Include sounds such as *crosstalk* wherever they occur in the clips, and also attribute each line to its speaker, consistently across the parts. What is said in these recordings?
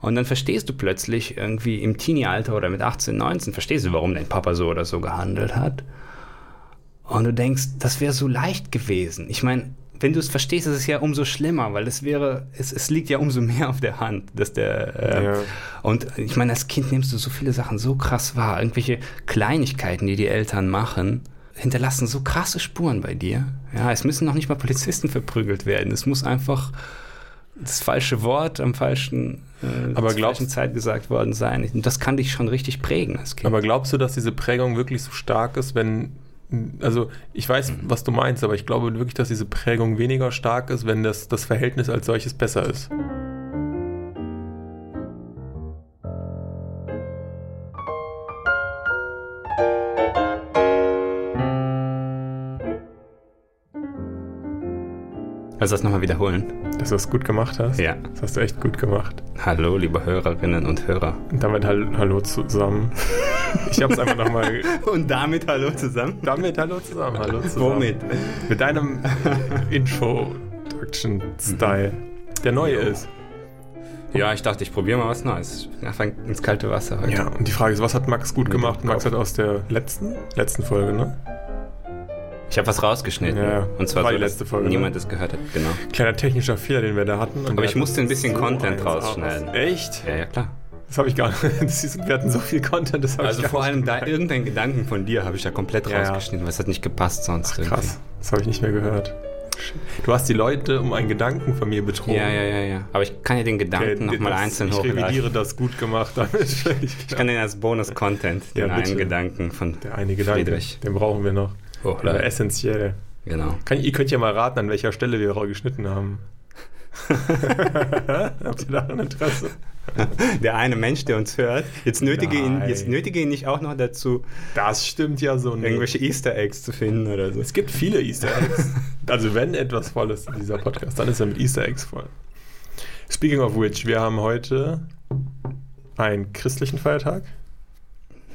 Speaker 1: Und dann verstehst du plötzlich irgendwie im Teenie-Alter oder mit 18, 19, verstehst du, warum dein Papa so oder so gehandelt hat. Und du denkst, das wäre so leicht gewesen. Ich meine, wenn du es verstehst, ist es ja umso schlimmer, weil es wäre, es, es liegt ja umso mehr auf der Hand, dass der äh,
Speaker 2: Ja.
Speaker 1: und ich meine, als Kind nimmst du so viele Sachen so krass wahr, irgendwelche Kleinigkeiten, die die Eltern machen, hinterlassen so krasse Spuren bei dir. Ja, es müssen noch nicht mal Polizisten verprügelt werden. Es muss einfach das falsche Wort am falschen, äh,
Speaker 2: Aber glaubst-
Speaker 1: falschen Zeit gesagt worden sein. Und das kann dich schon richtig prägen als Kind.
Speaker 2: Aber glaubst du, dass diese Prägung wirklich so stark ist, wenn. Also, ich weiß, was du meinst, aber ich glaube wirklich, dass diese Prägung weniger stark ist, wenn das, das Verhältnis als solches besser ist.
Speaker 1: Also das nochmal wiederholen.
Speaker 2: Dass du es gut gemacht hast.
Speaker 1: Ja.
Speaker 2: Das hast du echt gut gemacht.
Speaker 1: Hallo, liebe Hörerinnen und Hörer.
Speaker 2: Und damit hall Hallo zusammen. Ich hab's einfach nochmal. *laughs*
Speaker 1: Und damit hallo zusammen.
Speaker 2: Damit Hallo zusammen. Hallo *laughs* zusammen.
Speaker 1: Womit?
Speaker 2: Mit deinem Introduction-Style, der neu ist.
Speaker 1: Ja, ich dachte, ich probiere mal was Neues. Einfach ins kalte Wasser heute.
Speaker 2: Ja, und die Frage ist, was hat Max gut gemacht? Max hat aus der letzten, letzten Folge, ne?
Speaker 1: Ich habe was rausgeschnitten.
Speaker 2: Ja, ja.
Speaker 1: Und zwar
Speaker 2: War
Speaker 1: so,
Speaker 2: die letzte Folge,
Speaker 1: niemand
Speaker 2: ne?
Speaker 1: es gehört hat. Genau.
Speaker 2: Kleiner technischer Fehler, den wir da hatten.
Speaker 1: Aber ich musste ein bisschen Content
Speaker 2: eins
Speaker 1: rausschneiden.
Speaker 2: aus- Echt?
Speaker 1: Ja, ja, klar.
Speaker 2: Das habe ich gar nicht. *laughs* Das Wir hatten so viel Content, das habe
Speaker 1: Also
Speaker 2: ich gar
Speaker 1: vor
Speaker 2: nicht
Speaker 1: allem da
Speaker 2: gemerkt.
Speaker 1: irgendein Gedanken von dir habe ich ja komplett
Speaker 2: Ja, ja.
Speaker 1: rausgeschnitten, weil es hat nicht gepasst sonst. irgendwie.
Speaker 2: Krass, das habe ich nicht mehr gehört. Du hast die Leute um einen Gedanken von mir betrogen.
Speaker 1: Ja, ja, ja, ja. Aber ich kann ja den Gedanken nochmal
Speaker 2: das-
Speaker 1: einzeln
Speaker 2: Ich
Speaker 1: hochladen.
Speaker 2: revidiere das gut gemacht damit. *laughs*
Speaker 1: Ich kann den als Bonus-Content,
Speaker 2: Ja,
Speaker 1: den
Speaker 2: bitte.
Speaker 1: einen Gedanken von
Speaker 2: Der eine Gedanke,
Speaker 1: Friedrich.
Speaker 2: den brauchen wir noch. War
Speaker 1: hochladen.
Speaker 2: essentiell.
Speaker 1: Genau.
Speaker 2: Kann, ihr könnt ja mal raten, an welcher Stelle wir geschnitten haben. *laughs* Habt ihr daran Interesse? *laughs*
Speaker 1: Der eine Mensch, der uns hört, jetzt nötige, ihn,
Speaker 2: Nein.
Speaker 1: jetzt nötige ihn nicht auch noch dazu,
Speaker 2: Das stimmt ja so nicht.
Speaker 1: irgendwelche Easter Eggs zu finden oder so.
Speaker 2: Es gibt viele Easter Eggs. also wenn etwas voll ist in dieser Podcast, dann ist er mit Easter Eggs voll. Speaking of which, wir haben heute einen christlichen Feiertag.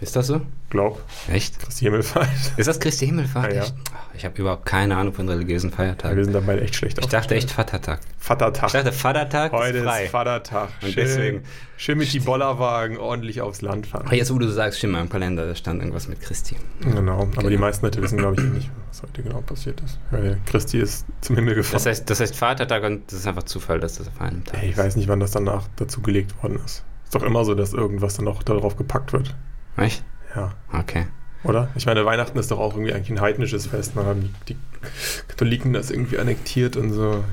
Speaker 1: Ist das so?
Speaker 2: Glaub,
Speaker 1: Echt?
Speaker 2: Christi Himmelfahrt.
Speaker 1: Ist das Christi Himmelfahrt?
Speaker 2: Ja, ja.
Speaker 1: Ach, Ich habe überhaupt keine Ahnung von religiösen Feiertagen.
Speaker 2: wir sind dabei echt schlecht
Speaker 1: ich dachte echt Vatertag.
Speaker 2: Vatertag.
Speaker 1: Ich dachte Vatertag
Speaker 2: Heute
Speaker 1: ist frei.
Speaker 2: ist Vatertag.
Speaker 1: Und
Speaker 2: schön,
Speaker 1: deswegen-
Speaker 2: schön mit die Bollerwagen ordentlich aufs Land fahren.
Speaker 1: Aber jetzt, wo du sagst, stimmt, im Kalender, da stand irgendwas mit Christi.
Speaker 2: Genau, aber
Speaker 1: Genau.
Speaker 2: die meisten Leute wissen, glaube ich, nicht, was heute genau passiert ist. Weil Christi ist zum Himmel gefahren.
Speaker 1: Das heißt, das heißt Vatertag und das ist einfach Zufall, dass das auf einem Tag
Speaker 2: ich weiß nicht, wann das danach dazu gelegt worden ist. Ist doch immer so, dass irgendwas dann noch darauf gepackt wird.
Speaker 1: Echt?
Speaker 2: Ja,
Speaker 1: Okay.
Speaker 2: oder? Ich meine, Weihnachten ist doch auch irgendwie eigentlich ein heidnisches Fest. Dann haben die, die Katholiken das irgendwie annektiert und so.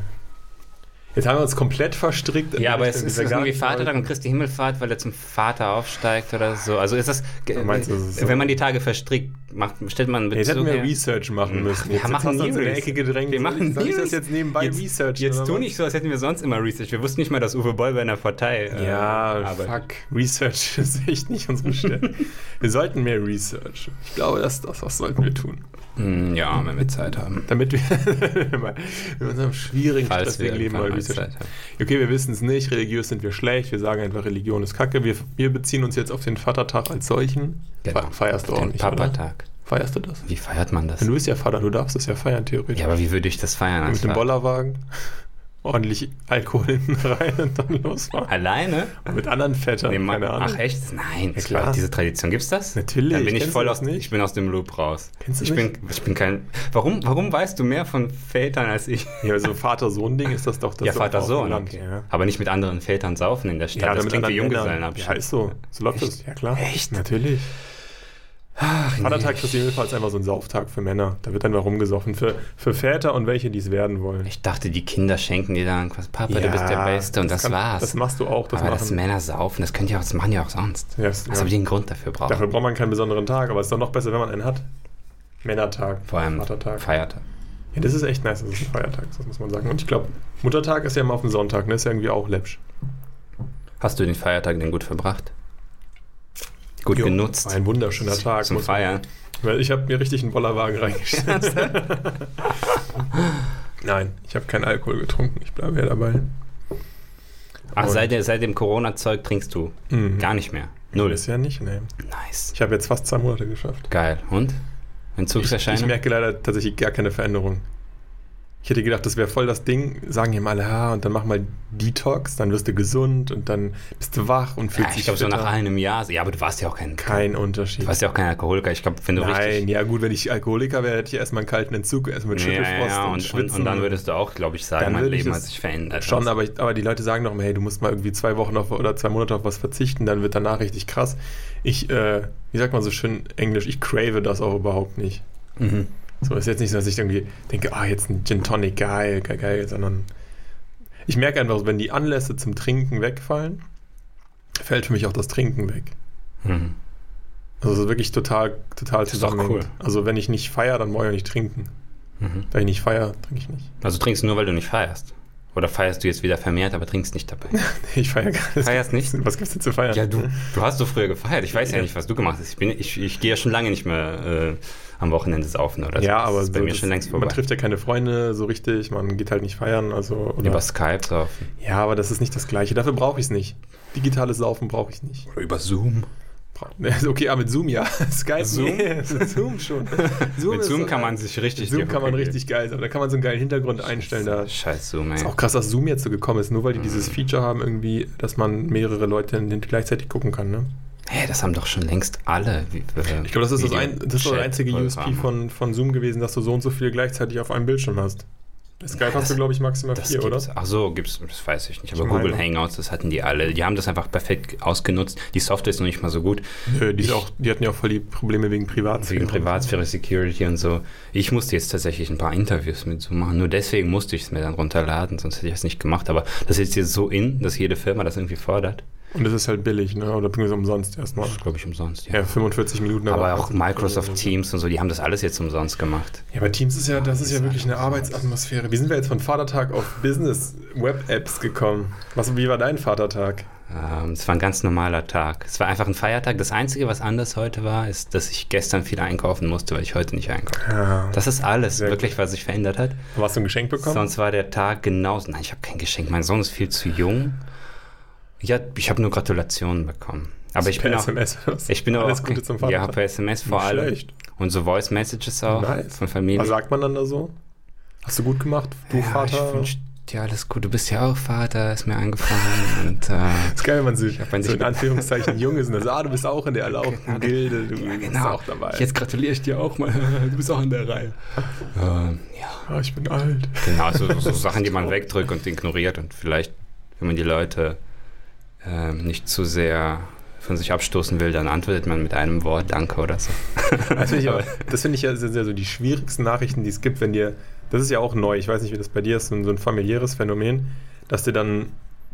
Speaker 2: Jetzt haben wir uns komplett verstrickt.
Speaker 1: Ja, aber es ist irgendwie Vatertag und Christi Himmelfahrt, weil er zum Vater aufsteigt oder so. Also ist das,
Speaker 2: Du meinst, das ist so?
Speaker 1: wenn man die Tage verstrickt, macht, stellt man einen
Speaker 2: Jetzt
Speaker 1: Bezug
Speaker 2: hätten wir
Speaker 1: her.
Speaker 2: Research machen
Speaker 1: Ach,
Speaker 2: müssen.
Speaker 1: wir
Speaker 2: Jetzt
Speaker 1: machen
Speaker 2: hast uns
Speaker 1: nie
Speaker 2: in
Speaker 1: Research.
Speaker 2: Ecke gedrängt.
Speaker 1: Wir machen
Speaker 2: Soll ich
Speaker 1: nie
Speaker 2: das jetzt nebenbei
Speaker 1: jetzt,
Speaker 2: Research?
Speaker 1: Jetzt tu nicht so, als hätten wir sonst immer Research. Wir wussten nicht mal, dass Uwe Boll bei einer Partei äh,
Speaker 2: Ja,
Speaker 1: arbeitet.
Speaker 2: fuck. Research *laughs* ist echt nicht unsere Stelle. *laughs* wir sollten mehr Research. Ich glaube, das, das, das sollten wir tun.
Speaker 1: Hm, ja, wenn wir Zeit haben.
Speaker 2: Damit wir *laughs* in unserem schwierigen,
Speaker 1: Falls
Speaker 2: stressigen Leben mal
Speaker 1: Zeit haben.
Speaker 2: Okay, wir wissen es nicht. Religiös sind wir schlecht. Wir sagen einfach, Religion ist kacke. Wir, wir beziehen uns jetzt auf den Vatertag als solchen.
Speaker 1: Genau.
Speaker 2: Fe- Feierst du auch nicht, oder?
Speaker 1: Papatag.
Speaker 2: Feierst du das?
Speaker 1: Wie feiert man das?
Speaker 2: Du bist ja Vater, du darfst es ja feiern, theoretisch.
Speaker 1: Ja, aber wie würde ich das feiern?
Speaker 2: Mit dem
Speaker 1: Vater?
Speaker 2: Bollerwagen, ordentlich Alkohol hinten rein und dann losfahren.
Speaker 1: Alleine?
Speaker 2: Und mit anderen Vätern,
Speaker 1: Nee,
Speaker 2: keine Ahnung.
Speaker 1: ach echt? Nein,
Speaker 2: Ja, klar.
Speaker 1: diese Tradition gibt's das?
Speaker 2: Natürlich,
Speaker 1: Dann bin ich voll aus,
Speaker 2: nicht?
Speaker 1: ich bin aus dem Loop raus.
Speaker 2: Kennst du
Speaker 1: ich
Speaker 2: nicht?
Speaker 1: bin, ich bin kein. Warum, warum weißt du mehr von Vätern als ich?
Speaker 2: Ja, so Vater-Sohn-Ding ist das doch das
Speaker 1: ja, Vater
Speaker 2: auf dem
Speaker 1: Sohn.
Speaker 2: Land,
Speaker 1: Okay.
Speaker 2: Ja.
Speaker 1: Aber nicht mit anderen Vätern saufen in der Stadt.
Speaker 2: Ja,
Speaker 1: das klingt wie. Junggesellenabschied.
Speaker 2: Ja, ist so. So läuft
Speaker 1: Echt?
Speaker 2: das. Ja, klar.
Speaker 1: Echt?
Speaker 2: Natürlich.
Speaker 1: Ach, nee.
Speaker 2: Vatertag Himmelfahrt ist einfach so ein Sauftag für Männer. Da wird dann mal rumgesoffen. Für, für Väter und welche, die es werden wollen.
Speaker 1: Ich dachte, die Kinder schenken dir dann was. Papa, du bist der Beste und das,
Speaker 2: kann-
Speaker 1: war's.
Speaker 2: Das machst du auch. Das
Speaker 1: aber dass
Speaker 2: machen.
Speaker 1: Männer saufen, das könnt ihr auch, das machen ja auch sonst.
Speaker 2: Ja, ist-
Speaker 1: Als
Speaker 2: ja.
Speaker 1: die einen Grund dafür brauchen.
Speaker 2: Dafür braucht man keinen besonderen Tag, aber es ist doch noch besser, wenn man einen hat. Männertag.
Speaker 1: Vor allem
Speaker 2: Vatertag.
Speaker 1: Feiertag.
Speaker 2: Ja, das ist echt nice, das ist ein Feiertag, das muss man sagen. Und ich glaube, Muttertag ist ja immer auf dem Sonntag, ne? Ist ja irgendwie auch läppsch.
Speaker 1: Hast du den Feiertag denn gut verbracht? Gut
Speaker 2: Jo,
Speaker 1: genutzt?
Speaker 2: Ein wunderschöner Tag.
Speaker 1: Zum Feiern.
Speaker 2: Weil ich habe mir richtig einen Bollerwagen *laughs* reingestellt. Nein, ich habe keinen Alkohol getrunken. Ich bleibe ja dabei.
Speaker 1: Ach,
Speaker 2: Und-
Speaker 1: seit, seit dem Corona-Zeug trinkst du
Speaker 2: Mhm.
Speaker 1: gar nicht mehr. Null.
Speaker 2: Ist ja nicht, ne.
Speaker 1: Nice.
Speaker 2: Ich habe jetzt fast zwei Monate geschafft.
Speaker 1: Geil. Und?
Speaker 2: Ich,
Speaker 1: Entzugserscheinung?
Speaker 2: ich merke leider tatsächlich gar keine Veränderung. Ich hätte gedacht, das wäre voll das Ding. Sagen ihm alle, ja, und dann mach mal Detox, dann wirst du gesund und dann bist du wach und fühlst
Speaker 1: Ja,
Speaker 2: dich
Speaker 1: ich glaube, so nach einem Jahr. Ja, aber du warst ja auch kein,
Speaker 2: Kein Unterschied.
Speaker 1: du warst ja auch kein Alkoholiker. Ich glaube, wenn du
Speaker 2: Nein,
Speaker 1: richtig.
Speaker 2: ja gut, wenn ich Alkoholiker wäre, hätte ich erstmal einen kalten Entzug, erstmal mit
Speaker 1: Ja,
Speaker 2: Schüttelfrost
Speaker 1: ja,
Speaker 2: und,
Speaker 1: und, und,
Speaker 2: Schwitzen.
Speaker 1: und dann würdest du auch, glaube ich, sagen,
Speaker 2: Dann
Speaker 1: mein Leben hat sich verändert.
Speaker 2: Schon, aber, ich, aber die Leute sagen doch immer, hey, du musst mal irgendwie zwei Wochen auf, oder zwei Monate auf was verzichten, dann wird danach richtig krass. Ich, äh, wie sagt man so schön Englisch, ich crave das auch überhaupt nicht.
Speaker 1: Mhm.
Speaker 2: So ist jetzt nicht so, dass ich irgendwie denke, ah, jetzt ein Gin Tonic, geil, geil, geil, sondern ich merke einfach, wenn die Anlässe zum Trinken wegfallen, fällt für mich auch das Trinken weg.
Speaker 1: Mhm.
Speaker 2: Also es ist wirklich total, total
Speaker 1: Das ist doch
Speaker 2: zusammenhängend.
Speaker 1: cool.
Speaker 2: Also wenn ich nicht feiere, dann brauche ich auch nicht trinken.
Speaker 1: Mhm.
Speaker 2: Wenn ich nicht feiere, trinke ich nicht.
Speaker 1: Also trinkst du nur, weil du nicht feierst. Oder feierst du jetzt wieder vermehrt, aber trinkst nicht dabei? *laughs*
Speaker 2: Ich feiere gar nicht.
Speaker 1: Feierst nicht?
Speaker 2: Was gibt's denn zu feiern?
Speaker 1: Ja, du, du hast doch früher gefeiert. Ich weiß ja,
Speaker 2: Ja.
Speaker 1: nicht, was du gemacht hast. Ich, bin, ich, ich gehe ja schon lange nicht mehr äh, am Wochenende saufen oder so.
Speaker 2: Ja,
Speaker 1: Das
Speaker 2: aber so
Speaker 1: mir
Speaker 2: das-
Speaker 1: schon längst vorbei.
Speaker 2: man trifft ja keine Freunde so richtig, man geht halt nicht feiern. Also, oder,
Speaker 1: Über Skype saufen.
Speaker 2: ja, aber das ist nicht das Gleiche. Dafür brauche ich es nicht. Digitales Saufen brauche ich nicht.
Speaker 1: Oder über Zoom. *laughs*
Speaker 2: Okay, ah, mit Zoom ja. *laughs* Skype
Speaker 1: Zoom?
Speaker 2: Nee, *laughs* mit Zoom schon.
Speaker 1: Mit Zoom kann man sich richtig...
Speaker 2: Zoom kann man richtig geil sein. Da kann man so einen geilen Hintergrund einstellen. Da.
Speaker 1: Scheiß Zoom, ey.
Speaker 2: ist auch krass, dass Zoom jetzt so gekommen ist, nur weil die dieses
Speaker 1: Mhm.
Speaker 2: Feature haben, irgendwie, dass man mehrere Leute gleichzeitig gucken kann. Ne?
Speaker 1: Hey, das haben doch schon längst alle. äh,
Speaker 2: Ich glaube, das ist das, ein, das ist das einzige USP von, von Zoom gewesen, dass du so und so viele gleichzeitig auf einem Bildschirm hast. Bei Skype
Speaker 1: Ja,
Speaker 2: hast du, glaube ich, maximal vier, oder?
Speaker 1: Ach so, gibt's, das weiß ich nicht. Aber
Speaker 2: Ich
Speaker 1: Google. Hangouts, das hatten die alle. Die haben das einfach perfekt ausgenutzt. Die Software ist noch nicht mal so gut.
Speaker 2: Nö, die,
Speaker 1: Ich-
Speaker 2: auch, die hatten ja auch voll die Probleme wegen Privatsphäre.
Speaker 1: Wegen Privatsphäre, Security und so. Ich musste jetzt tatsächlich ein paar Interviews mit Zoom machen. Nur deswegen musste ich es mir dann runterladen, sonst hätte ich es nicht gemacht. Aber das ist jetzt so in, dass jede Firma das irgendwie fordert.
Speaker 2: Und das ist halt billig, ne? oder beziehungsweise umsonst erstmal.
Speaker 1: Das ist, glaube ich, umsonst. Ja.
Speaker 2: Ja, 45 Minuten.
Speaker 1: aber auch
Speaker 2: trotzdem-
Speaker 1: Microsoft Teams und so, die haben das alles jetzt umsonst gemacht.
Speaker 2: Ja, aber Teams ist ja, das ist ja wirklich eine Arbeitsatmosphäre. Wie sind wir jetzt von Vatertag auf Business-Web-Apps gekommen? Was, wie war dein Vatertag?
Speaker 1: Ähm, es war ein ganz normaler Tag. Es war einfach ein Feiertag. Das Einzige, was anders heute war, ist, dass ich gestern viel einkaufen musste, weil ich heute nicht einkaufe.
Speaker 2: Ja.
Speaker 1: Das ist alles, wirklich, was sich verändert hat.
Speaker 2: Hast du ein Geschenk bekommen?
Speaker 1: Sonst war der Tag genauso. Nein, ich habe kein Geschenk. Mein Sohn ist viel zu jung. Ja, ich habe nur Gratulationen bekommen. Aber ich bin auch.
Speaker 2: SMS.
Speaker 1: Ich bin
Speaker 2: Alles
Speaker 1: auch.
Speaker 2: Gute zum
Speaker 1: Ja,
Speaker 2: Vatertag.
Speaker 1: per SMS vor
Speaker 2: Nicht
Speaker 1: allem.
Speaker 2: schlecht.
Speaker 1: Und so Voice Messages auch
Speaker 2: Nice.
Speaker 1: von Familie.
Speaker 2: Was sagt man dann da so? Hast du gut gemacht, du
Speaker 1: ja,
Speaker 2: Vater?
Speaker 1: Ich wünsch dir alles gut. Du bist ja auch Vater, ist mir eingefallen. *laughs* und, äh,
Speaker 2: ist geil, wenn man sich
Speaker 1: man
Speaker 2: so in Anführungszeichen jung ist und dann sagt, ah, du bist auch in der erlaubten
Speaker 1: Genau.
Speaker 2: Gilde, du
Speaker 1: ja,
Speaker 2: bist
Speaker 1: genau.
Speaker 2: auch dabei.
Speaker 1: Jetzt gratuliere ich dir auch mal. *laughs* Du bist auch in der Reihe. Ähm, ja.
Speaker 2: Ah, ich bin alt.
Speaker 1: Genau, so, so *laughs* Sachen, die man wegdrückt und ignoriert und vielleicht, wenn man die Leute ähm, nicht zu sehr von sich abstoßen will, dann antwortet man mit einem Wort Danke oder so. *laughs*
Speaker 2: Das finde ich, aber- *laughs* das finde ich ja sind ja so die schwierigsten Nachrichten, die es gibt, wenn dir, das ist ja auch neu, ich weiß nicht, wie das bei dir ist, so ein, so ein familiäres Phänomen, dass dir dann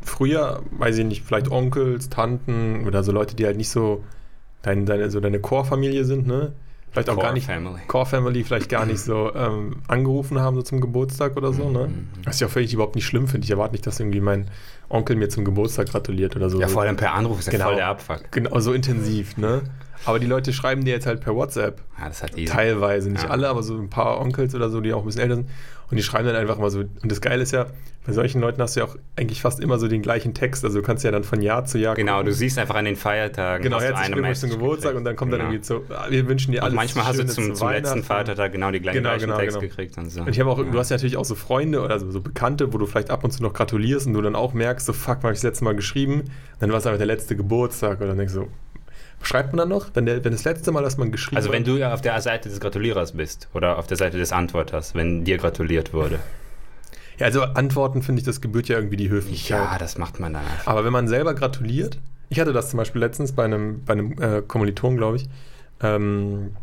Speaker 2: früher, weiß ich nicht, vielleicht Onkels, Tanten oder so Leute, die halt nicht so dein, deine, so deine Core-Familie sind, ne? Vielleicht auch
Speaker 1: Core
Speaker 2: gar nicht,
Speaker 1: Family.
Speaker 2: Core-Family vielleicht gar nicht so ähm, angerufen haben, so zum Geburtstag oder so, ne?
Speaker 1: Mhm.
Speaker 2: Was ich auch völlig überhaupt nicht schlimm finde. Ich erwarte nicht, dass irgendwie mein Onkel mir zum Geburtstag gratuliert oder so.
Speaker 1: Ja, vor allem per Anruf ist ja
Speaker 2: Genau.
Speaker 1: voll der Abfuck.
Speaker 2: Genau, so intensiv, ne? Aber die Leute schreiben dir jetzt halt per WhatsApp.
Speaker 1: Ja, das hat easy.
Speaker 2: Teilweise, nicht
Speaker 1: Ja.
Speaker 2: alle, aber so ein paar Onkels oder so, die auch ein bisschen älter sind. Und die schreiben dann einfach mal so. Und das Geile ist ja, bei solchen Leuten hast du ja auch eigentlich fast immer so den gleichen Text. Also du kannst ja dann von Jahr zu Jahr.
Speaker 1: Genau,
Speaker 2: gucken.
Speaker 1: du siehst einfach an den Feiertagen.
Speaker 2: Genau, herzlichen Glückwunsch zum Geburtstag
Speaker 1: gekriegt.
Speaker 2: und dann kommt dann
Speaker 1: Genau.
Speaker 2: irgendwie so, ah, wir wünschen dir
Speaker 1: Und
Speaker 2: alles
Speaker 1: manchmal hast du zum,
Speaker 2: zu
Speaker 1: zum letzten. Vatertag genau die gleichen,
Speaker 2: Genau,
Speaker 1: gleichen
Speaker 2: genau,
Speaker 1: Text
Speaker 2: genau.
Speaker 1: gekriegt. Und so.
Speaker 2: Und ich habe auch,
Speaker 1: Ja.
Speaker 2: du hast ja natürlich auch so Freunde oder so, so Bekannte, wo du vielleicht ab und zu noch gratulierst und du dann auch merkst, so fuck, wann habe ich das letzte Mal geschrieben? Dann war es einfach der letzte Geburtstag oder dann denkst du so, schreibt man dann noch? Wenn, der, wenn das letzte Mal, dass man geschrieben
Speaker 1: Also wenn
Speaker 2: hat?
Speaker 1: du ja auf der Seite des Gratulierers bist oder auf der Seite des Antworters, wenn dir gratuliert wurde.
Speaker 2: Ja, also Antworten finde ich, das gebührt ja irgendwie die Höflichkeit.
Speaker 1: Ja, das macht man dann einfach.
Speaker 2: Aber wenn man selber gratuliert, ich hatte das zum Beispiel letztens bei einem, bei einem äh, Kommiliton, glaube ich, ähm,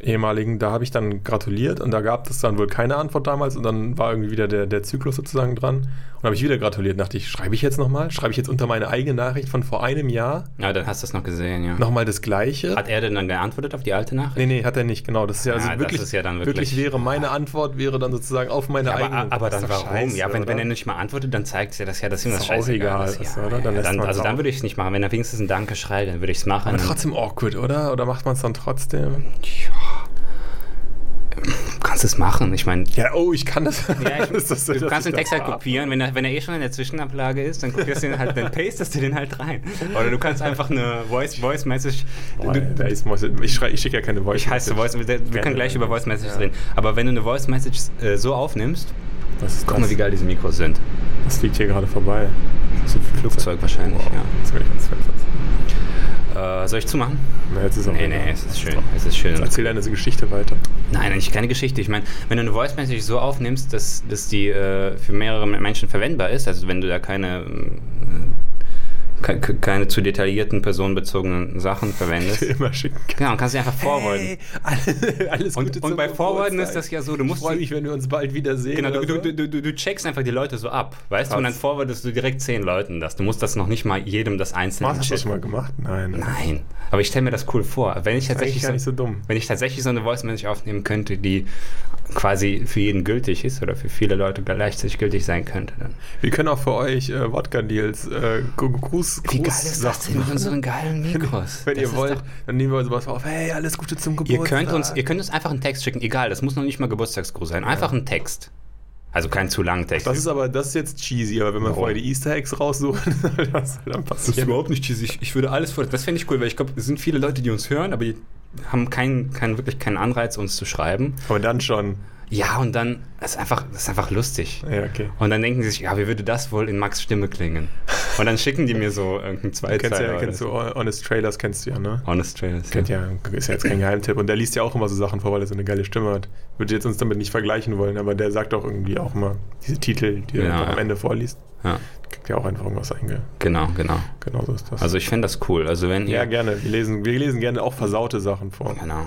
Speaker 2: ehemaligen, da habe ich dann gratuliert und da gab es dann wohl keine Antwort damals und dann war irgendwie wieder der, der Zyklus sozusagen dran und habe ich wieder gratuliert. Dachte ich, schreibe ich jetzt nochmal? Schreibe ich jetzt unter meine eigene Nachricht von vor einem Jahr
Speaker 1: Ja, dann hast du es noch gesehen, ja.
Speaker 2: nochmal das Gleiche?
Speaker 1: Hat er denn dann geantwortet auf die alte Nachricht?
Speaker 2: Nee, nee, hat er nicht, genau. Das ist ja also
Speaker 1: Ah,
Speaker 2: wirklich,
Speaker 1: ist ja dann
Speaker 2: wirklich,
Speaker 1: wirklich-
Speaker 2: wäre meine Antwort, wäre dann sozusagen auf meine
Speaker 1: Ja, aber,
Speaker 2: eigene.
Speaker 1: aber dann warum?
Speaker 2: scheiße,
Speaker 1: ja, wenn, wenn er nicht mal antwortet, dann zeigt es ja, dass ja das ihm
Speaker 2: Ist
Speaker 1: scheißegal
Speaker 2: egal
Speaker 1: ist. Ja,
Speaker 2: oder? Dann
Speaker 1: ja, dann, also dann
Speaker 2: auch.
Speaker 1: würde ich es nicht machen. Wenn er wenigstens ein Danke schreibt, dann würde ich es machen.
Speaker 2: aber trotzdem awkward, oder? Oder macht man es dann trotzdem?
Speaker 1: Ja. Kannst es machen. Ich meine,
Speaker 2: Ja, oh, ich kann das.
Speaker 1: Ja, ich, *laughs*
Speaker 2: das
Speaker 1: du kannst
Speaker 2: ich
Speaker 1: den Text
Speaker 2: das
Speaker 1: halt kopieren, wenn er, wenn er eh schon in der Zwischenablage ist, dann kopierst du den halt, dann pastest du den halt rein. Oder du kannst einfach eine Voice, Voice Message.
Speaker 2: Boah,
Speaker 1: du,
Speaker 2: ist ich schrei- ich schicke ja keine Voice.
Speaker 1: ich heiße Voice, wir, wir können gleich über Voice Messages reden. Aber wenn du eine Voice Message äh, so aufnimmst
Speaker 2: ist
Speaker 1: Guck
Speaker 2: das?
Speaker 1: mal, wie geil diese Mikros sind.
Speaker 2: Das fliegt hier gerade vorbei.
Speaker 1: Das ist ein Flugzeug wahrscheinlich,
Speaker 2: Wow.
Speaker 1: ja.
Speaker 2: Das ist ganz fett.
Speaker 1: Äh, soll ich zumachen?
Speaker 2: Na, jetzt ist auch
Speaker 1: Nee, nee, es ist schön. Es ist schön.
Speaker 2: Erzähl deine Geschichte weiter.
Speaker 1: Nein, eigentlich keine Geschichte. Ich meine, wenn du eine Voice Message so aufnimmst, dass, dass die äh, für mehrere Menschen verwendbar ist, also wenn du da keine, äh, ke- ke- keine zu detaillierten personenbezogenen Sachen verwendest, *laughs*
Speaker 2: Immer schicken.
Speaker 1: genau, kannst du einfach forwarden.
Speaker 2: Hey, alle- alles Gute
Speaker 1: und, und bei Forwarden ist das ja so, du
Speaker 2: Ich
Speaker 1: musst
Speaker 2: freue
Speaker 1: die-
Speaker 2: mich, wenn wir uns bald wiedersehen.
Speaker 1: Genau, du,
Speaker 2: so.
Speaker 1: du, du, du checkst einfach die Leute so ab, weißt du? Und dann
Speaker 2: Krass.
Speaker 1: forwardest du direkt zehn Leuten das. Du musst das noch nicht mal jedem das einzelne
Speaker 2: hast du das schon mal gemacht? Nein.
Speaker 1: Nein, aber ich stelle mir das cool vor. Wenn ich tatsächlich
Speaker 2: nicht so dumm.
Speaker 1: wenn ich tatsächlich so eine Voice Message aufnehmen könnte, die quasi für jeden gültig ist oder für viele Leute gleichzeitig gültig sein könnte, dann.
Speaker 2: Wir können auch für euch äh, Wodka-Deals, äh, Gru- Gruß,
Speaker 1: Wie geil ist das denn mit unseren geilen *laughs* Mikros?
Speaker 2: Wenn
Speaker 1: Das
Speaker 2: ihr
Speaker 1: ist
Speaker 2: wollt, dann nehmen wir sowas auf. Hey, alles Gute zum
Speaker 1: Ihr
Speaker 2: Geburtstag.
Speaker 1: könnt, uns, ihr könnt uns einfach einen Text schicken, egal, das muss noch nicht mal Geburtstagsgruß sein, einfach ein Text. Also kein zu langen Text.
Speaker 2: das ist aber, das ist jetzt cheesy, aber wenn wir
Speaker 1: Warum?
Speaker 2: vorher die Easter Eggs raussuchen, *laughs* das, dann passiert.
Speaker 1: überhaupt nicht cheesy. Ich, ich würde alles vor. Das fände ich cool, weil ich glaube, es sind viele Leute, die uns hören, aber die haben keinen, keinen, wirklich keinen Anreiz, uns zu schreiben.
Speaker 2: Aber dann schon.
Speaker 1: Ja, und dann das ist einfach, das ist einfach lustig.
Speaker 2: Ja, okay.
Speaker 1: Und dann denken sie sich, ja, wie würde das wohl in Max Stimme klingen? *laughs* Und dann schicken die mir so irgendeinen
Speaker 2: Du kennst
Speaker 1: Zweizeiler.
Speaker 2: ja, kennst du. Honest Trailers, kennst du ja, ne?
Speaker 1: Honest Trailers.
Speaker 2: Kennt ja, ist ja jetzt kein Geheimtipp. Und der liest ja auch immer so Sachen vor, weil er so eine geile Stimme hat. Würde jetzt uns damit nicht vergleichen wollen, aber der sagt auch irgendwie auch immer diese Titel, die er
Speaker 1: Ja, ja.
Speaker 2: am Ende vorliest.
Speaker 1: Ja,
Speaker 2: Kriegt ja auch einfach irgendwas einge.
Speaker 1: genau, genau.
Speaker 2: Genau so ist das.
Speaker 1: Also ich fände das cool. Also wenn ihr.
Speaker 2: ja, gerne. Wir lesen, wir lesen gerne auch versaute Sachen vor.
Speaker 1: Genau.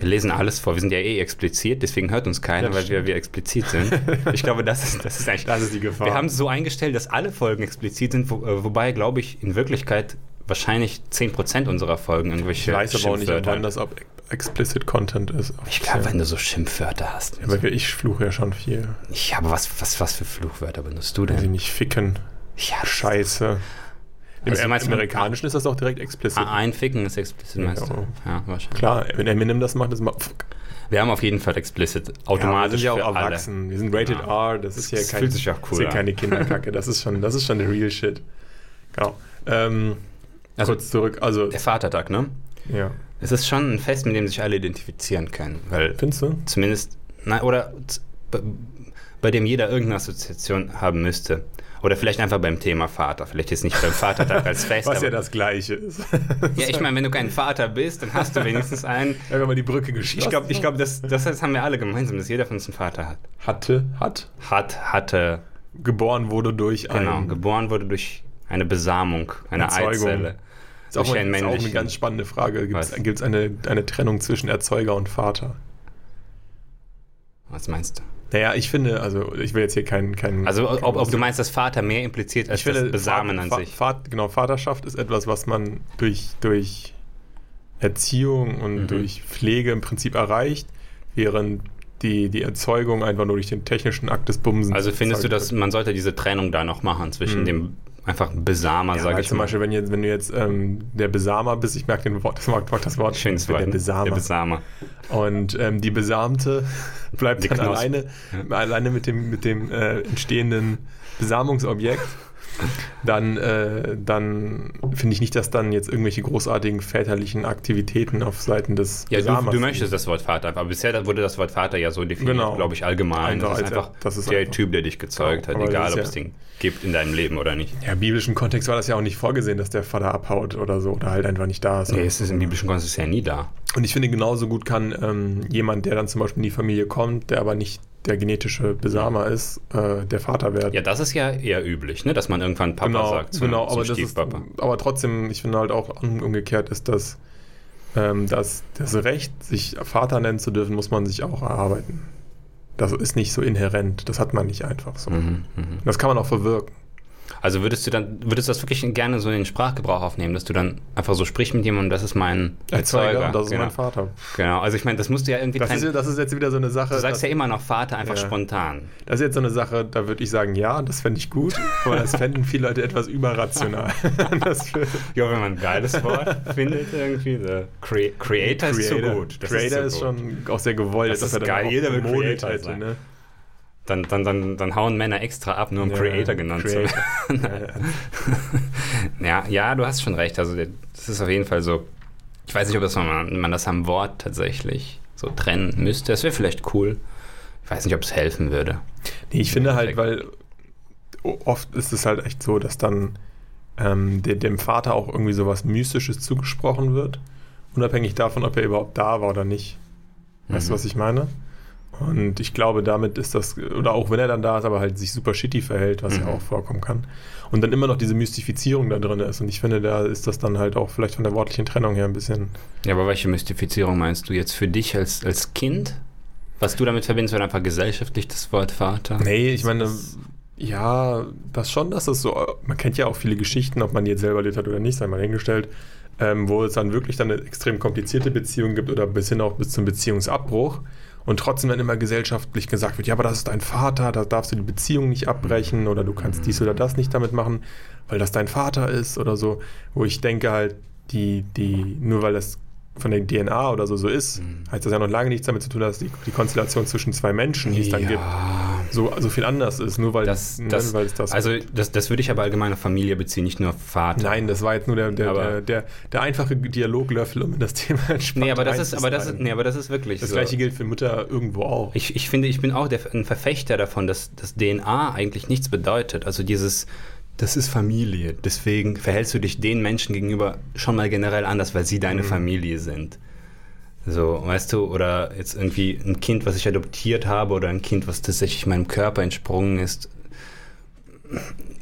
Speaker 1: Wir lesen alles vor. Wir sind ja eh explizit, deswegen hört uns keiner,
Speaker 2: Ja,
Speaker 1: weil wir, wir explizit sind. Ich glaube, das ist, das ist eigentlich. *laughs*
Speaker 2: Das ist die Gefahr.
Speaker 1: Wir haben es so eingestellt, dass alle Folgen explizit sind, wo, äh, wobei, glaube ich, in Wirklichkeit wahrscheinlich 10% unserer Folgen
Speaker 2: ich
Speaker 1: irgendwelche
Speaker 2: weiß aber auch nicht, wann das ab explicit Content ist.
Speaker 1: Ich glaube, wenn du so Schimpfwörter hast.
Speaker 2: Aber ich fluche ja schon viel.
Speaker 1: Ja, aber was, was, was für Fluchwörter benutzt du
Speaker 2: Weiß ich
Speaker 1: denn?
Speaker 2: nicht, ficken,
Speaker 1: Ja,
Speaker 2: Scheiße. Im
Speaker 1: Also meinst mit-
Speaker 2: Amerikanischen ist das auch direkt explicit.
Speaker 1: Ah, Einficken ist explizit, meinst du? Ja, wahrscheinlich.
Speaker 2: Klar, wenn Eminem das macht, ist mal. Fuck.
Speaker 1: Wir haben auf jeden Fall explicit
Speaker 2: Ja, wir
Speaker 1: automatisch
Speaker 2: sind ja auch
Speaker 1: für alle.
Speaker 2: erwachsen. Wir sind rated
Speaker 1: Ja.
Speaker 2: R. Das ist ja
Speaker 1: Das
Speaker 2: kein,
Speaker 1: fühlt sich auch
Speaker 2: das
Speaker 1: cool
Speaker 2: ist ja keine Kinderkacke. Das ist schon, das ist schon der real shit. Genau. Ähm,
Speaker 1: Also
Speaker 2: kurz zurück. Also,
Speaker 1: der Vatertag, ne?
Speaker 2: ja.
Speaker 1: Es ist schon ein Fest, mit dem sich alle identifizieren können, weil
Speaker 2: Findest du?
Speaker 1: zumindest, na, oder bei dem jeder irgendeine Assoziation haben müsste. Oder vielleicht einfach beim Thema Vater. Vielleicht jetzt nicht beim Vatertag als *laughs* Fest.
Speaker 2: Was ja das Gleiche ist.
Speaker 1: ja, ich meine, wenn du kein Vater bist, dann hast du wenigstens einen.
Speaker 2: Ja, wenn man die Brücke geschlossen
Speaker 1: Ich glaube, ich glaub, das, das haben wir alle gemeinsam, dass jeder von uns einen Vater hat.
Speaker 2: hatte, hat,
Speaker 1: Hat, hatte,
Speaker 2: geboren wurde durch
Speaker 1: genau,
Speaker 2: ein.
Speaker 1: geboren wurde durch eine Besamung, eine
Speaker 2: Erzeugung.
Speaker 1: Eizelle.
Speaker 2: Ist auch,
Speaker 1: einen
Speaker 2: ist auch eine ganz spannende Frage. Gibt es eine, eine Trennung zwischen Erzeuger und Vater?
Speaker 1: Was meinst du?
Speaker 2: Naja, ich finde, also ich will jetzt hier keinen. keinen
Speaker 1: Also,
Speaker 2: keinen-
Speaker 1: ob, ob du meinst, dass Vater mehr impliziert als
Speaker 2: ich finde,
Speaker 1: das Besamen
Speaker 2: Vater-
Speaker 1: an sich.
Speaker 2: Vater, genau, Vaterschaft ist etwas, was man durch, durch Erziehung und
Speaker 1: Mhm.
Speaker 2: durch Pflege im Prinzip erreicht, während die, die Erzeugung einfach nur durch den technischen Akt des Bumsens.
Speaker 1: Also findest du, dass man sollte diese Trennung da noch machen zwischen
Speaker 2: Mhm.
Speaker 1: dem einfach Besamer,
Speaker 2: ja,
Speaker 1: sage ich
Speaker 2: zum
Speaker 1: mal.
Speaker 2: Beispiel, wenn, jetzt, wenn du jetzt ähm, der Besamer bist, ich merke den Wort, das Wort, das Wort
Speaker 1: Schönes Wort.
Speaker 2: der? Besamer.
Speaker 1: Der Besamer.
Speaker 2: Und ähm, die Besamte *laughs* bleibt
Speaker 1: Die
Speaker 2: dann alleine, alleine mit dem, mit dem äh, entstehenden Besamungsobjekt. *laughs* Dann, äh, dann finde ich nicht, dass dann jetzt irgendwelche großartigen väterlichen Aktivitäten auf Seiten des
Speaker 1: Ja, du, du möchtest das Wort Vater, aber bisher wurde das Wort Vater ja so definiert,
Speaker 2: Genau.
Speaker 1: glaube ich, allgemein.
Speaker 2: Einfach
Speaker 1: das ist einfach
Speaker 2: das ist
Speaker 1: der
Speaker 2: einfach-
Speaker 1: Typ, der dich gezeugt
Speaker 2: Genau,
Speaker 1: hat, egal ob
Speaker 2: ja-
Speaker 1: es den gibt in deinem Leben oder nicht.
Speaker 2: Ja, im biblischen Kontext war das ja auch nicht vorgesehen, dass der Vater abhaut oder so oder halt einfach nicht da ist.
Speaker 1: Nee, es ist im biblischen Kontext ja nie da.
Speaker 2: Und ich finde, genauso gut kann ähm, jemand, der dann zum Beispiel in die Familie kommt, der aber nicht der genetische Besamer ist, äh, der Vater werden.
Speaker 1: Ja, das ist ja eher üblich, ne? dass man irgendwann Papa
Speaker 2: genau,
Speaker 1: sagt zum,
Speaker 2: genau, aber, das ist,
Speaker 1: Stiefpapa.
Speaker 2: aber trotzdem, ich finde halt auch um- umgekehrt ist das, ähm, dass das Recht, sich Vater nennen zu dürfen, muss man sich auch erarbeiten. Das ist nicht so inhärent, das hat man nicht einfach so.
Speaker 1: Mhm, mhm.
Speaker 2: Das kann man auch verwirken.
Speaker 1: Also würdest du dann, würdest du das wirklich gerne so in den Sprachgebrauch aufnehmen, dass du dann einfach so sprichst mit jemandem, das ist mein Erzeuger.
Speaker 2: und das ist
Speaker 1: genau.
Speaker 2: mein Vater.
Speaker 1: Genau, also ich meine, das musst du ja irgendwie
Speaker 2: Das
Speaker 1: trennen.
Speaker 2: ist, das ist jetzt wieder so eine Sache.
Speaker 1: Du sagst
Speaker 2: das,
Speaker 1: ja immer noch Vater, einfach
Speaker 2: Ja.
Speaker 1: spontan.
Speaker 2: das ist jetzt so eine Sache, da würde ich sagen, ja, das fände ich gut, aber das fänden viele Leute etwas überrational. *laughs*
Speaker 1: Ja, wenn man ein geiles Wort findet irgendwie. The Cre Creator, ist zu gut. Das
Speaker 2: Creator ist,
Speaker 1: zu gut.
Speaker 2: schon auch sehr gewollt.
Speaker 1: Das
Speaker 2: dass
Speaker 1: ist
Speaker 2: er
Speaker 1: geil. Jeder will Creator
Speaker 2: hätte,
Speaker 1: sein.
Speaker 2: ne?
Speaker 1: Dann, dann, dann, dann hauen Männer extra ab, nur um
Speaker 2: Ja,
Speaker 1: Creator genannt
Speaker 2: Creator.
Speaker 1: zu werden. *laughs* ja, ja, du hast schon recht. Also das ist auf jeden Fall so. Ich weiß nicht, ob das man, man das am Wort tatsächlich so trennen müsste. Das wäre vielleicht cool. Ich weiß nicht, ob es helfen würde.
Speaker 2: Nee, ich finde halt, weil oft ist es halt echt so, dass dann ähm, de dem Vater auch irgendwie sowas Mystisches zugesprochen wird, unabhängig davon, ob er überhaupt da war oder nicht. Weißt
Speaker 1: Mhm.
Speaker 2: du, was ich meine? Und ich glaube, damit ist das, oder auch wenn er dann da ist, aber halt sich super shitty verhält, was ja
Speaker 1: Mhm.
Speaker 2: auch vorkommen kann. Und dann immer noch diese Mystifizierung da drin ist. Und ich finde, da ist das dann halt auch vielleicht von der wortlichen Trennung her ein bisschen.
Speaker 1: Ja, aber welche Mystifizierung meinst du jetzt für dich als, als Kind? Was du damit verbindest, wird einfach gesellschaftlich das Wort Vater?
Speaker 2: Nee, ich meine, ja, das schon, dass es so, man kennt ja auch viele Geschichten, ob man die jetzt selber erlebt hat oder nicht, sei mal hingestellt, ähm, wo es dann wirklich dann eine extrem komplizierte Beziehung gibt oder bis hin auch bis zum Beziehungsabbruch und trotzdem dann immer gesellschaftlich gesagt wird, ja, aber das ist dein Vater, da darfst du die Beziehung nicht abbrechen oder du kannst dies oder das nicht damit machen, weil das dein Vater ist oder so, wo ich denke halt, die, die, nur weil das von der DNA oder so so ist,
Speaker 1: Mhm.
Speaker 2: heißt das ja noch lange nichts damit zu tun, dass die, die Konstellation zwischen zwei Menschen, die es dann gibt,
Speaker 1: ja,
Speaker 2: so, so viel anders ist, nur weil,
Speaker 1: das,
Speaker 2: ne,
Speaker 1: das,
Speaker 2: weil es das
Speaker 1: also das, das würde ich aber allgemein auf Familie beziehen, nicht nur auf Vater.
Speaker 2: Nein, das war jetzt nur der, der, der, der, der einfache Dialoglöffel, um das Thema *laughs* entspannt
Speaker 1: Nee, aber das ist, aber das ist, nee, aber das ist wirklich
Speaker 2: Das
Speaker 1: so.
Speaker 2: gleiche gilt für Mütter irgendwo auch.
Speaker 1: Ich, ich finde, ich bin auch der, ein Verfechter davon, dass, dass DNA eigentlich nichts bedeutet. Also dieses, das ist Familie. Deswegen verhältst du dich den Menschen gegenüber schon mal generell anders, weil sie deine
Speaker 2: Mhm.
Speaker 1: Familie sind. So, weißt du, oder jetzt irgendwie ein Kind, was ich adoptiert habe, oder ein Kind, was tatsächlich meinem Körper entsprungen ist,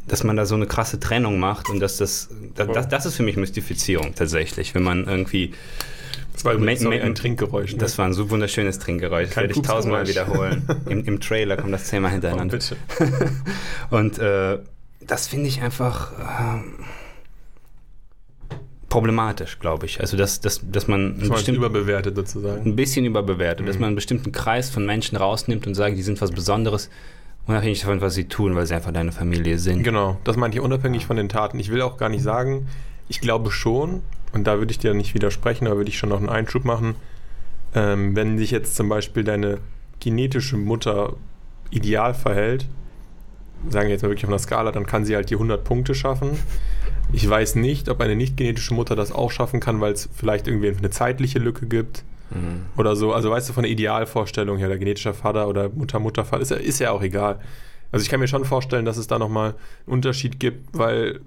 Speaker 1: dass man da so eine krasse Trennung macht und dass das, das, das, das ist für mich Mystifizierung tatsächlich, wenn man irgendwie
Speaker 2: das war übrigens sorry, ein Trinkgeräusch. Ne?
Speaker 1: das war ein so wunderschönes Trinkgeräusch. Das
Speaker 2: Kein
Speaker 1: werde ich tausendmal wiederholen. *laughs* Im, Im Trailer kommt das zehnmal
Speaker 2: oh,
Speaker 1: hintereinander.
Speaker 2: bitte. *laughs*
Speaker 1: Und äh, das finde ich einfach ähm, problematisch, glaube ich. Also, dass, dass, dass man
Speaker 2: Das
Speaker 1: bestimmten,
Speaker 2: überbewertet sozusagen.
Speaker 1: ein bisschen überbewertet, dass
Speaker 2: Mhm.
Speaker 1: man einen bestimmten Kreis von Menschen rausnimmt und sagt, die sind was Besonderes, unabhängig davon, was sie tun, weil sie einfach deine Familie sind.
Speaker 2: Genau, das meinte ich unabhängig von den Taten. Ich will auch gar nicht sagen, ich glaube schon, und da würde ich dir nicht widersprechen, da würde ich schon noch einen Einschub machen, ähm, wenn sich jetzt zum Beispiel deine genetische Mutter ideal verhält, sagen wir jetzt mal wirklich auf einer Skala, dann kann sie halt die 100 Punkte schaffen. Ich weiß nicht, ob eine nicht genetische Mutter das auch schaffen kann, weil es vielleicht irgendwie eine zeitliche Lücke gibt
Speaker 1: Mhm.
Speaker 2: oder so. Also weißt du, von der Idealvorstellung her, der genetische Vater oder Mutter, Muttervater, ist ja, ist ja auch egal. Also ich kann mir schon vorstellen, dass es da nochmal einen Unterschied gibt, weil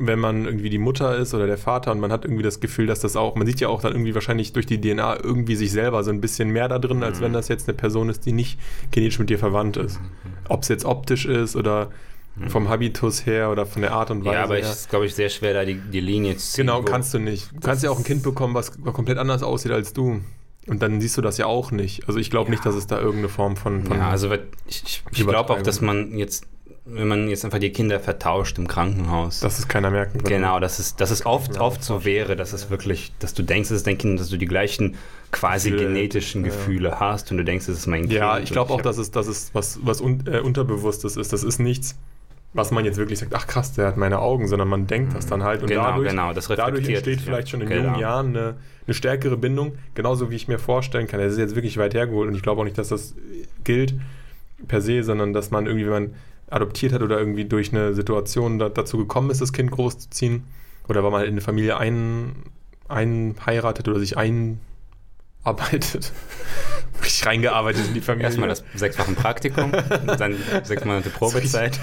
Speaker 2: wenn man irgendwie die Mutter ist oder der Vater und man hat irgendwie das Gefühl, dass das auch, man sieht ja auch dann irgendwie wahrscheinlich durch die DNA irgendwie sich selber so ein bisschen mehr da drin, als
Speaker 1: Mhm.
Speaker 2: wenn das jetzt eine Person ist, die nicht genetisch mit dir verwandt ist. Ob es jetzt optisch ist oder vom Habitus her oder von der Art und Weise
Speaker 1: Mhm. Ja, aber es ist, glaube ich, sehr schwer, da die, die Linie zu ziehen.
Speaker 2: Genau, kannst du nicht. Du kannst ja auch ein Kind bekommen, was komplett anders aussieht als du. Und dann siehst du das ja auch nicht. Also ich glaube
Speaker 1: Ja.
Speaker 2: nicht, dass es da irgendeine Form von... von
Speaker 1: Ja, also ich, ich, ich glaube auch, dass man jetzt, wenn man jetzt einfach die Kinder vertauscht im Krankenhaus.
Speaker 2: dass es keiner merken würde.
Speaker 1: Genau, dass es, dass es oft,
Speaker 2: Ja,
Speaker 1: oft so wäre, dass es wirklich, dass du denkst, es ist dein Kind, dass du die gleichen quasi
Speaker 2: Gefühle,
Speaker 1: genetischen
Speaker 2: ja.
Speaker 1: Gefühle hast und du denkst, es ist mein Kind.
Speaker 2: Ja, ich glaube auch, dass es, dass es was, was un, äh, Unterbewusstes ist. Das ist nichts, was man jetzt wirklich sagt, ach krass, der hat meine Augen, sondern man denkt das dann halt. Und
Speaker 1: Genau,
Speaker 2: dadurch,
Speaker 1: genau, das
Speaker 2: dadurch entsteht vielleicht
Speaker 1: ja.
Speaker 2: schon in
Speaker 1: Genau.
Speaker 2: jungen Jahren eine, eine stärkere Bindung, genauso wie ich mir vorstellen kann. Das ist jetzt wirklich weit hergeholt und ich glaube auch nicht, dass das gilt per se, sondern dass man irgendwie, wenn man adoptiert hat oder irgendwie durch eine Situation da, dazu gekommen ist, das Kind großzuziehen oder weil man halt in eine Familie ein, einheiratet oder sich einarbeitet, *laughs* richtig reingearbeitet in die Familie.
Speaker 1: Erstmal das sechs Wochen Praktikum, dann sechs Monate *laughs* Probezeit.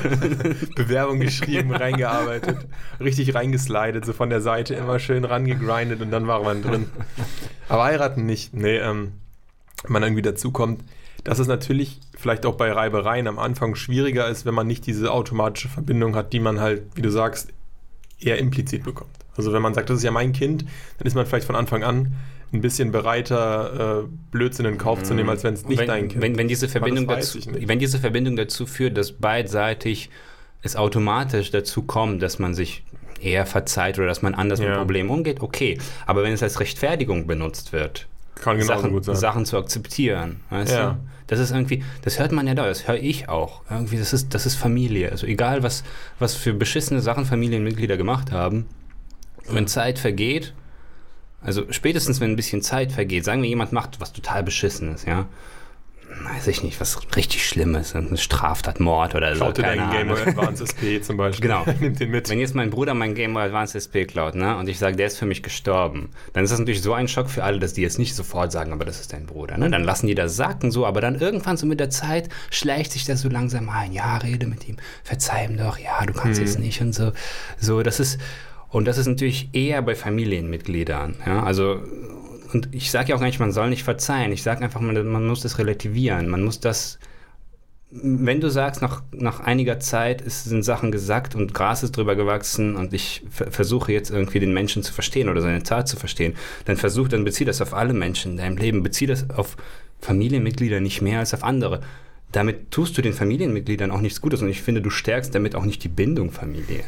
Speaker 2: Bewerbung geschrieben, *laughs* reingearbeitet, richtig reingeslidet, so von der Seite immer schön rangegrindet und dann war man drin. Aber heiraten nicht. Nee, ähm, man irgendwie dazu kommt, dass es natürlich vielleicht auch bei Reibereien am Anfang schwieriger ist, wenn man nicht diese automatische Verbindung hat, die man halt, wie du sagst, eher implizit bekommt. Also wenn man sagt, das ist ja mein Kind, dann ist man vielleicht von Anfang an ein bisschen bereiter, äh, Blödsinn in Kauf zu nehmen, als wenn es nicht
Speaker 1: wenn,
Speaker 2: dein Kind
Speaker 1: wenn, wenn diese Verbindung dazu, wenn diese Verbindung dazu führt, dass beidseitig es automatisch dazu kommt, dass man sich eher verzeiht oder dass man anders mit
Speaker 2: Ja.
Speaker 1: Problemen umgeht, okay. Aber wenn es als Rechtfertigung benutzt wird,
Speaker 2: Kann
Speaker 1: Sachen,
Speaker 2: gut sein.
Speaker 1: Sachen zu akzeptieren, weißt
Speaker 2: Ja.
Speaker 1: du? Das ist irgendwie, das hört man ja da, das höre ich auch. Irgendwie, das ist, das ist Familie. Also egal, was, was für beschissene Sachen Familienmitglieder gemacht haben, wenn Zeit vergeht, also spätestens wenn ein bisschen Zeit vergeht, sagen wir, jemand macht was total Beschissenes, ja, weiß ich nicht, was richtig Schlimmes, eine Straftat, Mord oder so.
Speaker 2: Klaut dir deinen Game Boy. Advance SP *laughs* zum Beispiel.
Speaker 1: Genau. *laughs*
Speaker 2: Nimmt den mit.
Speaker 1: Wenn jetzt mein Bruder mein Game Boy Advance SP klaut, ne, und ich sage, der ist für mich gestorben, dann ist das natürlich so ein Schock für alle, dass die jetzt nicht sofort sagen, aber das ist dein Bruder, ne? Dann lassen die das sacken so, aber dann irgendwann so mit der Zeit schleicht sich das so langsam ein. Ja, rede mit ihm, verzeih ihm doch, ja, du kannst
Speaker 2: Hm.
Speaker 1: jetzt nicht und so. So, das ist und das ist natürlich eher bei Familienmitgliedern, ja? Also und ich sage ja auch gar nicht, man soll nicht verzeihen. Ich sage einfach, man, man muss das relativieren. Man muss das wenn du sagst, nach, nach einiger Zeit ist, sind Sachen gesagt und Gras ist drüber gewachsen und ich ver- versuche jetzt irgendwie den Menschen zu verstehen oder seine Tat zu verstehen, dann versuch, dann bezieh das auf alle Menschen in deinem Leben, bezieh das auf Familienmitglieder nicht mehr als auf andere. Damit tust du den Familienmitgliedern auch nichts Gutes und ich finde, du stärkst damit auch nicht die Bindung Familie.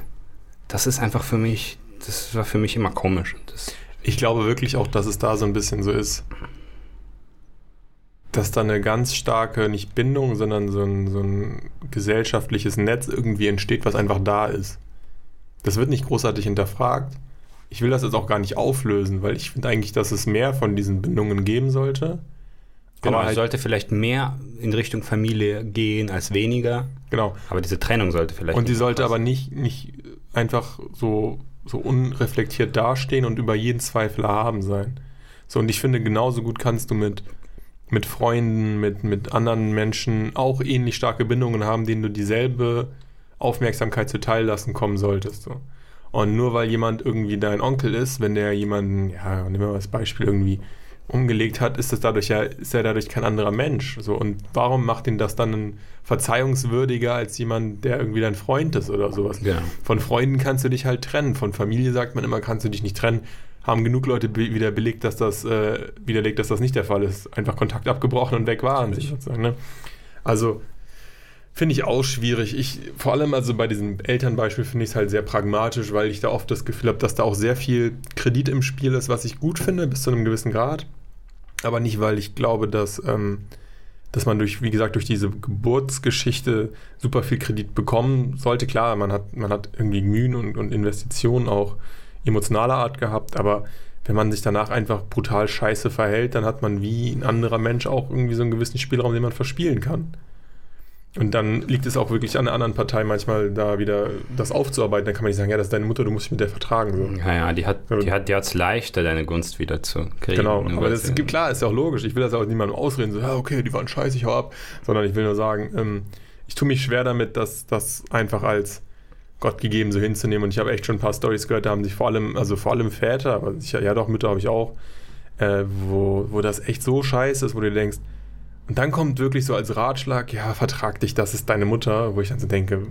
Speaker 1: Das ist einfach für mich, das war für mich immer komisch. Das,
Speaker 2: Ich glaube wirklich auch, dass es da so ein bisschen so ist, dass da eine ganz starke, nicht Bindung, sondern so ein, so ein gesellschaftliches Netz irgendwie entsteht, was einfach da ist. Das wird nicht großartig hinterfragt. Ich will das jetzt auch gar nicht auflösen, weil ich finde eigentlich, dass es mehr von diesen Bindungen geben sollte.
Speaker 1: genau,
Speaker 2: Aber
Speaker 1: es
Speaker 2: halt-
Speaker 1: sollte vielleicht mehr in Richtung Familie gehen als weniger,
Speaker 2: Genau.
Speaker 1: aber diese Trennung sollte vielleicht.
Speaker 2: Und die sollte
Speaker 1: passen.
Speaker 2: aber nicht, nicht einfach so, so unreflektiert dastehen und über jeden Zweifel erhaben sein. So, und ich finde, genauso gut kannst du mit, mit Freunden, mit, mit anderen Menschen auch ähnlich starke Bindungen haben, denen du dieselbe Aufmerksamkeit zuteil lassen kommen solltest. So. Und nur weil jemand irgendwie dein Onkel ist, wenn der jemanden, ja, nehmen wir mal das Beispiel, irgendwie umgelegt hat, ist das dadurch ja, ist er dadurch kein anderer Mensch. So, und warum macht ihn das dann verzeihungswürdiger als jemand, der irgendwie dein Freund ist oder sowas?
Speaker 1: Genau.
Speaker 2: Von Freunden kannst du dich halt trennen. Von Familie sagt man immer, kannst du dich nicht trennen. Haben genug Leute be wieder belegt, dass das, äh, widerlegt, dass das nicht der Fall ist. Einfach Kontakt abgebrochen und weg waren sie sozusagen. Ne? Also finde ich auch schwierig. Ich, vor allem also bei diesem Elternbeispiel finde ich es halt sehr pragmatisch, weil ich da oft das Gefühl habe, dass da auch sehr viel Kredit im Spiel ist, was ich gut finde, bis zu einem gewissen Grad. Aber nicht, weil ich glaube, dass, ähm, dass man durch, wie gesagt, durch diese Geburtsgeschichte super viel Kredit bekommen sollte. Klar, man hat, man hat irgendwie Mühen und, und Investitionen auch emotionaler Art gehabt, aber wenn man sich danach einfach brutal scheiße verhält, dann hat man wie ein anderer Mensch auch irgendwie so einen gewissen Spielraum, den man verspielen kann. Und dann liegt es auch wirklich an der anderen Partei manchmal da wieder das aufzuarbeiten. Dann kann man nicht sagen, ja, das ist deine Mutter, du musst dich mit der vertragen. So.
Speaker 1: Ja, ja, die hat die hat die hat's leichter, deine Gunst wieder zu kriegen.
Speaker 2: Genau,
Speaker 1: ne,
Speaker 2: aber das gibt klar, ist ja auch logisch. Ich will das auch niemandem ausreden, so, ja, okay, die waren scheiße, ich hau ab. Sondern ich will nur sagen, ähm, ich tue mich schwer damit, das, das einfach als Gott gegeben so hinzunehmen. Und ich habe echt schon ein paar Stories gehört, da haben sich vor allem, also vor allem Väter, aber sicher, ja doch, Mütter habe ich auch, äh, wo, wo das echt so scheiße ist, wo du denkst, und dann kommt wirklich so als Ratschlag, ja, vertrag dich, das ist deine Mutter, wo ich dann so denke,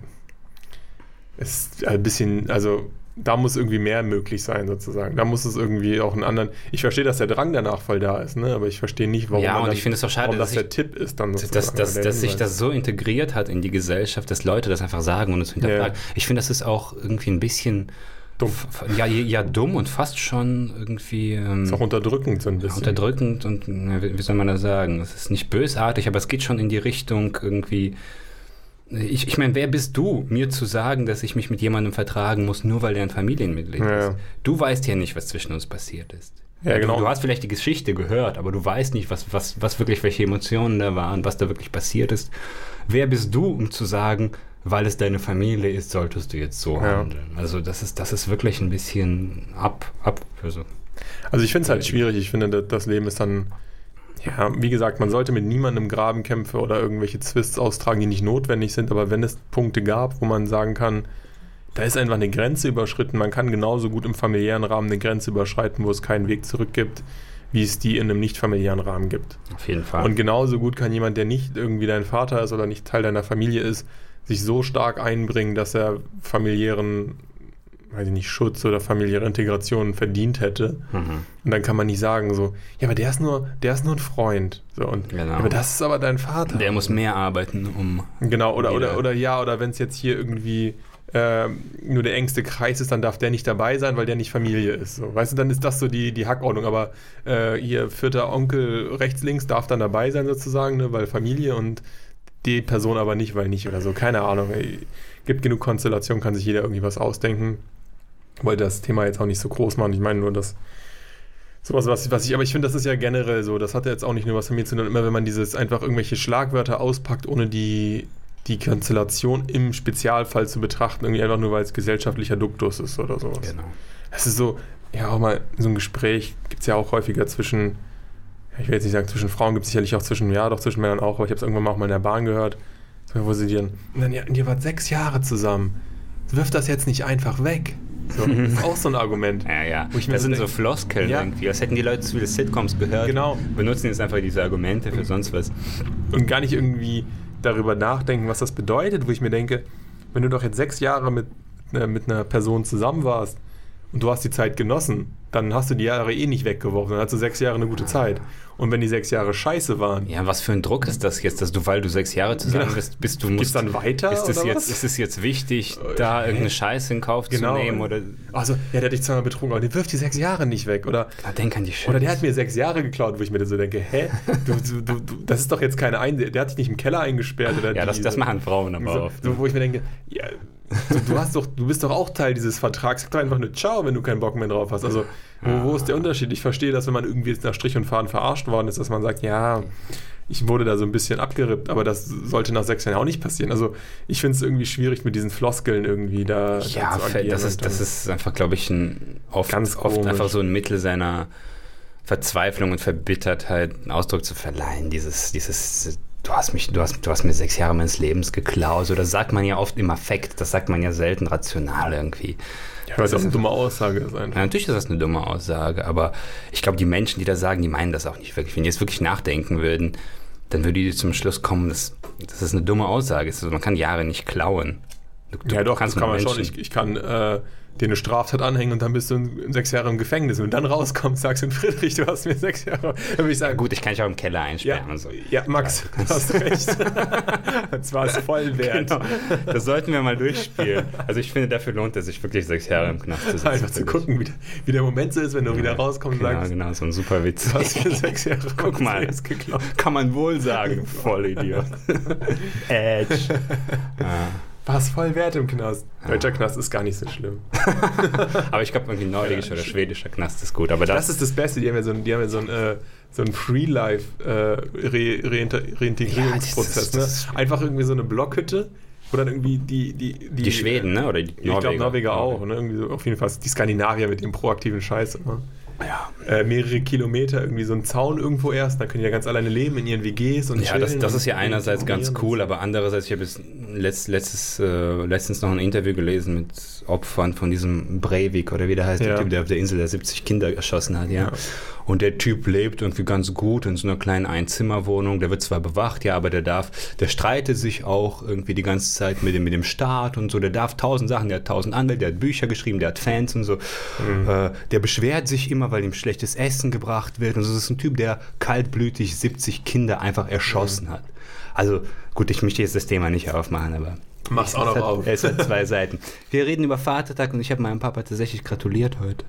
Speaker 2: ist ein bisschen, also da muss irgendwie mehr möglich sein, sozusagen. Da muss es irgendwie auch einen anderen. Ich verstehe, dass der Drang danach voll da ist, ne? aber ich verstehe nicht, warum,
Speaker 1: Ja, und ich finde es auch schade,
Speaker 2: warum das
Speaker 1: dass
Speaker 2: der Tipp ist dann
Speaker 1: dass,
Speaker 2: sozusagen.
Speaker 1: dass,
Speaker 2: der
Speaker 1: dass sich
Speaker 2: Hinweis.
Speaker 1: das so integriert hat in die Gesellschaft, dass Leute das einfach sagen und es hinterfragen. Ich finde, das ist auch irgendwie ein bisschen
Speaker 2: Dumm.
Speaker 1: Ja, ja, dumm und fast schon irgendwie ähm,
Speaker 2: ist auch unterdrückend so ein bisschen.
Speaker 1: unterdrückend und wie soll man das sagen? Es ist nicht bösartig, aber es geht schon in die Richtung irgendwie. Ich, ich meine, wer bist du, mir zu sagen, dass ich mich mit jemandem vertragen muss, nur weil der ein Familienmitglied
Speaker 2: Ja.
Speaker 1: ist? Du weißt ja nicht, was zwischen uns passiert ist.
Speaker 2: Ja, genau.
Speaker 1: Du, du hast vielleicht die Geschichte gehört, aber du weißt nicht, was, was, was wirklich, welche Emotionen da waren, was da wirklich passiert ist. Wer bist du, um zu sagen, weil es deine Familie ist, solltest du jetzt so
Speaker 2: Ja.
Speaker 1: handeln? Also das ist, das ist wirklich ein bisschen ab, ab, also
Speaker 2: Also ich finde es halt schwierig. Ich finde, da- das Leben ist dann, ja, wie gesagt, man sollte mit niemandem Grabenkämpfe oder irgendwelche Twists austragen, die nicht notwendig sind. Aber wenn es Punkte gab, wo man sagen kann, da ist einfach eine Grenze überschritten, man kann genauso gut im familiären Rahmen eine Grenze überschreiten, wo es keinen Weg zurück gibt, wie es die in einem nicht familiären Rahmen gibt.
Speaker 1: auf jeden Fall.
Speaker 2: Und genauso gut kann jemand, der nicht irgendwie dein Vater ist oder nicht Teil deiner Familie ist, sich so stark einbringen, dass er familiären, weiß ich nicht, Schutz oder familiäre Integration verdient hätte.
Speaker 1: mhm.
Speaker 2: Und dann kann man nicht sagen so, ja, aber der ist nur, der ist nur ein Freund. So, und,
Speaker 1: Genau.
Speaker 2: aber das ist aber dein Vater.
Speaker 1: Der muss mehr arbeiten, um.
Speaker 2: Genau, oder, oder, oder ja, oder wenn es jetzt hier irgendwie ähm, nur der engste Kreis ist, dann darf der nicht dabei sein, weil der nicht Familie ist. So, weißt du, dann ist das so die, die Hackordnung. Aber äh, hier vierter Onkel rechts, links darf dann dabei sein sozusagen, ne, weil Familie und die Person aber nicht, weil nicht oder so. Keine Ahnung. Ey. Gibt genug Konstellationen, kann sich jeder irgendwie was ausdenken. Wollte das Thema jetzt auch nicht so groß machen. Ich meine nur, dass Sowas, was, was ich, aber ich finde, das ist ja generell so. Das hat ja jetzt auch nicht nur was mit mir zu tun. Immer wenn man dieses einfach irgendwelche Schlagwörter auspackt, ohne die, die Konstellation im Spezialfall zu betrachten, irgendwie einfach nur, weil es gesellschaftlicher Duktus ist oder sowas.
Speaker 1: Genau.
Speaker 2: Es ist so, ja, auch mal so ein Gespräch gibt es ja auch häufiger zwischen, ich will jetzt nicht sagen zwischen Frauen, gibt es sicherlich auch zwischen, ja, doch zwischen Männern auch, aber ich habe es irgendwann mal auch mal in der Bahn gehört, wo sie dann, und dann, ja, ihr wart sechs Jahre zusammen, wirf das jetzt nicht einfach weg. So, das *laughs* ist auch so ein Argument.
Speaker 1: Ja, ja. Das
Speaker 2: so
Speaker 1: sind so
Speaker 2: denk-
Speaker 1: Floskeln
Speaker 2: Ja.
Speaker 1: irgendwie. Als hätten die Leute zu viele Sitcoms gehört.
Speaker 2: Genau.
Speaker 1: Benutzen jetzt einfach diese Argumente für sonst was.
Speaker 2: und gar nicht irgendwie darüber nachdenken, was das bedeutet, wo ich mir denke, wenn du doch jetzt sechs Jahre mit, äh, mit einer Person zusammen warst und du hast die Zeit genossen, dann hast du die Jahre eh nicht weggeworfen, dann hast du sechs Jahre eine gute Zeit. Und wenn die sechs Jahre scheiße waren,
Speaker 1: Ja, was für ein Druck ist das jetzt, dass du, weil du sechs Jahre zusammen
Speaker 2: Genau.
Speaker 1: bist, bist du
Speaker 2: Geht's
Speaker 1: musst.
Speaker 2: dann weiter,
Speaker 1: Ist es
Speaker 2: oder
Speaker 1: jetzt,
Speaker 2: was?
Speaker 1: ist es jetzt wichtig, da
Speaker 2: Hä?
Speaker 1: irgendeine Scheiße in Kauf
Speaker 2: Genau.
Speaker 1: zu nehmen? Oder
Speaker 2: also, ja, der hat dich zweimal betrogen, aber der wirft die sechs Jahre nicht weg. Oder,
Speaker 1: Na, denk an die Scheiße.
Speaker 2: oder der hat mir sechs Jahre geklaut, wo ich mir so denke, hä? Du, du, du, du, das ist doch jetzt keine Ein... Der hat dich nicht im Keller eingesperrt. Oder
Speaker 1: Ja, das,
Speaker 2: die-
Speaker 1: das machen Frauen aber
Speaker 2: so,
Speaker 1: oft.
Speaker 2: so, wo ich mir denke, ja, du, du, hast doch, du bist doch auch Teil dieses Vertrags. Sag doch einfach nur Ciao, wenn du keinen Bock mehr drauf hast. Also, wo, wo ist der Unterschied? Ich verstehe, dass wenn man irgendwie jetzt nach Strich und Faden verarscht worden ist, dass man sagt, ja, ich wurde da so ein bisschen abgerippt, aber das sollte nach sechs Jahren auch nicht passieren. Also, ich finde es irgendwie schwierig, mit diesen Floskeln irgendwie da,
Speaker 1: Ja,
Speaker 2: da zu agieren.
Speaker 1: das ist, das ist einfach, glaube ich, ein, oft,
Speaker 2: Ganz
Speaker 1: oft
Speaker 2: komisch.
Speaker 1: einfach so ein Mittel seiner Verzweiflung und Verbittertheit einen Ausdruck zu verleihen. Dieses, dieses, du hast mich, du hast, du hast mir sechs Jahre meines Lebens geklaut. So, das sagt man ja oft im Affekt, das sagt man ja selten rational irgendwie.
Speaker 2: ja, weil es auch eine dumme Aussage ist einfach.
Speaker 1: Ja, natürlich ist das eine dumme Aussage, aber ich glaube, die Menschen, die das sagen, die meinen das auch nicht wirklich. Wenn die jetzt wirklich nachdenken würden, dann würde die zum Schluss kommen, dass, dass das eine dumme Aussage ist. Also man kann Jahre nicht klauen. Du,
Speaker 2: Ja, doch, das
Speaker 1: kannst
Speaker 2: kann man
Speaker 1: Menschen-
Speaker 2: schon. Ich, ich kann äh, dir eine Straftat anhängen und dann bist du in, in sechs Jahre im Gefängnis. Und dann rauskommst, sagst du, *laughs* Friedrich, du hast mir sechs Jahre. Dann würde ich sagen,
Speaker 1: Gut, ich kann dich auch im Keller
Speaker 2: Ja,
Speaker 1: einsperren und so.
Speaker 2: ja, Max, du hast recht. *laughs* das war es voll wert.
Speaker 1: Genau. Das sollten wir mal durchspielen. Also ich finde, dafür lohnt es sich wirklich sechs Jahre im Knast zu sitzen.
Speaker 2: Einfach zu gucken, wie, der- wie der Moment so ist, wenn du wieder rauskommst und
Speaker 1: Genau,
Speaker 2: sagst,
Speaker 1: genau, so ein super Witz.
Speaker 2: du hast mir sechs Jahre *laughs*
Speaker 1: Guck mal.
Speaker 2: Geklaut.
Speaker 1: Kann man wohl sagen, du Vollidiot. Edge. Ah.
Speaker 2: War es voll wert im Knast. Deutscher Knast ist gar nicht so schlimm. *laughs*
Speaker 1: Aber ich glaube, irgendwie norwegischer oder schwedischer Knast ist gut. Aber das,
Speaker 2: Das ist das Beste. Die haben ja so ein, die haben ja so ein, äh, so ein Free-Life-Reintegrierungsprozess.
Speaker 1: Ja, ist- das
Speaker 2: ne? Einfach irgendwie so eine Blockhütte, wo dann irgendwie die. Die,
Speaker 1: die Schweden, ne? Oder die
Speaker 2: Ich glaube, Norweger auch. Ne? Irgendwie so, auf jeden Fall die Skandinavier mit dem proaktiven Scheiß. Ne?
Speaker 1: Ja.
Speaker 2: Äh, mehrere Kilometer, irgendwie so ein Zaun irgendwo erst, dann können die ja ganz alleine leben in ihren WGs und
Speaker 1: Ja, das, das ist ja einerseits ganz cool, aber andererseits, ich habe jetzt letzt, letztes, äh, letztens noch ein Interview gelesen mit Opfern von diesem Breivik oder wie der heißt,
Speaker 2: Ja.
Speaker 1: der Typ, der auf der Insel der 70 Kinder erschossen hat, ja.
Speaker 2: Ja.
Speaker 1: Und der Typ lebt irgendwie ganz gut in so einer kleinen Einzimmerwohnung, der wird zwar bewacht, ja, aber der darf, der streitet sich auch irgendwie die ganze Zeit mit dem, mit dem Staat und so, der darf tausend Sachen, der hat tausend Anwälte, der hat Bücher geschrieben, der hat Fans und so,
Speaker 2: Mhm.
Speaker 1: äh, der beschwert sich immer, weil ihm schlechtes Essen gebracht wird und so, das ist ein Typ, der kaltblütig 70 Kinder einfach erschossen hat. Also gut, ich möchte jetzt das Thema nicht aufmachen, aber
Speaker 2: Mach's auch
Speaker 1: es
Speaker 2: noch
Speaker 1: hat,
Speaker 2: auf.
Speaker 1: es hat zwei *laughs* Seiten. Wir reden über Vatertag und ich habe meinem Papa tatsächlich gratuliert heute.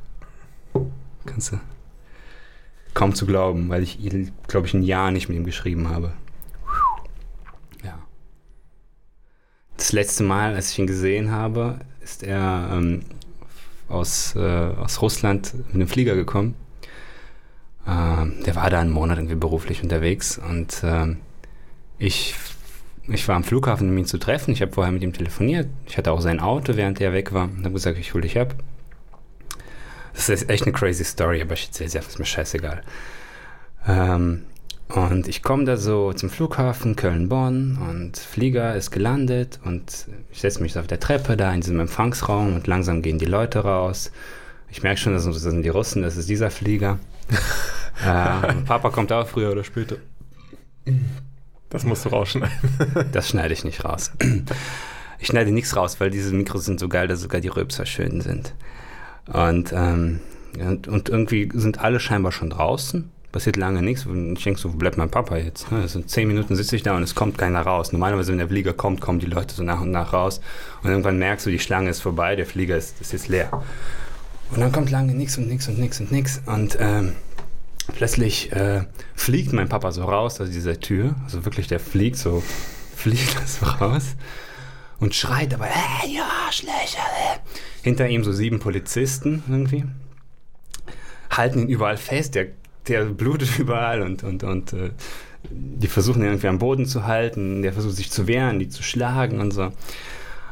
Speaker 1: Kannst du kaum zu glauben, weil ich, glaube ich, ein Jahr nicht mit ihm geschrieben habe. Ja. Das letzte Mal, als ich ihn gesehen habe, ist er ähm, aus, äh, aus Russland mit dem Flieger gekommen. Ähm, der war da einen Monat irgendwie beruflich unterwegs und ähm, ich, ich war am Flughafen, um ihn zu treffen. Ich habe vorher mit ihm telefoniert. Ich hatte auch sein Auto, während er weg war. Und habe gesagt, ich hole dich ab. Das ist echt eine crazy Story, aber ich erzähle sie einfach, ist mir scheißegal. Ähm, und ich komme da so zum Flughafen Köln-Bonn und Flieger ist gelandet und ich setze mich auf der Treppe da in diesem Empfangsraum und langsam gehen die Leute raus. Ich merke schon, das sind- die Russen, das ist dieser Flieger. *laughs* äh, Papa kommt auch früher oder später.
Speaker 2: Das musst du rausschneiden. *laughs*
Speaker 1: Das schneide ich nicht raus. Ich schneide nichts raus, weil diese Mikros sind so geil, dass sogar die Röpser schön sind. Und, ähm, und, und irgendwie sind alle scheinbar schon draußen. Passiert lange nichts. Und ich denke so, wo bleibt mein Papa jetzt? Ne? Also zehn Minuten sitze ich da und es kommt keiner raus. Normalerweise, wenn der Flieger kommt, kommen die Leute so nach und nach raus. Und irgendwann merkst du, die Schlange ist vorbei, der Flieger ist, ist jetzt leer. Und dann kommt lange nichts und nichts und nichts und nichts. Und ähm, plötzlich äh, fliegt mein Papa so raus aus dieser Tür. Also wirklich, der fliegt so, *laughs* fliegt so raus und schreit aber, hey, ja, Schlecher. Hinter ihm so sieben Polizisten irgendwie. halten ihn überall fest, der, der blutet *laughs* überall und, und, und äh, die versuchen ihn irgendwie am Boden zu halten, der versucht sich zu wehren, die zu schlagen und so.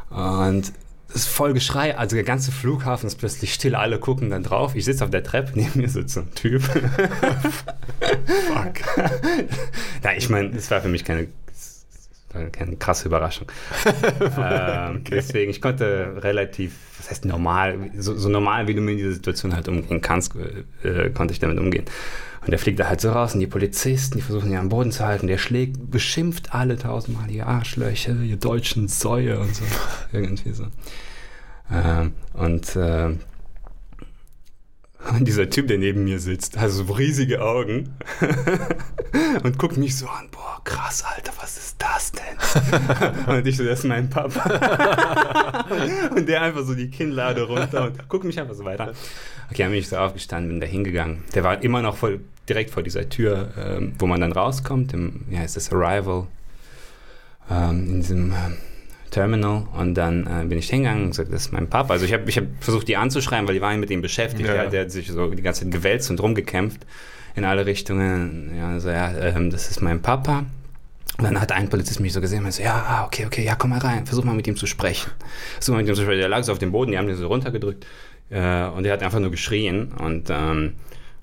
Speaker 1: Und ist voll Geschrei, also der ganze Flughafen ist plötzlich still, alle gucken dann drauf. Ich sitze auf der Treppe, *laughs* neben mir sitzt so ein Typ. *laughs* Fuck. *laughs* Na, ich meine, es war für mich keine keine krasse Überraschung. *laughs* ähm, okay. Deswegen, ich konnte relativ, was heißt normal, so, so, normal, wie du mit dieser Situation halt umgehen kannst, äh, konnte ich damit umgehen. Und der fliegt da halt so raus und die Polizisten, die versuchen ihn am Boden zu halten, der schlägt, beschimpft alle tausendmal, ihr Arschlöcher, ihr deutschen Säue und so. *laughs* Irgendwie so. Ähm, und äh, und *laughs* dieser Typ, der neben mir sitzt, hat so riesige Augen *laughs* und guckt mich so an, boah, krass, Alter, was ist das denn? *laughs* und ich so, das ist mein Papa. und der einfach so die Kinnlade runter und guckt mich einfach so weiter. Okay, dann bin ich so aufgestanden, bin da hingegangen. Der war immer noch voll, direkt vor dieser Tür, ähm, wo man dann rauskommt, im, wie heißt das, Arrival, ähm, in diesem... Ähm, Terminal und dann äh, bin ich hingegangen und gesagt, das ist mein Papa. Also ich habe ich hab versucht, die anzuschreiben, weil die waren mit ihm beschäftigt. Ja. Der, der, hat sich so die ganze Zeit gewälzt und rumgekämpft in alle Richtungen. Ja, also ja, ähm, das ist mein Papa. Und dann hat ein Polizist mich so gesehen und so, ja, ah, okay, okay, ja, komm mal rein, versuch mal mit ihm zu sprechen. Versuch mal mit ihm zu sprechen. Der lag so auf dem Boden, die haben den so runtergedrückt äh, und er hat einfach nur geschrien und ähm,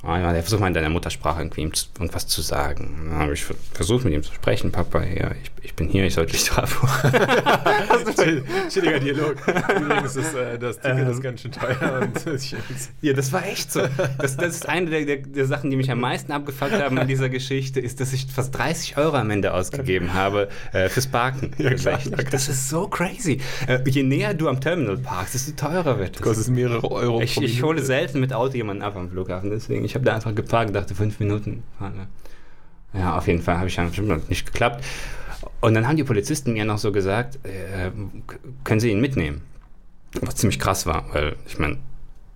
Speaker 1: Oh, ja, der versucht mal in deiner Muttersprache irgendwie irgendwas zu sagen. Dann habe ich versucht, mit ihm zu sprechen. Papa, ja, ich, ich bin hier, ich sollte dich drauf. *laughs*
Speaker 2: Chilliger Dialog. Übrigens ist äh, das Ticket ist ganz schön teuer. *laughs*
Speaker 1: ja, das war echt so. Das, das ist eine der, der, der, Sachen, die mich am meisten abgefuckt haben an dieser Geschichte, ist, dass ich fast 30 Euro am Ende ausgegeben habe äh, fürs Parken. Ja, klar, das ist so crazy. Äh, je näher du am Terminal parkst, desto teurer wird
Speaker 2: es. Kostet mehrere Euro
Speaker 1: ich, ich hole selten mit Auto jemanden ab am Flughafen, deswegen ich habe da einfach geparkt, dachte fünf Minuten Ja, auf jeden Fall habe ich dann bestimmt nicht geklappt. Und dann haben die Polizisten mir noch so gesagt, äh, können Sie ihn mitnehmen? Was ziemlich krass war, weil ich meine,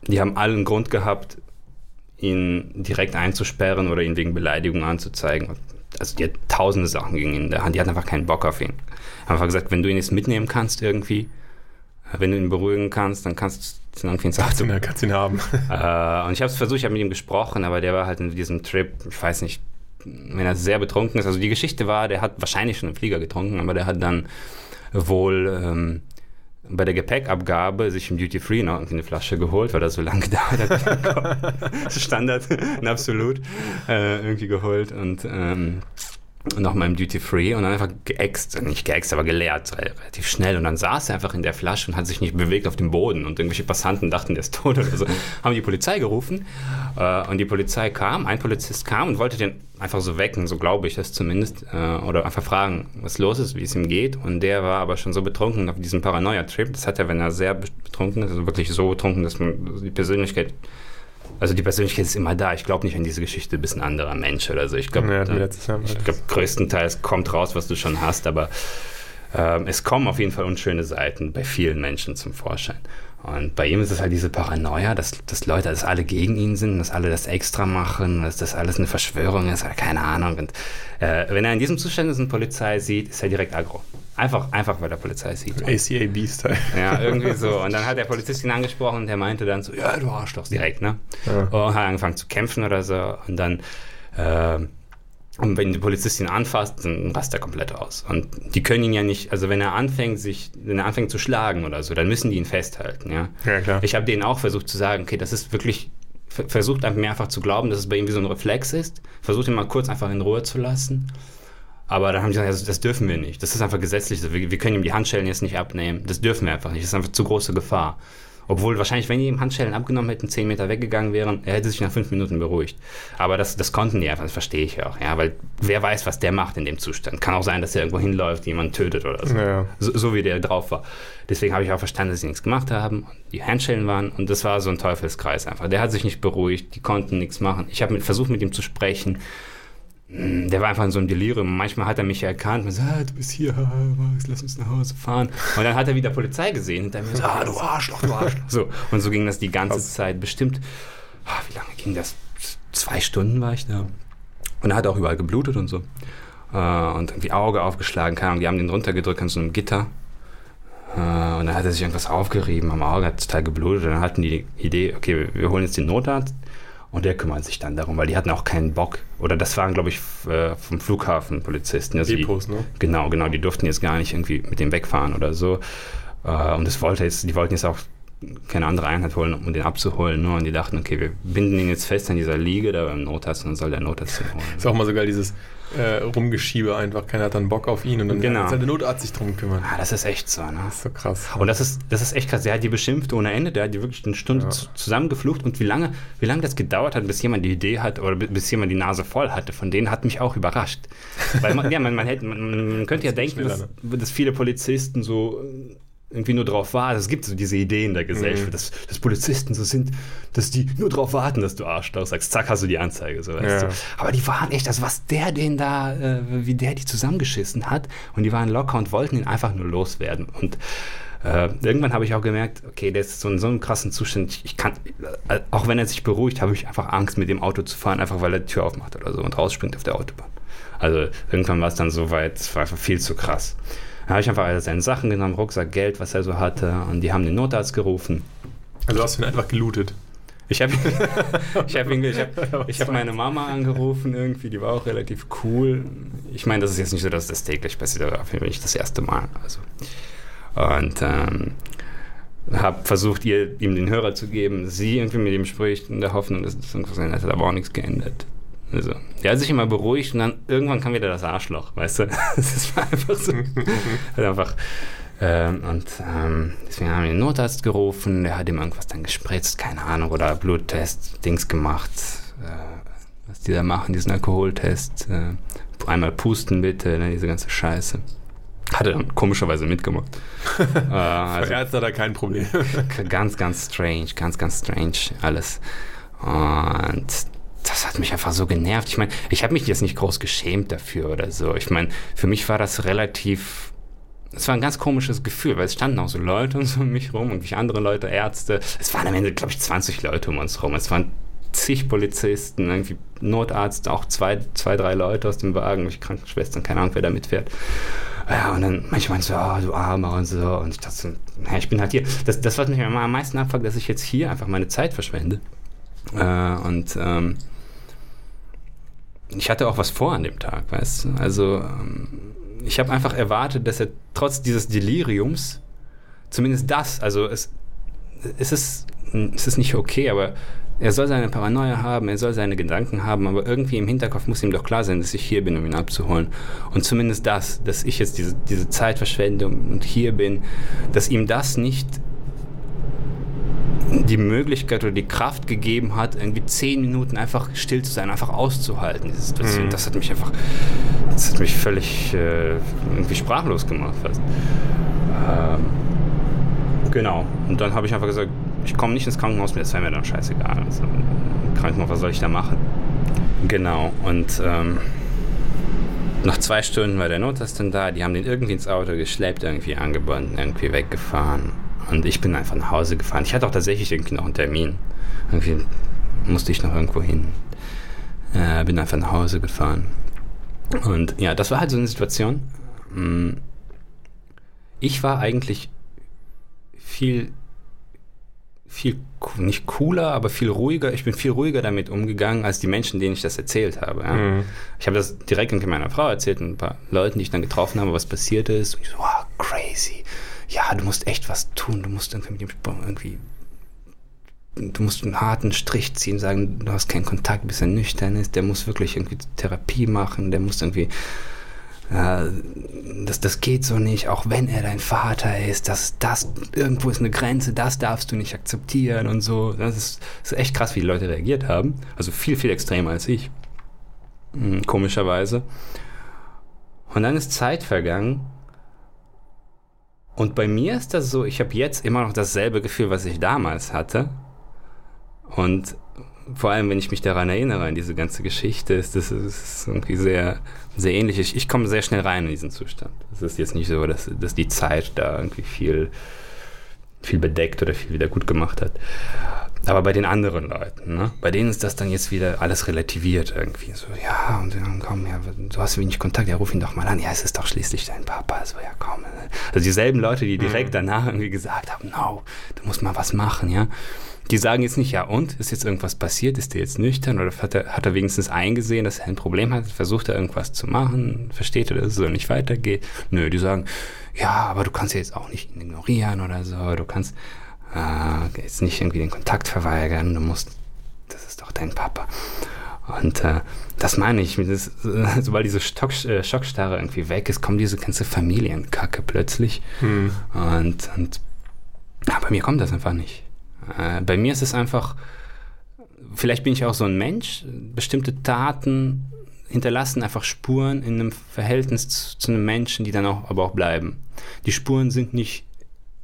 Speaker 1: die haben allen Grund gehabt, ihn direkt einzusperren oder ihn wegen Beleidigung anzuzeigen. Also die hat tausende Sachen gegen ihn in der Hand, die hatten einfach keinen Bock auf ihn. Haben einfach gesagt, wenn du ihn jetzt mitnehmen kannst irgendwie, wenn du ihn beruhigen kannst, dann kannst ins
Speaker 2: Auto. Kannst, kannst ihn haben. *laughs*
Speaker 1: Äh, und ich habe es versucht, ich habe mit ihm gesprochen, aber der war halt in diesem Trip, ich weiß nicht, wenn er sehr betrunken ist. Also die Geschichte war, der hat wahrscheinlich schon einen Flieger getrunken, aber der hat dann wohl ähm, bei der Gepäckabgabe sich im Duty Free noch eine Flasche geholt, weil das so lange *laughs* gedauert hat. *laughs* Standard, absolut, äh, irgendwie geholt und ähm, nochmal im Duty Free und dann einfach geäxt, nicht geäxt, aber geleert, relativ schnell. Und dann saß er einfach in der Flasche und hat sich nicht bewegt auf dem Boden. Und irgendwelche Passanten dachten, der ist tot oder so. *laughs* haben die Polizei gerufen äh, und die Polizei kam, ein Polizist kam und wollte den einfach so wecken, so glaube ich das zumindest, äh, oder einfach fragen, was los ist, wie es ihm geht. Und der war aber schon so betrunken auf diesem Paranoia-Trip. Das hat er, wenn er sehr betrunken ist, also wirklich so betrunken, dass man die Persönlichkeit also die Persönlichkeit ist immer da. Ich glaube nicht an diese Geschichte, du bist ein anderer Mensch oder so. Ich glaube, ja, glaub, größtenteils kommt raus, was du schon hast, aber äh, es kommen auf jeden Fall unschöne Seiten bei vielen Menschen zum Vorschein. Und bei ihm ist es halt diese Paranoia, dass, dass Leute, dass alle gegen ihn sind, dass alle das extra machen, dass das alles eine Verschwörung ist, keine Ahnung. Und äh, wenn er in diesem Zustand ist und Polizei sieht, ist er direkt aggro. Einfach, einfach weil der Polizei sieht.
Speaker 2: ACAB-Style.
Speaker 1: Ja, irgendwie so. Und dann hat der Polizist ihn angesprochen und der meinte dann so, ja, du Arschloch, direkt, ne? Ja. Und hat angefangen zu kämpfen oder so. Und dann äh, und wenn die Polizistin anfasst, dann rast er komplett aus. Und die können ihn ja nicht, also wenn er anfängt, sich, wenn er anfängt zu schlagen oder so, dann müssen die ihn festhalten, ja.
Speaker 2: Ja, klar.
Speaker 1: Ich habe denen auch versucht zu sagen, okay, das ist wirklich, versucht einfach mir einfach zu glauben, dass es bei ihm wie so ein Reflex ist. Versucht ihn mal kurz einfach in Ruhe zu lassen. Aber dann haben die gesagt, also das dürfen wir nicht. Das ist einfach gesetzlich. Wir, wir können ihm die Handschellen jetzt nicht abnehmen. Das dürfen wir einfach nicht. Das ist einfach zu große Gefahr. Obwohl wahrscheinlich, wenn die ihm Handschellen abgenommen hätten, 10 Meter weggegangen wären, er hätte sich nach fünf Minuten beruhigt. Aber das, das konnten die einfach, das verstehe ich auch. Ja, weil wer weiß, was der macht in dem Zustand. Kann auch sein, dass er irgendwo hinläuft, jemanden tötet oder so. Ja. So, so, wie der drauf war. Deswegen habe ich auch verstanden, dass sie nichts gemacht haben. Die Handschellen waren und das war so ein Teufelskreis einfach. Der hat sich nicht beruhigt, die konnten nichts machen. Ich habe versucht, mit ihm zu sprechen der war einfach in so einem Delirium. Manchmal hat er mich erkannt und sagt, ah, du bist hier, Max, lass uns nach Hause fahren. Und dann hat er wieder Polizei gesehen und dann so, ah, du Arschloch, du Arschloch. So, und so ging das die ganze Was? Zeit. Bestimmt, ah, wie lange ging das? Zwei Stunden war ich da. Und er hat auch überall geblutet und so. Äh, und irgendwie Auge aufgeschlagen, keine Ahnung, die haben den runtergedrückt an so einem Gitter. Äh, und dann hat er sich irgendwas aufgerieben am Auge, hat total geblutet. Und dann hatten die die Idee, okay, wir holen jetzt den Notarzt Und der kümmert sich dann darum, weil die hatten auch keinen Bock. Oder das waren, glaube ich, äh, vom Flughafen Polizisten. Also
Speaker 2: Depos, ne?
Speaker 1: Genau, genau. Die durften jetzt gar nicht irgendwie mit dem wegfahren oder so. Äh, und das wollte jetzt, die wollten jetzt auch keine andere Einheit holen, um den abzuholen. Nur. Und die dachten, okay, wir binden ihn jetzt fest an dieser Liege da beim Notarzt und dann soll der Notarzt ihn holen.
Speaker 2: Ist auch mal so geil, dieses äh, Rumgeschiebe einfach. Keiner hat dann Bock auf ihn und dann
Speaker 1: Genau.
Speaker 2: soll der Notarzt sich drum kümmern.
Speaker 1: Ah, das ist echt so, ne?
Speaker 2: Das ist so krass.
Speaker 1: Und das ist, das ist echt krass. Der hat die beschimpft ohne Ende. Der hat die wirklich eine Stunde
Speaker 2: Ja.
Speaker 1: zu, zusammengeflucht. Und wie lange, wie lange das gedauert hat, bis jemand die Idee hat oder bi- bis jemand die Nase voll hatte, von denen hat mich auch überrascht. Weil man, ja, man, man, hätte, man, man könnte ja denken, dass, dass viele Polizisten so äh, irgendwie nur drauf warten. Es gibt so diese Ideen der Gesellschaft,
Speaker 2: Mhm.
Speaker 1: dass, dass Polizisten so sind, dass die nur drauf warten, dass du Arschloch sagst. Zack, hast du die Anzeige. So, weißt
Speaker 2: Ja.
Speaker 1: du. Aber die waren echt, also was der den da, äh, wie der die zusammengeschissen hat. Und die waren locker und wollten ihn einfach nur loswerden. Und äh, irgendwann habe ich auch gemerkt, okay, der ist so in so einem krassen Zustand. Ich, ich kann, äh, auch wenn er sich beruhigt, habe ich einfach Angst, mit dem Auto zu fahren, einfach weil er die Tür aufmacht oder so und rausspringt auf der Autobahn. Also irgendwann war es dann so weit, es war einfach viel zu krass. Dann habe ich einfach alle seine Sachen genommen, Rucksack, Geld, was er so hatte, und die haben den Notarzt gerufen.
Speaker 2: Also hast du ihn einfach gelootet.
Speaker 1: Ich habe *laughs* ich hab ihn, ich hab, *laughs* ich hab meine Mama angerufen irgendwie, die war auch relativ cool. Ich meine, das ist jetzt nicht so, dass das täglich passiert, aber auf jeden Fall nicht das erste Mal. Also. Und ähm, habe versucht, ihr, ihm den Hörer zu geben, sie irgendwie mit ihm spricht, in der Hoffnung, dass das irgendwas ändert, hat aber auch nichts geändert. Also, der hat sich immer beruhigt und dann irgendwann kam wieder das Arschloch, weißt du? *laughs* Das war einfach so. *laughs* hat einfach, ähm, und ähm, deswegen haben wir den Notarzt gerufen, der hat ihm irgendwas dann gespritzt, keine Ahnung, oder Bluttest, Dings gemacht, äh, was die da machen, diesen Alkoholtest. Äh, einmal pusten bitte, ne, diese ganze Scheiße. Hat er dann komischerweise mitgemacht. *laughs* äh, also,
Speaker 2: er hat da kein Problem.
Speaker 1: ganz, ganz strange, ganz, ganz strange alles. Und das hat mich einfach so genervt. Ich meine, ich habe mich jetzt nicht groß geschämt dafür oder so. Ich meine, für mich war das relativ. Es war ein ganz komisches Gefühl, weil es standen auch so Leute und so um *laughs* mich rum und wie andere Leute, Ärzte. Es waren am Ende, glaube ich, 20 Leute um uns rum. Es waren zig Polizisten, irgendwie Notarzt, auch zwei, zwei drei Leute aus dem Wagen, welche Krankenschwestern, keine Ahnung, wer da mitfährt. Ja, und dann manchmal so, oh, du Armer und so. Und ich dachte so, naja, ich bin halt hier. Das, das was mich am meisten abfuckt, dass ich jetzt hier einfach meine Zeit verschwende. Äh, und ähm, ich hatte auch was vor an dem Tag, weißt du? Also ähm, ich habe einfach erwartet, dass er trotz dieses Deliriums zumindest das, also es, es, ist, es ist nicht okay, aber er soll seine Paranoia haben, er soll seine Gedanken haben, aber irgendwie im Hinterkopf muss ihm doch klar sein, dass ich hier bin, um ihn abzuholen. Und zumindest das, dass ich jetzt diese, diese Zeit verschwende und hier bin, dass ihm das nicht die Möglichkeit oder die Kraft gegeben hat, irgendwie zehn Minuten einfach still zu sein, einfach auszuhalten, diese Situation.
Speaker 2: Mhm.
Speaker 1: Das hat mich einfach, das hat mich völlig äh, irgendwie sprachlos gemacht fast. Ähm, genau. Und dann habe ich einfach gesagt, ich komme nicht ins Krankenhaus das wäre mir dann scheißegal. Also, Krankenhaus, was soll ich da machen? Genau. Und ähm, nach zwei Stunden war der Notarzt dann da, die haben den irgendwie ins Auto geschleppt, irgendwie angebunden, irgendwie weggefahren. Und ich bin einfach nach Hause gefahren. Ich hatte auch tatsächlich irgendwie noch einen Termin. Irgendwie musste ich noch irgendwo hin. Äh, bin einfach nach Hause gefahren. Und ja, das war halt so eine Situation. Mm, Ich war eigentlich viel, viel, nicht cooler, aber viel ruhiger. Ich bin viel ruhiger damit umgegangen, als die Menschen, denen ich das erzählt habe. Ja?
Speaker 2: Mhm.
Speaker 1: Ich habe das direkt meiner Frau erzählt und ein paar Leuten, die ich dann getroffen habe, was passiert ist. Und ich so, wow, crazy. Ja, du musst echt was tun. Du musst irgendwie irgendwie. Du musst einen harten Strich ziehen, sagen, du hast keinen Kontakt, bis er nüchtern ist. Der muss wirklich irgendwie Therapie machen. Der muss irgendwie. Ja, das, das geht so nicht, auch wenn er dein Vater ist. Das, das, irgendwo ist eine Grenze, das darfst du nicht akzeptieren und so. Das ist, das ist echt krass, wie die Leute reagiert haben. Also viel, viel extremer als ich. Hm, Komischerweise. Und dann ist Zeit vergangen. Und bei mir ist das so, ich habe jetzt immer noch dasselbe Gefühl, was ich damals hatte. Und vor allem, wenn ich mich daran erinnere, an diese ganze Geschichte, ist das ist irgendwie sehr, sehr ähnlich. Ich, ich komme sehr schnell rein in diesen Zustand. Es ist jetzt nicht so, dass, dass die Zeit da irgendwie viel, viel bedeckt oder viel wieder gut gemacht hat. Aber bei den anderen Leuten, ne? bei denen ist das dann jetzt wieder alles relativiert irgendwie. So, ja, und dann komm, ja, du hast wenig Kontakt, ja, ruf ihn doch mal an. Ja, es ist doch schließlich dein Papa. So, ja, komm. Also dieselben Leute, die direkt danach irgendwie gesagt haben, no, du musst mal was machen, ja. Die sagen jetzt nicht, ja und, ist jetzt irgendwas passiert, ist der jetzt nüchtern oder hat er, hat er wenigstens eingesehen, dass er ein Problem hat, versucht er irgendwas zu machen, versteht er, dass es so nicht weitergeht? Nö, die sagen, ja, aber du kannst ja jetzt auch nicht ignorieren oder so, du kannst äh, jetzt nicht irgendwie den Kontakt verweigern, du musst, das ist doch dein Papa. Und äh, das meine ich, das, äh, sobald diese Stock, äh, Schockstarre irgendwie weg ist, kommt diese ganze Familienkacke plötzlich.
Speaker 2: Hm.
Speaker 1: Und, und ja, bei mir kommt das einfach nicht. Äh, bei mir ist es einfach, vielleicht bin ich auch so ein Mensch, bestimmte Taten hinterlassen einfach Spuren in einem Verhältnis zu, zu einem Menschen, die dann auch, aber auch bleiben. Die Spuren sind nicht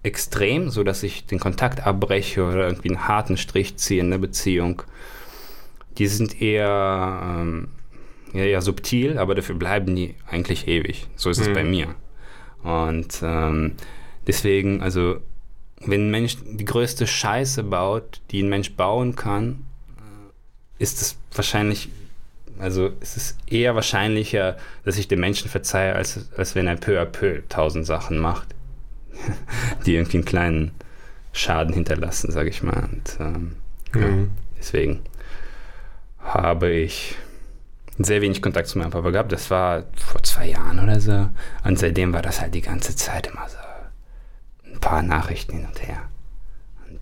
Speaker 1: extrem, so dass ich den Kontakt abbreche oder irgendwie einen harten Strich ziehe in der Beziehung. Die sind eher, ähm, eher subtil, aber dafür bleiben die eigentlich ewig. So ist es
Speaker 2: Mhm.
Speaker 1: bei mir. Und ähm, deswegen, also wenn ein Mensch die größte Scheiße baut, die ein Mensch bauen kann, äh, ist es wahrscheinlich, also es ist eher wahrscheinlicher, dass ich dem Menschen verzeihe, als, als wenn er peu à peu tausend Sachen macht, *laughs* die irgendwie einen kleinen Schaden hinterlassen, sage ich mal. Und, ähm, ja,
Speaker 2: Hm.
Speaker 1: deswegen habe ich sehr wenig Kontakt zu meinem Papa gehabt. Das war vor zwei Jahren oder so. Und seitdem war das halt die ganze Zeit immer so paar Nachrichten hin und her. Und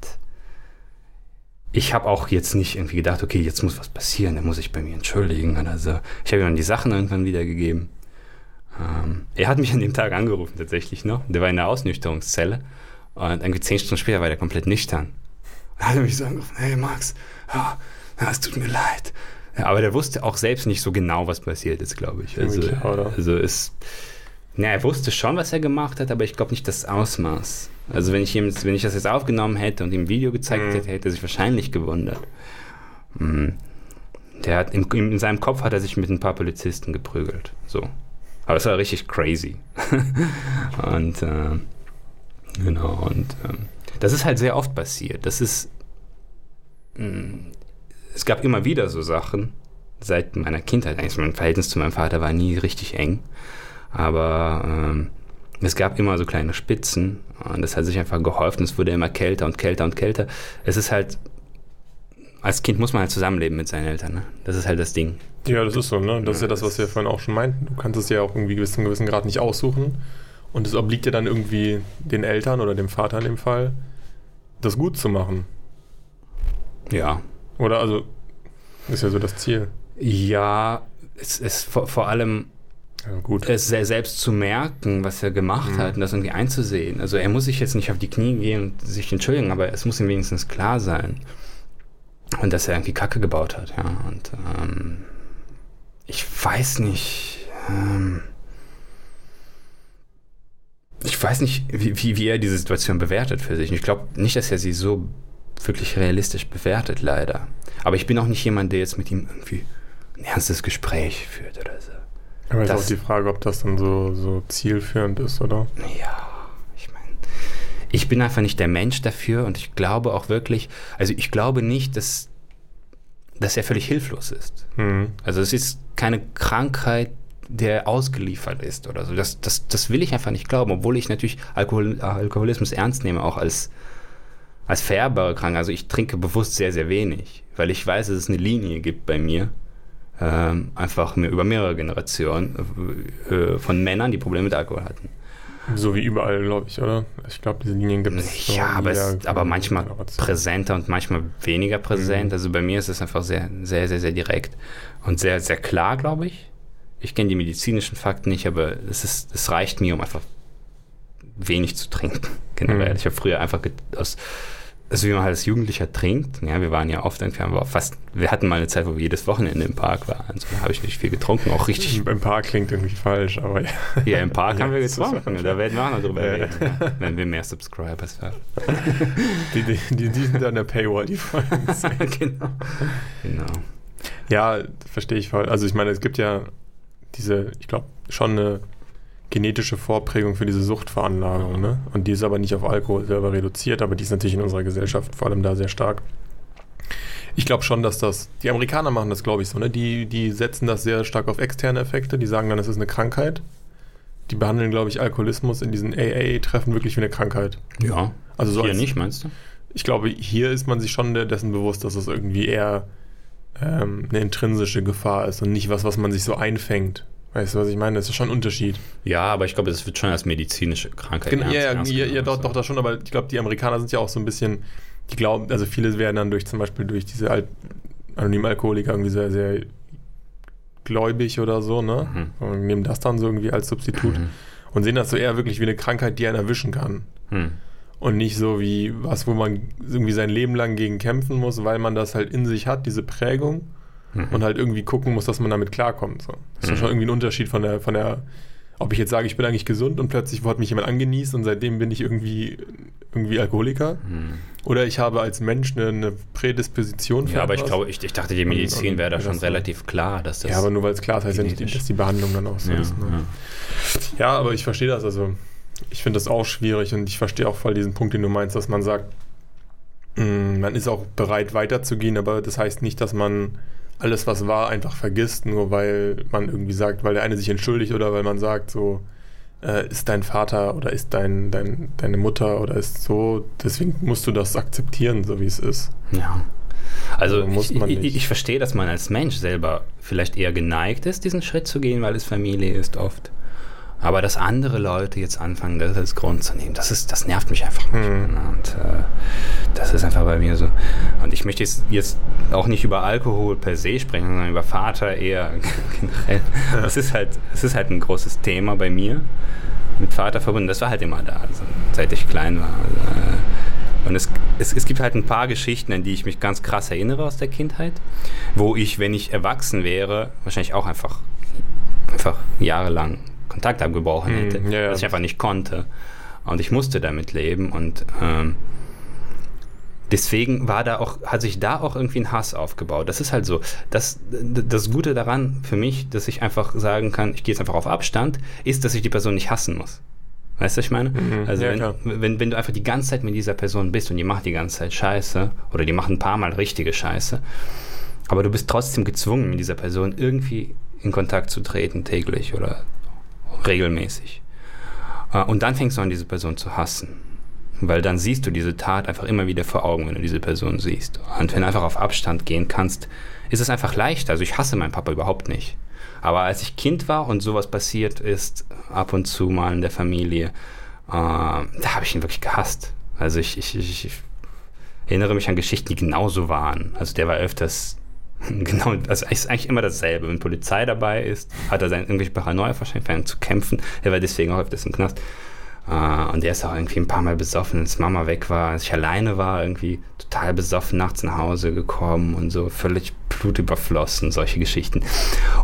Speaker 1: ich habe auch jetzt nicht irgendwie gedacht, okay, jetzt muss was passieren, dann muss ich bei mir entschuldigen oder so. Ich habe ihm dann die Sachen irgendwann wiedergegeben. Ähm, er hat mich an dem Tag angerufen tatsächlich noch. Der war in der Ausnüchterungszelle. Und irgendwie zehn Stunden später war der komplett nüchtern. Dann hat er mich so angerufen, hey Max, ja, ja, es tut mir leid. Ja, aber der wusste auch selbst nicht so genau, was passiert ist, glaube ich. Also, also ist, na, er wusste schon, was er gemacht hat, aber ich glaube nicht das Ausmaß. Also wenn ich, ihm, wenn ich das jetzt aufgenommen hätte und ihm ein Video gezeigt
Speaker 2: Mhm.
Speaker 1: hätte, hätte er sich wahrscheinlich gewundert. Mhm. Der hat im, in seinem Kopf hat er sich mit ein paar Polizisten geprügelt. So. Aber es war richtig crazy. *laughs* und äh, genau, und ähm, das ist halt sehr oft passiert. Das ist. mh, es gab immer wieder so Sachen seit meiner Kindheit. Eigentlich mein Verhältnis zu meinem Vater war nie richtig eng. Aber ähm, es gab immer so kleine Spitzen und das hat sich einfach geholfen. Es wurde immer kälter und kälter und kälter. Es ist halt, als Kind muss man halt zusammenleben mit seinen Eltern. Ne? Das ist halt das Ding.
Speaker 2: Ja, das ist so, ne? Das ist
Speaker 1: Ja,
Speaker 2: ja das, was wir vorhin auch schon meinten. Du kannst es ja auch irgendwie bis zu einem gewissen Grad nicht aussuchen. Und es obliegt ja dann irgendwie den Eltern oder dem Vater in dem Fall, das gut zu machen.
Speaker 1: Ja.
Speaker 2: Oder also, ist ja so das Ziel.
Speaker 1: Ja, es ist vor, vor allem
Speaker 2: Ja, gut.
Speaker 1: es se- selbst zu merken, was er gemacht
Speaker 2: Mhm.
Speaker 1: hat und das irgendwie einzusehen. Also er muss sich jetzt nicht auf die Knie gehen und sich entschuldigen, aber es muss ihm wenigstens klar sein. Und dass er irgendwie Kacke gebaut hat, ja. Und ähm, ich weiß nicht. Ähm, ich weiß nicht, wie, wie, wie er diese Situation bewertet für sich. Und ich glaube nicht, dass er sie so wirklich realistisch bewertet, leider. Aber ich bin auch nicht jemand, der jetzt mit ihm irgendwie ein ernstes Gespräch führt oder so.
Speaker 2: Aber ist auch die Frage, ob das dann so, so zielführend ist, oder?
Speaker 1: Ja, ich meine, ich bin einfach nicht der Mensch dafür und ich glaube auch wirklich, also ich glaube nicht, dass, dass er völlig hilflos ist.
Speaker 2: Hm.
Speaker 1: Also es ist keine Krankheit, der ausgeliefert ist oder so. Das, das, das will ich einfach nicht glauben, obwohl ich natürlich Alkohol, Alkoholismus ernst nehme, auch als, als vererbbare Krankheit. Also ich trinke bewusst sehr, sehr wenig, weil ich weiß, dass es eine Linie gibt bei mir, ähm, einfach mir über mehrere Generationen äh, von Männern, die Probleme mit Alkohol hatten.
Speaker 2: So wie überall, glaube ich, oder? Ich glaube, diese Linien gibt es.
Speaker 1: Ja, aber, es, aber manchmal
Speaker 2: Generation.
Speaker 1: präsenter und manchmal weniger präsent.
Speaker 2: Mhm.
Speaker 1: Also bei mir ist es einfach sehr, sehr, sehr, sehr direkt und sehr, sehr klar, glaube ich. Ich kenne die medizinischen Fakten nicht, aber es, ist, es reicht mir, um einfach wenig zu trinken. *laughs* Generell.
Speaker 2: Mhm.
Speaker 1: Ich habe früher einfach aus, also wie man halt als Jugendlicher trinkt. Ja, wir waren ja oft, haben wir fast, wir hatten mal eine Zeit, wo wir jedes Wochenende im Park waren. So, da habe ich nicht viel getrunken, auch richtig
Speaker 2: Im Park klingt irgendwie falsch, aber ja.
Speaker 1: ja, im Park
Speaker 2: Ja,
Speaker 1: haben wir getrunken. Da werden wir auch noch drüber
Speaker 2: Ja.
Speaker 1: reden, ja, wenn wir mehr Subscribers haben. *laughs*
Speaker 2: Die, die, die, die sind an der Paywall, die Folgen. *laughs*
Speaker 1: genau. genau.
Speaker 2: Ja, verstehe ich voll. Also ich meine, es gibt ja diese, ich glaube, schon eine genetische Vorprägung für diese Suchtveranlagung, ne? Und die ist aber nicht auf Alkohol selber reduziert, aber die ist natürlich in unserer Gesellschaft vor allem da sehr stark. Ich glaube schon, dass das, die Amerikaner machen das, glaube ich, so, ne? Die, die setzen das sehr stark auf externe Effekte, die sagen dann, es ist eine Krankheit. Die behandeln, glaube ich, Alkoholismus in diesen AA-Treffen wirklich wie eine Krankheit.
Speaker 1: Ja.
Speaker 2: Also so
Speaker 1: Hier
Speaker 2: als,
Speaker 1: nicht, meinst du?
Speaker 2: ich glaube, hier ist man sich schon dessen bewusst, dass es irgendwie eher ähm, eine intrinsische Gefahr ist und nicht was, was man sich so einfängt. Weißt du, was ich meine? Das ist schon ein Unterschied.
Speaker 1: Ja, aber ich glaube, das wird schon als medizinische Krankheit.
Speaker 2: Genau, ja, ja, ja, ja, doch, doch, das schon, aber ich glaube, die Amerikaner sind ja auch so ein bisschen, die glauben, also viele werden dann durch zum Beispiel durch diese Al anonymen Alkoholiker irgendwie sehr, sehr gläubig oder so, ne? Mhm. Und nehmen das dann so irgendwie als Substitut mhm. und sehen das so eher wirklich wie eine Krankheit, die einen erwischen kann. Mhm. Und nicht so wie was, wo man irgendwie sein Leben lang gegen kämpfen muss, weil man das halt in sich hat, diese Prägung mhm. und halt irgendwie gucken muss, dass man damit klarkommt. So. Das ist mhm. schon irgendwie ein Unterschied von der, von der, ob ich jetzt sage, ich bin eigentlich gesund und plötzlich hat mich jemand angenießt und seitdem bin ich irgendwie, irgendwie Alkoholiker. Mhm. Oder ich habe als Mensch eine, eine Prädisposition
Speaker 1: für Ja, aber ich glaube, ich, ich dachte, die Medizin wäre da schon relativ klar, dass das.
Speaker 2: Ja, aber nur weil es klar ist, heißt ja nicht, dass die Behandlung dann auch so ja, ist. Ne? Ja. ja, aber ich verstehe das. Also, ich finde das auch schwierig und ich verstehe auch voll diesen Punkt, den du meinst, dass man sagt, mm, man ist auch bereit weiterzugehen, aber das heißt nicht, dass man alles, was war, einfach vergisst, nur weil man irgendwie sagt, weil der eine sich entschuldigt oder weil man sagt, so, äh, ist dein Vater oder ist dein, dein, deine Mutter oder ist so, deswegen musst du das akzeptieren, so wie es ist.
Speaker 1: Ja. Also, also ich, ich, ich, verstehe, dass man als Mensch selber vielleicht eher geneigt ist, diesen Schritt zu gehen, weil es Familie ist oft. Aber dass andere Leute jetzt anfangen, das als Grund zu nehmen, das, ist, das nervt mich einfach nicht. Mhm. Und äh, das ist einfach bei mir so. Und ich möchte jetzt, jetzt auch nicht über Alkohol per se sprechen, sondern über Vater eher *laughs* generell. Es ist halt, es ist halt ein großes Thema bei mir mit Vater verbunden. Das war halt immer da, also, seit ich klein war. Äh, und es, es, es, gibt halt ein paar Geschichten, an die ich mich ganz krass erinnere aus der Kindheit, wo ich, wenn ich erwachsen wäre, wahrscheinlich auch einfach, einfach jahrelang Kontakt abgebrochen hm, hätte, mm, yeah. was ich einfach nicht konnte. Und ich musste damit leben und ähm, deswegen war da auch, hat sich da auch irgendwie ein Hass aufgebaut. Das ist halt so. Das, das Gute daran für mich, dass ich einfach sagen kann, ich gehe jetzt einfach auf Abstand, ist, dass ich die Person nicht hassen muss. Weißt du, was ich meine? Mhm, also ja, wenn, wenn, wenn, du einfach die ganze Zeit mit dieser Person bist und die macht die ganze Zeit Scheiße oder die macht ein paar Mal richtige Scheiße, aber du bist trotzdem gezwungen, mit dieser Person irgendwie in Kontakt zu treten, täglich oder regelmäßig. Äh, und dann fängst du an, diese Person zu hassen. Weil dann siehst du diese Tat einfach immer wieder vor Augen, wenn du diese Person siehst. Und wenn du einfach auf Abstand gehen kannst, ist es einfach leicht. Also ich hasse meinen Papa überhaupt nicht. Aber als ich Kind war und sowas passiert ist, ab und zu mal in der Familie, äh, da habe ich ihn wirklich gehasst. Also ich, ich, ich, erinnere mich an Geschichten, die genauso waren. Also der war öfters *laughs* Genau, also ist eigentlich immer dasselbe. Wenn Polizei dabei ist, hat er seine irgendwelche Paranoia wahrscheinlich, zu kämpfen. Er war deswegen auch öfters im Knast. Uh, und er ist auch irgendwie ein paar Mal besoffen, als Mama weg war, als ich alleine war, irgendwie total besoffen nachts nach Hause gekommen und so völlig blutüberflossen, solche Geschichten.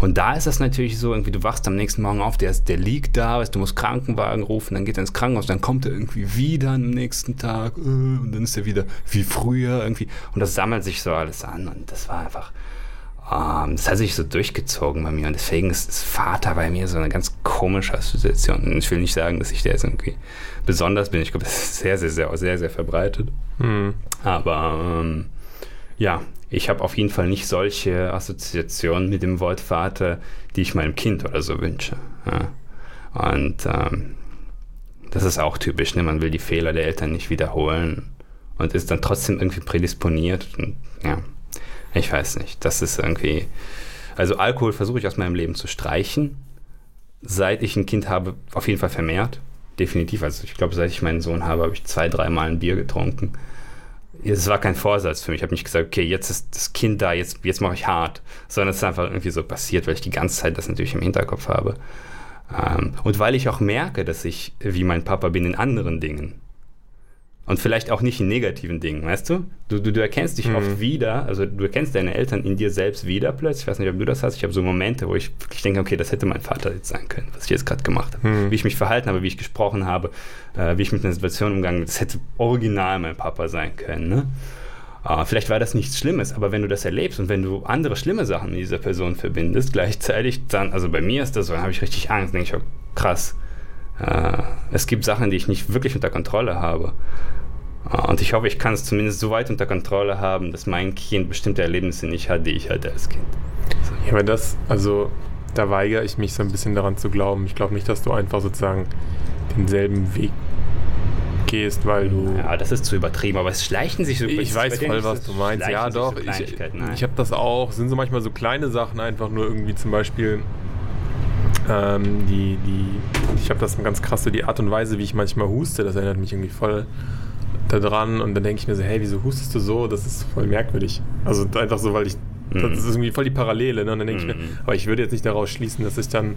Speaker 1: Und da ist das natürlich so, irgendwie, du wachst am nächsten Morgen auf, der, ist, der liegt da, weißt, du musst Krankenwagen rufen, dann geht er ins Krankenhaus, dann kommt er irgendwie wieder am nächsten Tag äh, und dann ist er wieder wie früher irgendwie. Und das sammelt sich so alles an und das war einfach um, ähm, das hat sich so durchgezogen bei mir und deswegen ist, ist Vater bei mir so eine ganz komische Assoziation. Und ich will nicht sagen, dass ich der jetzt irgendwie besonders bin. Ich glaube, das ist sehr, sehr, sehr, sehr, sehr verbreitet. Mhm. Aber ähm, ja, ich habe auf jeden Fall nicht solche Assoziationen mit dem Wort Vater, die ich meinem Kind oder so wünsche. Ja. Und ähm, das ist auch typisch. Ne? Man will die Fehler der Eltern nicht wiederholen und ist dann trotzdem irgendwie prädisponiert. Und, ja. Ich weiß nicht. Das ist irgendwie. Also Alkohol versuche ich aus meinem Leben zu streichen. Seit ich ein Kind habe, auf jeden Fall vermehrt. Definitiv. Also ich glaube, seit ich meinen Sohn habe, habe ich zwei, dreimal ein Bier getrunken. Es war kein Vorsatz für mich. Ich habe nicht gesagt, okay, jetzt ist das Kind da, jetzt, jetzt mache ich hart. Sondern es ist einfach irgendwie so passiert, weil ich die ganze Zeit das natürlich im Hinterkopf habe. Ähm, und weil ich auch merke, dass ich wie mein Papa bin in anderen Dingen. Und vielleicht auch nicht in negativen Dingen, weißt du? Du, du, du erkennst dich mhm. oft wieder, also du erkennst deine Eltern in dir selbst wieder plötzlich. Ich weiß nicht, ob du das hast. Ich habe so Momente, wo ich wirklich denke, okay, das hätte mein Vater jetzt sein können, was ich jetzt gerade gemacht habe. Mhm. Wie ich mich verhalten habe, wie ich gesprochen habe, äh, wie ich mit einer Situation umgegangen bin. Das hätte original mein Papa sein können. Ne? Uh, vielleicht war das nichts Schlimmes, aber wenn du das erlebst und wenn du andere schlimme Sachen mit dieser Person verbindest, gleichzeitig dann, also bei mir ist das so, dann habe ich richtig Angst, denke ich, oh, krass. Uh, es gibt Sachen, die ich nicht wirklich unter Kontrolle habe. Und ich hoffe, ich kann es zumindest so weit unter Kontrolle haben, dass mein Kind bestimmte Erlebnisse nicht hat, die ich hatte als Kind.
Speaker 2: Ja, aber das, also da weigere ich mich so ein bisschen daran zu glauben. Ich glaube nicht, dass du einfach sozusagen denselben Weg gehst, weil du.
Speaker 1: Ja, das ist zu übertrieben, aber es schleichen sich so.
Speaker 2: Ich weiß voll, was du meinst. Ja, doch. So ich ich habe das auch. Sind so manchmal so kleine Sachen einfach nur irgendwie zum Beispiel. Ähm, die, die, ich habe das ganz krass so die Art und Weise, wie ich manchmal huste, das erinnert mich irgendwie voll daran und dann denke ich mir so, hey, wieso hustest du so? Das ist voll merkwürdig. Also einfach so, weil ich das mhm. ist irgendwie voll die Parallele. Ne? Und dann denke ich mir, mhm. aber ich würde jetzt nicht daraus schließen, dass ich dann,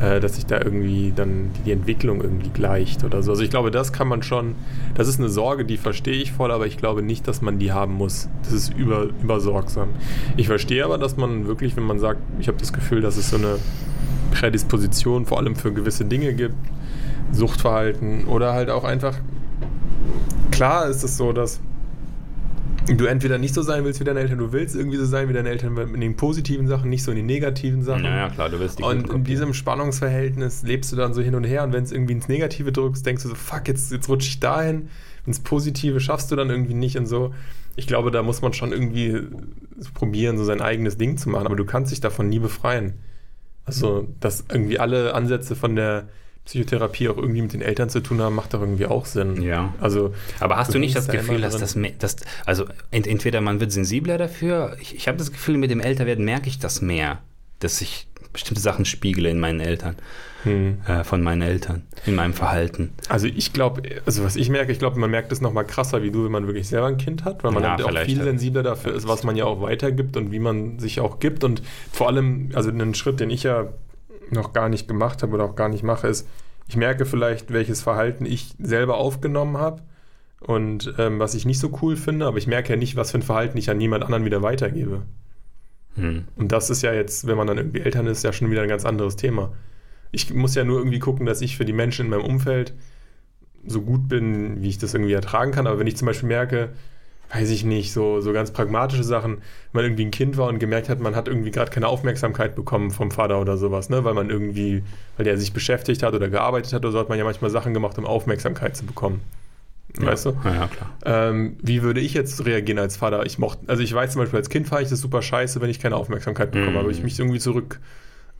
Speaker 2: äh, dass sich da irgendwie dann die Entwicklung irgendwie gleicht oder so. Also ich glaube, das kann man schon, das ist eine Sorge, die verstehe ich voll, aber ich glaube nicht, dass man die haben muss. Das ist über, übersorgsam. Ich verstehe aber, dass man wirklich, wenn man sagt, ich habe das Gefühl, dass es so eine Prädisposition vor allem für gewisse Dinge gibt, Suchtverhalten oder halt auch einfach, klar ist es so, dass du entweder nicht so sein willst wie deine Eltern, du willst irgendwie so sein wie deine Eltern in den positiven Sachen, nicht so in den negativen Sachen.
Speaker 1: Ja, ja klar, du willst
Speaker 2: die Und in diesem Spannungsverhältnis lebst du dann so hin und her und wenn es irgendwie ins Negative drückst, denkst du so, fuck, jetzt, jetzt rutsche ich dahin. Ins Positive schaffst du dann irgendwie nicht und so. Ich glaube, da muss man schon irgendwie probieren, so sein eigenes Ding zu machen, aber du kannst dich davon nie befreien. Also, dass irgendwie alle Ansätze von der Psychotherapie auch irgendwie mit den Eltern zu tun haben, macht doch irgendwie auch Sinn.
Speaker 1: Ja. Also, aber hast du nicht das Gefühl, dass das, das, also ent, entweder man wird sensibler dafür, ich, ich habe das Gefühl, mit dem Älterwerden merke ich das mehr, dass ich bestimmte Sachen spiegle in meinen Eltern, hm. äh, von meinen Eltern, in meinem Verhalten.
Speaker 2: Also ich glaube, also was ich merke, ich glaube, man merkt es noch mal krasser wie du, wenn man wirklich selber ein Kind hat, weil man ja, auch viel sensibler dafür ist, was man ja auch weitergibt und wie man sich auch gibt und vor allem, also einen Schritt, den ich ja noch gar nicht gemacht habe oder auch gar nicht mache, ist, ich merke vielleicht, welches Verhalten ich selber aufgenommen habe und ähm, was ich nicht so cool finde, aber ich merke ja nicht, was für ein Verhalten ich an niemand anderen wieder weitergebe. Hm. Und das ist ja jetzt, wenn man dann irgendwie Eltern ist, ja schon wieder ein ganz anderes Thema. Ich muss ja nur irgendwie gucken, dass ich für die Menschen in meinem Umfeld so gut bin, wie ich das irgendwie ertragen kann. Aber wenn ich zum Beispiel merke, weiß ich nicht, so, so ganz pragmatische Sachen, wenn man irgendwie ein Kind war und gemerkt hat, man hat irgendwie gerade keine Aufmerksamkeit bekommen vom Vater oder sowas, ne? weil man irgendwie, weil der sich beschäftigt hat oder gearbeitet hat oder so, hat man ja manchmal Sachen gemacht, um Aufmerksamkeit zu bekommen. Weißt
Speaker 1: ja. du? Ja, klar.
Speaker 2: Ähm, wie würde ich jetzt reagieren als Vater? Ich mochte, also ich weiß zum Beispiel, als Kind fand ich das super scheiße, wenn ich keine Aufmerksamkeit bekomme, mm. aber ich mich irgendwie zurück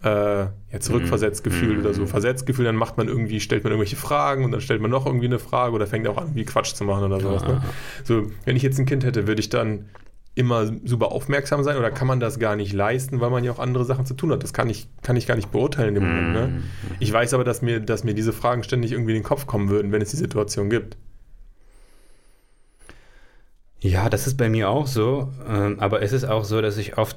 Speaker 2: äh, ja, zurückversetzt mhm. gefühlt oder so. Mhm. Versetzt gefühlt, dann macht man irgendwie, stellt man irgendwelche Fragen und dann stellt man noch irgendwie eine Frage oder fängt auch an, wie Quatsch zu machen oder sowas. Ne? So, wenn ich jetzt ein Kind hätte, würde ich dann immer super aufmerksam sein oder kann man das gar nicht leisten, weil man ja auch andere Sachen zu tun hat? Das kann ich, kann ich gar nicht beurteilen dem Moment. Ne? Mhm. Ich weiß aber, dass mir, dass mir diese Fragen ständig irgendwie in den Kopf kommen würden, wenn es die Situation gibt.
Speaker 1: Ja, das ist bei mir auch so. Ähm, aber es ist auch so, dass ich oft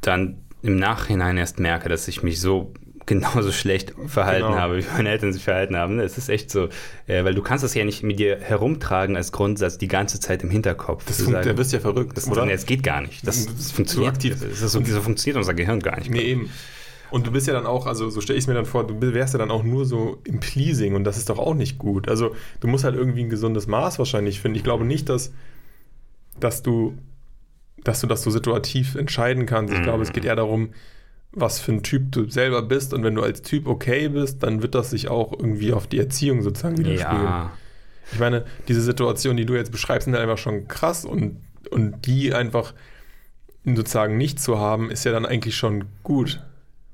Speaker 1: dann im Nachhinein erst merke, dass ich mich so *laughs* genauso schlecht verhalten genau. habe, wie meine Eltern sich verhalten haben. Es ist echt so, äh, weil du kannst das ja nicht mit dir herumtragen als Grundsatz die ganze Zeit im Hinterkopf.
Speaker 2: Das fun- der wirst ja verrückt,
Speaker 1: das, oder? Es geht gar nicht. Das, das funktioniert. So aktiv. Das, das, so, so funktioniert unser Gehirn gar nicht.
Speaker 2: Nee, eben. Und du bist ja dann auch, also so stelle ich es mir dann vor, du wärst ja dann auch nur so im Pleasing und das ist doch auch nicht gut. Also du musst halt irgendwie ein gesundes Maß wahrscheinlich finden. Ich glaube nicht, dass, dass du dass du das so situativ entscheiden kannst. Ich mhm. glaube, es geht eher darum, was für ein Typ du selber bist. Und wenn du als Typ okay bist, dann wird das sich auch irgendwie auf die Erziehung sozusagen widerspiegeln. Ja. Ich meine, diese Situation, die du jetzt beschreibst, sind halt einfach schon krass und, und die einfach sozusagen nicht zu haben, ist ja dann eigentlich schon gut.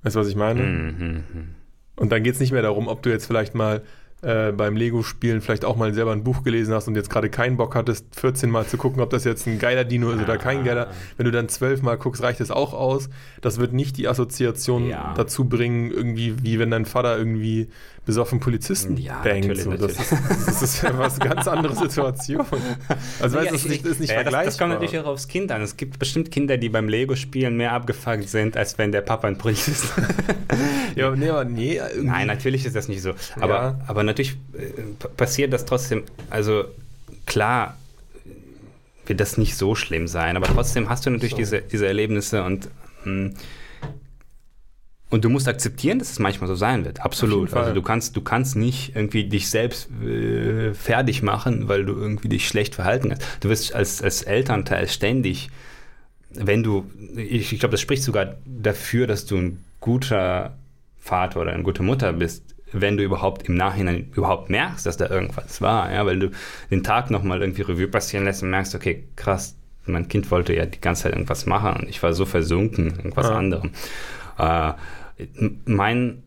Speaker 2: Weißt du, was ich meine? Mhm. Und dann geht es nicht mehr darum, ob du jetzt vielleicht mal äh, beim Lego-Spielen vielleicht auch mal selber ein Buch gelesen hast und jetzt gerade keinen Bock hattest, 14 Mal zu gucken, ob das jetzt ein geiler Dino ist oder kein geiler. Wenn du dann 12 Mal guckst, reicht das auch aus. Das wird nicht die Assoziation ja. dazu bringen, irgendwie, wie wenn dein Vater irgendwie besoffen Polizisten ja, bangt. So. Das, ist, das ist ja was ganz andere *laughs* Situation.
Speaker 1: Also ja, weißt, das, ich, ist nicht ja, vergleichbar. Das, das kommt natürlich auch aufs Kind an. Es gibt bestimmt Kinder, die beim Lego-Spielen mehr abgefuckt sind, als wenn der Papa ein Polizist ist. *laughs* ja, nee, aber nee. Irgendwie. Nein, natürlich ist das nicht so. Aber, ja. aber natürlich äh, passiert das trotzdem, also klar wird das nicht so schlimm sein, aber trotzdem hast du natürlich so. diese, diese Erlebnisse und mh, hm, und du musst akzeptieren, dass es manchmal so sein wird. Absolut. Also du kannst, du kannst nicht irgendwie dich selbst äh, fertig machen, weil du irgendwie dich schlecht verhalten hast. Du wirst als, als Elternteil ständig, wenn du, ich, ich glaube, das spricht sogar dafür, dass du ein guter Vater oder eine gute Mutter bist, wenn du überhaupt im Nachhinein überhaupt merkst, dass da irgendwas war, ja, weil du den Tag nochmal irgendwie Revue passieren lässt und merkst, okay, krass, mein Kind wollte ja die ganze Zeit irgendwas machen und ich war so versunken, irgendwas ja. anderem. Äh, mein,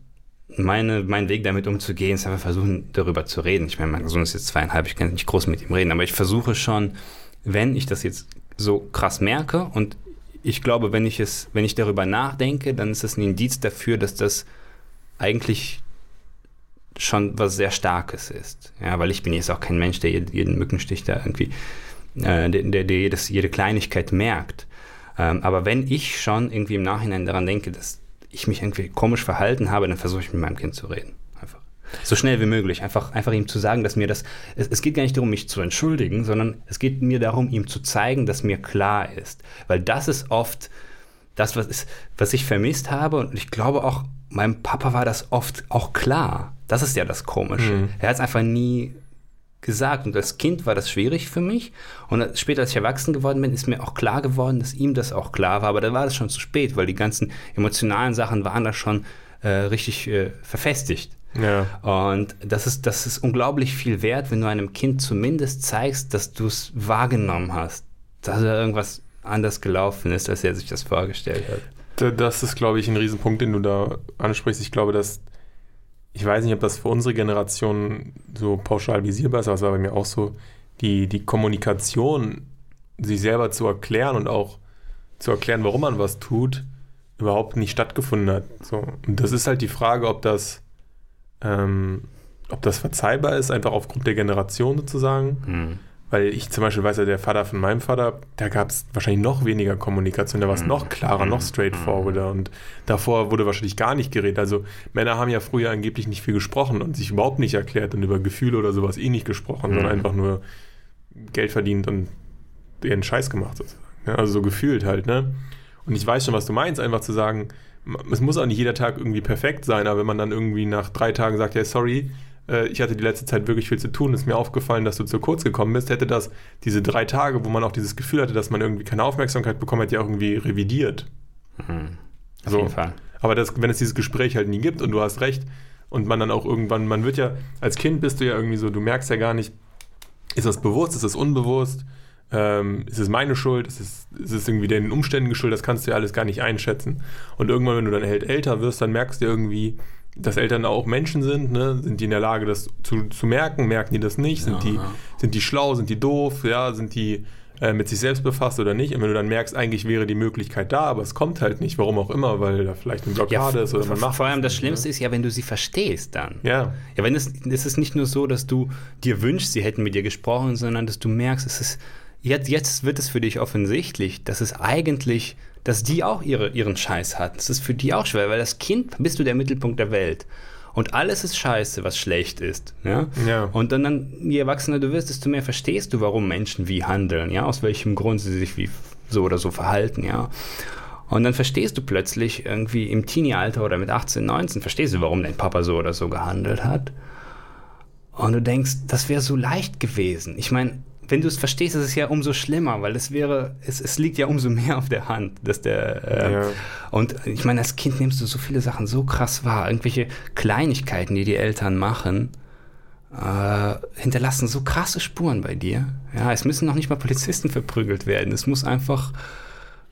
Speaker 1: meine, mein Weg damit umzugehen, ist einfach versuchen, darüber zu reden. Ich meine, mein Sohn ist jetzt zweieinhalb, ich kann nicht groß mit ihm reden, aber ich versuche schon, wenn ich das jetzt so krass merke und ich glaube, wenn ich es, wenn ich darüber nachdenke, dann ist das ein Indiz dafür, dass das eigentlich schon was sehr Starkes ist. Ja, weil ich bin jetzt auch kein Mensch, der jeden Mückenstich da irgendwie, äh, der, der, der jedes, jede Kleinigkeit merkt. Ähm, aber wenn ich schon irgendwie im Nachhinein daran denke, dass ich mich irgendwie komisch verhalten habe, dann versuche ich mit meinem Kind zu reden. Einfach. So schnell wie möglich. Einfach, einfach ihm zu sagen, dass mir das. Es, es geht gar nicht darum, mich zu entschuldigen, sondern es geht mir darum, ihm zu zeigen, dass mir klar ist. Weil das ist oft das, was, ist, was ich vermisst habe. Und ich glaube auch, meinem Papa war das oft auch klar. Das ist ja das Komische. Mhm. Er hat es einfach nie gesagt. Und als Kind war das schwierig für mich. Und später, als ich erwachsen geworden bin, ist mir auch klar geworden, dass ihm das auch klar war. Aber dann war das schon zu spät, weil die ganzen emotionalen Sachen waren da schon äh, richtig äh, verfestigt. Ja. Und das ist, das ist unglaublich viel wert, wenn du einem Kind zumindest zeigst, dass du es wahrgenommen hast. Dass da irgendwas anders gelaufen ist, als er sich das vorgestellt hat.
Speaker 2: Das ist, glaube ich, ein Riesenpunkt, den du da ansprichst. Ich glaube, dass ich weiß nicht, ob das für unsere Generation so pauschal visierbar ist, aber es war bei mir auch so, die, die Kommunikation, sich selber zu erklären und auch zu erklären, warum man was tut, überhaupt nicht stattgefunden hat. So. Und das ist halt die Frage, ob das, ähm, ob das verzeihbar ist, einfach aufgrund der Generation sozusagen. Mhm. Weil ich zum Beispiel weiß ja, der Vater von meinem Vater, da gab es wahrscheinlich noch weniger Kommunikation, da war es mhm. noch klarer, noch mhm. straightforwarder und davor wurde wahrscheinlich gar nicht geredet. Also Männer haben ja früher angeblich nicht viel gesprochen und sich überhaupt nicht erklärt und über Gefühle oder sowas eh nicht gesprochen, mhm. sondern einfach nur Geld verdient und ihren Scheiß gemacht sozusagen. Ja, also so gefühlt halt, ne? Und ich weiß schon, was du meinst, einfach zu sagen, es muss auch nicht jeder Tag irgendwie perfekt sein, aber wenn man dann irgendwie nach drei Tagen sagt, ja, sorry, äh, ich hatte die letzte Zeit wirklich viel zu tun, ist mir aufgefallen, dass du zu kurz gekommen bist, hätte das diese drei Tage, wo man auch dieses Gefühl hatte, dass man irgendwie keine Aufmerksamkeit bekommen hat, ja irgendwie revidiert.
Speaker 1: Mhm. Auf so. jeden Fall.
Speaker 2: Aber das, wenn es dieses Gespräch halt nie gibt und du hast recht und man dann auch irgendwann, man wird ja, als Kind bist du ja irgendwie so, du merkst ja gar nicht, ist das bewusst, ist das unbewusst, ähm, ist es meine Schuld, ist es, ist es irgendwie den Umständen geschuldet, das kannst du ja alles gar nicht einschätzen. Und irgendwann, wenn du dann halt älter wirst, dann merkst du irgendwie, dass Eltern auch Menschen sind, ne? sind die in der Lage, das zu, zu merken, merken die das nicht, sind, ja, die, ja. sind die schlau, sind die doof, ja, sind die äh, mit sich selbst befasst oder nicht. Und wenn du dann merkst, eigentlich wäre die Möglichkeit da, aber es kommt halt nicht, warum auch immer, weil da vielleicht eine Blockade ja, ist oder man macht.
Speaker 1: Vor allem das Schlimmste ne? ist ja, wenn du sie verstehst dann.
Speaker 2: Ja.
Speaker 1: Ja, wenn es, es ist nicht nur so, dass du dir wünschst, sie hätten mit dir gesprochen, sondern dass du merkst, es ist, jetzt, jetzt wird es für dich offensichtlich, dass es eigentlich dass die auch ihre, ihren Scheiß hat. Das ist für die auch schwer, weil das Kind bist du der Mittelpunkt der Welt. Und alles ist scheiße, was schlecht ist. Ja?
Speaker 2: ja.
Speaker 1: Und dann, dann, je erwachsener du wirst, desto mehr verstehst du, warum Menschen wie handeln, ja, aus welchem Grund sie sich wie so oder so verhalten, ja. Und dann verstehst du plötzlich irgendwie im Teenie-Alter oder mit 18, 19, verstehst du, warum dein Papa so oder so gehandelt hat. Und du denkst, das wäre so leicht gewesen. Ich meine, wenn du es verstehst, ist es ja umso schlimmer, weil es wäre, es, es liegt ja umso mehr auf der Hand, dass der äh, ja. und ich meine, als Kind nimmst du so viele Sachen so krass wahr, irgendwelche Kleinigkeiten, die die Eltern machen, äh, hinterlassen so krasse Spuren bei dir. Ja, es müssen noch nicht mal Polizisten verprügelt werden. Es muss einfach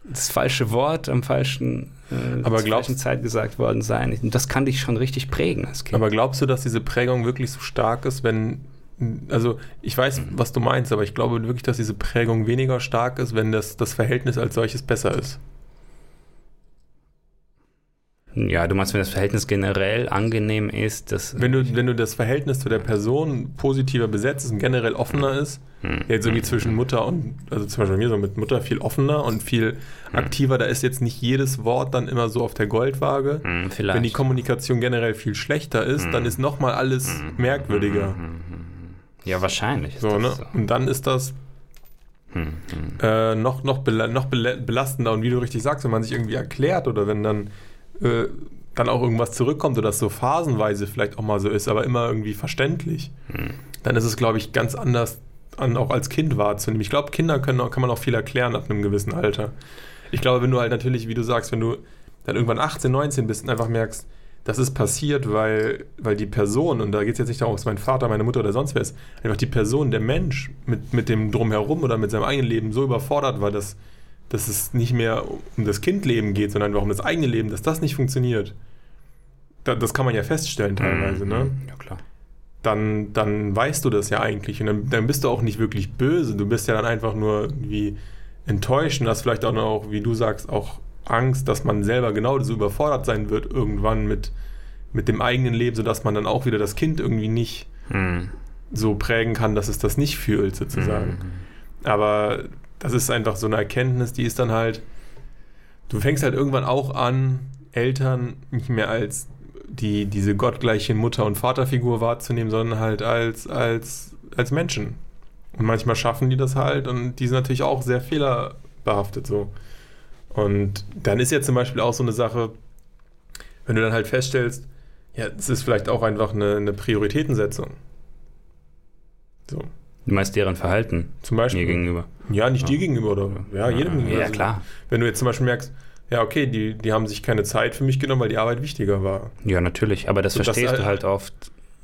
Speaker 1: das falsche Wort am falschen,
Speaker 2: äh, aber glaubst,
Speaker 1: falschen Zeit gesagt worden sein. Und das kann dich schon richtig prägen
Speaker 2: als Kind. Aber glaubst du, dass diese Prägung wirklich so stark ist, wenn also ich weiß, mhm. was du meinst, aber ich glaube wirklich, dass diese Prägung weniger stark ist, wenn das, das Verhältnis als solches besser ist.
Speaker 1: Ja, du meinst, wenn das Verhältnis generell angenehm ist, dass.
Speaker 2: Wenn du, wenn du das Verhältnis zu der Person positiver besetzt und generell offener ist, hm. jetzt so wie zwischen Mutter und, also zum Beispiel bei mir so mit Mutter viel offener und viel hm. aktiver, da ist jetzt nicht jedes Wort dann immer so auf der Goldwaage.
Speaker 1: Hm,
Speaker 2: wenn die Kommunikation generell viel schlechter ist, dann ist nochmal alles merkwürdiger.
Speaker 1: Ja, wahrscheinlich.
Speaker 2: So, ne? So. Und dann ist das hm, hm. Äh, noch, noch, bela noch belastender. Und wie du richtig sagst, wenn man sich irgendwie erklärt oder wenn dann, äh, dann auch irgendwas zurückkommt oder das so phasenweise vielleicht auch mal so ist, aber immer irgendwie verständlich, hm. dann ist es, glaube ich, ganz anders an, auch als Kind wahrzunehmen. Ich glaube, Kinder können, kann man auch viel erklären ab einem gewissen Alter. Ich glaube, wenn du halt natürlich, wie du sagst, wenn du dann irgendwann 18, 19 bist und einfach merkst, das ist passiert, weil, weil die Person, und da geht es jetzt nicht darum, ob es mein Vater, meine Mutter oder sonst wer ist, einfach die Person, der Mensch mit, mit dem Drumherum oder mit seinem eigenen Leben so überfordert war, dass, dass es nicht mehr um das Kindleben geht, sondern einfach um das eigene Leben, dass das nicht funktioniert. da, das kann man ja feststellen teilweise,
Speaker 1: Mhm.
Speaker 2: ne?
Speaker 1: Ja, klar.
Speaker 2: Dann, dann weißt du das ja eigentlich und dann, dann bist du auch nicht wirklich böse. Du bist ja dann einfach nur irgendwie enttäuscht und hast vielleicht auch noch, wie du sagst, auch Angst, dass man selber genau so überfordert sein wird irgendwann mit, mit dem eigenen Leben, sodass man dann auch wieder das Kind irgendwie nicht
Speaker 1: Mhm.
Speaker 2: so prägen kann, dass es das nicht fühlt, sozusagen.
Speaker 1: Mhm.
Speaker 2: Aber das ist einfach so eine Erkenntnis, die ist dann halt, du fängst halt irgendwann auch an, Eltern nicht mehr als die, diese gottgleiche Mutter- und Vaterfigur wahrzunehmen, sondern halt als, als, als Menschen. Und manchmal schaffen die das halt und die sind natürlich auch sehr fehlerbehaftet so. Und dann ist ja zum Beispiel auch so eine Sache, wenn du dann halt feststellst, ja, es ist vielleicht auch einfach eine, eine Prioritätensetzung. So,
Speaker 1: Du meinst deren Verhalten
Speaker 2: zum Beispiel.
Speaker 1: mir gegenüber.
Speaker 2: Ja, nicht
Speaker 1: Ja.
Speaker 2: dir gegenüber oder ja, jedem gegenüber.
Speaker 1: Ja,
Speaker 2: Also,
Speaker 1: klar.
Speaker 2: Wenn du jetzt zum Beispiel merkst, ja, okay, die, die haben sich keine Zeit für mich genommen, weil die Arbeit wichtiger war.
Speaker 1: Ja, natürlich. Aber das
Speaker 2: So, das,
Speaker 1: verstehst
Speaker 2: äh,
Speaker 1: du halt oft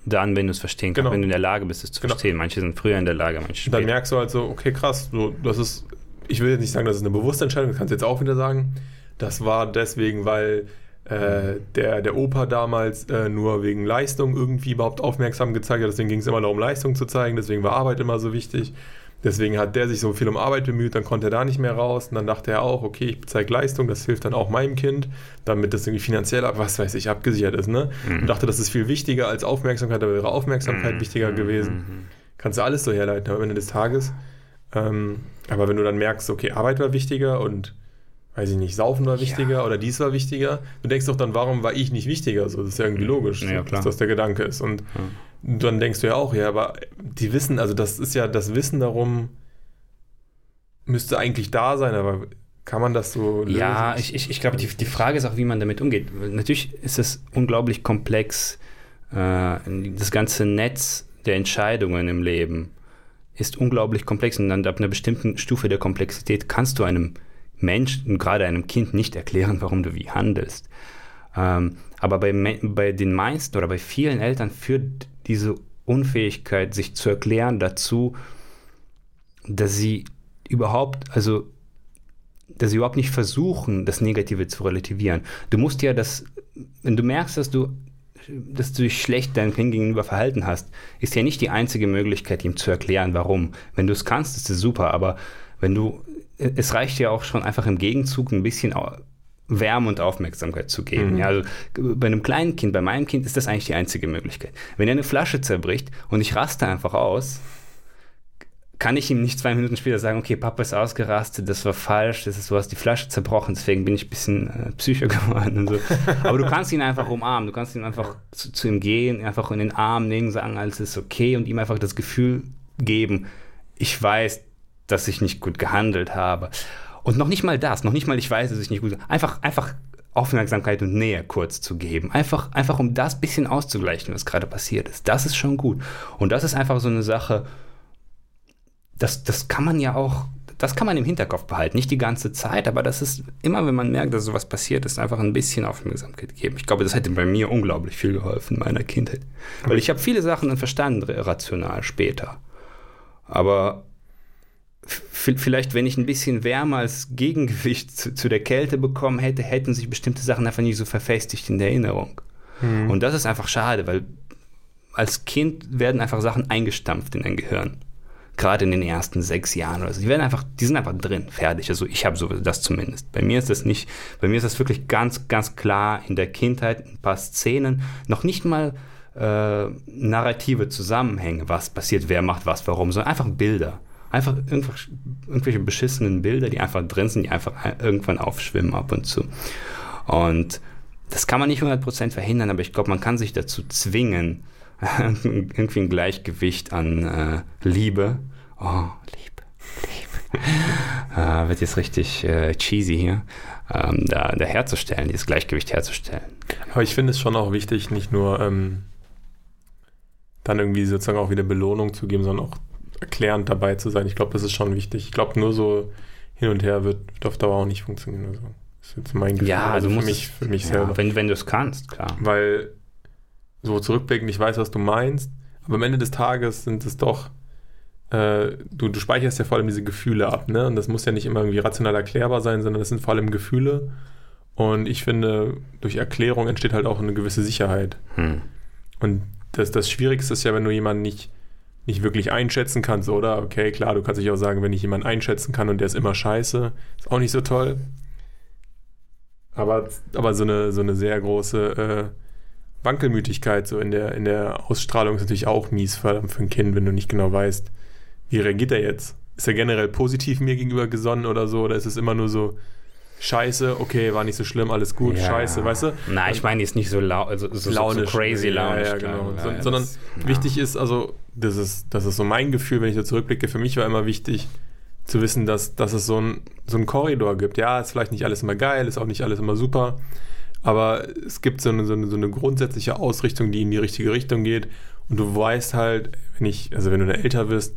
Speaker 1: dann, wenn du es verstehen kannst,
Speaker 2: Genau.
Speaker 1: wenn du in der Lage bist, es zu
Speaker 2: Genau.
Speaker 1: verstehen. Manche sind früher in der Lage, manche
Speaker 2: Und dann
Speaker 1: später.
Speaker 2: merkst du halt so, okay, krass, so, das ist, ich will jetzt nicht sagen, das ist eine bewusste Entscheidung, das kannst du jetzt auch wieder sagen. Das war deswegen, weil äh, der, der Opa damals äh, nur wegen Leistung irgendwie überhaupt aufmerksam gezeigt hat. Deswegen ging es immer darum, Leistung zu zeigen. Deswegen war Arbeit immer so wichtig. Deswegen hat der sich so viel um Arbeit bemüht, dann konnte er da nicht mehr raus. Und dann dachte er auch, okay, ich zeige Leistung, das hilft dann auch meinem Kind, damit das irgendwie finanziell, ab- was weiß ich, abgesichert ist. Ne?
Speaker 1: Mhm.
Speaker 2: Und dachte, das ist viel wichtiger als Aufmerksamkeit, da wäre Aufmerksamkeit
Speaker 1: Mhm.
Speaker 2: wichtiger gewesen
Speaker 1: Mhm.
Speaker 2: kannst du alles so herleiten am Ende des Tages. Ähm, aber wenn du dann merkst, okay, Arbeit war wichtiger und weiß ich nicht, Saufen war wichtiger oder dies war wichtiger, du denkst doch dann, warum war ich nicht wichtiger? So, das ist ja irgendwie logisch,
Speaker 1: Ja,
Speaker 2: dass das der Gedanke ist. Und
Speaker 1: Ja.
Speaker 2: dann denkst du ja auch, ja, aber die wissen, also das ist ja das Wissen darum, müsste eigentlich da sein, aber kann man das so lösen?
Speaker 1: Ja, ich, ich, ich glaube, die, die Frage ist auch, wie man damit umgeht. Natürlich ist es unglaublich komplex. Äh, das ganze Netz der Entscheidungen im Leben ist unglaublich komplex und dann ab einer bestimmten Stufe der Komplexität kannst du einem Menschen, gerade einem Kind, nicht erklären, warum du wie handelst. Ähm, aber bei, bei den meisten oder bei vielen Eltern führt diese Unfähigkeit, sich zu erklären, dazu, dass sie überhaupt, also dass sie überhaupt nicht versuchen, das Negative zu relativieren. Du musst ja das, wenn du merkst, dass du, dass du dich schlecht deinem Kind gegenüber verhalten hast, ist ja nicht die einzige Möglichkeit, ihm zu erklären, warum. Wenn du es kannst, ist es super, aber wenn du, es reicht ja auch schon einfach im Gegenzug ein bisschen Wärme und Aufmerksamkeit zu geben.
Speaker 2: Mhm.
Speaker 1: Ja, also bei einem kleinen Kind, bei meinem Kind ist das eigentlich die einzige Möglichkeit. Wenn er eine Flasche zerbricht und ich raste einfach aus, kann ich ihm nicht zwei Minuten später sagen, okay, Papa ist ausgerastet, das war falsch, das ist, du hast die Flasche zerbrochen, deswegen bin ich ein bisschen äh, psycho *laughs* geworden und so. Aber du kannst ihn einfach umarmen, du kannst ihn einfach zu, zu ihm gehen, einfach in den Arm nehmen, sagen, alles ist okay und ihm einfach das Gefühl geben, ich weiß, dass ich nicht gut gehandelt habe. Und noch nicht mal das, noch nicht mal ich weiß, dass ich nicht gut, einfach, einfach Aufmerksamkeit und Nähe kurz zu geben. Einfach, einfach um das bisschen auszugleichen, was gerade passiert ist. Das ist schon gut. Und das ist einfach so eine Sache, das, das kann man ja auch, das kann man im Hinterkopf behalten. Nicht die ganze Zeit, aber das ist immer, wenn man merkt, dass sowas passiert ist, einfach ein bisschen Aufmerksamkeit geben. Ich glaube, das hätte bei mir unglaublich viel geholfen in meiner Kindheit. Weil ich habe viele Sachen dann verstanden, rational später. Aber vielleicht, wenn ich ein bisschen Wärme als Gegengewicht zu, zu der Kälte bekommen hätte, hätten sich bestimmte Sachen einfach nicht so verfestigt in der Erinnerung.
Speaker 2: Mhm.
Speaker 1: Und das ist einfach schade, weil als Kind werden einfach Sachen eingestampft in dein Gehirn. Gerade in den ersten sechs Jahren oder so. Die werden einfach, die sind einfach drin, fertig. Also ich habe so das zumindest. Bei mir ist das nicht, bei mir ist das wirklich ganz, ganz klar in der Kindheit ein paar Szenen, noch nicht mal äh, narrative Zusammenhänge, was passiert, wer macht was, warum, sondern einfach Bilder. Einfach irgendwelche, beschissenen Bilder, die einfach drin sind, die einfach irgendwann aufschwimmen ab und zu. Und das kann man nicht 100% verhindern, aber ich glaube, man kann sich dazu zwingen, *laughs* irgendwie ein Gleichgewicht an äh, Liebe. Oh, Liebe, Liebe. äh, *laughs* wird jetzt richtig äh, cheesy hier. Ähm, da, da herzustellen, dieses Gleichgewicht herzustellen.
Speaker 2: Aber ich finde es schon auch wichtig, nicht nur ähm, dann irgendwie sozusagen auch wieder Belohnung zu geben, sondern auch erklärend dabei zu sein. Ich glaube, das ist schon wichtig. Ich glaube, nur so hin und her wird, wird auf Dauer auch nicht funktionieren. Also, das ist jetzt mein Gefühl.
Speaker 1: Ja,
Speaker 2: also
Speaker 1: du
Speaker 2: für mich, für mich
Speaker 1: Ja,
Speaker 2: selber.
Speaker 1: wenn wenn du es kannst, klar.
Speaker 2: Weil so zurückblickend, ich weiß, was du meinst, aber am Ende des Tages sind es doch, äh, du, du speicherst ja vor allem diese Gefühle ab, ne? Und das muss ja nicht immer irgendwie rational erklärbar sein, sondern das sind vor allem Gefühle. Und ich finde, durch Erklärung entsteht halt auch eine gewisse Sicherheit.
Speaker 1: Hm.
Speaker 2: Und das, das Schwierigste ist ja, wenn du jemanden nicht, nicht wirklich einschätzen kannst, oder? Okay, klar, du kannst dich auch sagen, wenn ich jemanden einschätzen kann und der ist immer scheiße, ist auch nicht so toll. Aber, aber so, eine, so eine sehr große äh, Wankelmütigkeit so in der, in der Ausstrahlung ist natürlich auch mies für, für ein Kind, wenn du nicht genau weißt, wie reagiert er jetzt? Ist er generell positiv mir gegenüber gesonnen oder so? Oder ist es immer nur so, Scheiße, okay, war nicht so schlimm, alles gut,
Speaker 1: Ja.
Speaker 2: Scheiße, weißt du?
Speaker 1: Nein, ich meine, die ist nicht so, lau also, so, so, so
Speaker 2: launisch.
Speaker 1: crazy launisch.
Speaker 2: Ja, ja, genau.
Speaker 1: Ja,
Speaker 2: So,
Speaker 1: ja,
Speaker 2: sondern
Speaker 1: das-
Speaker 2: wichtig ist, also, das ist, das ist so mein Gefühl, wenn ich da zurückblicke. Für mich war immer wichtig zu wissen, dass, dass es so ein, so einen Korridor gibt. Ja, ist vielleicht nicht alles immer geil, ist auch nicht alles immer super, aber es gibt so eine, so eine, so eine grundsätzliche Ausrichtung, die in die richtige Richtung geht. Und du weißt halt, wenn ich, also wenn du älter wirst,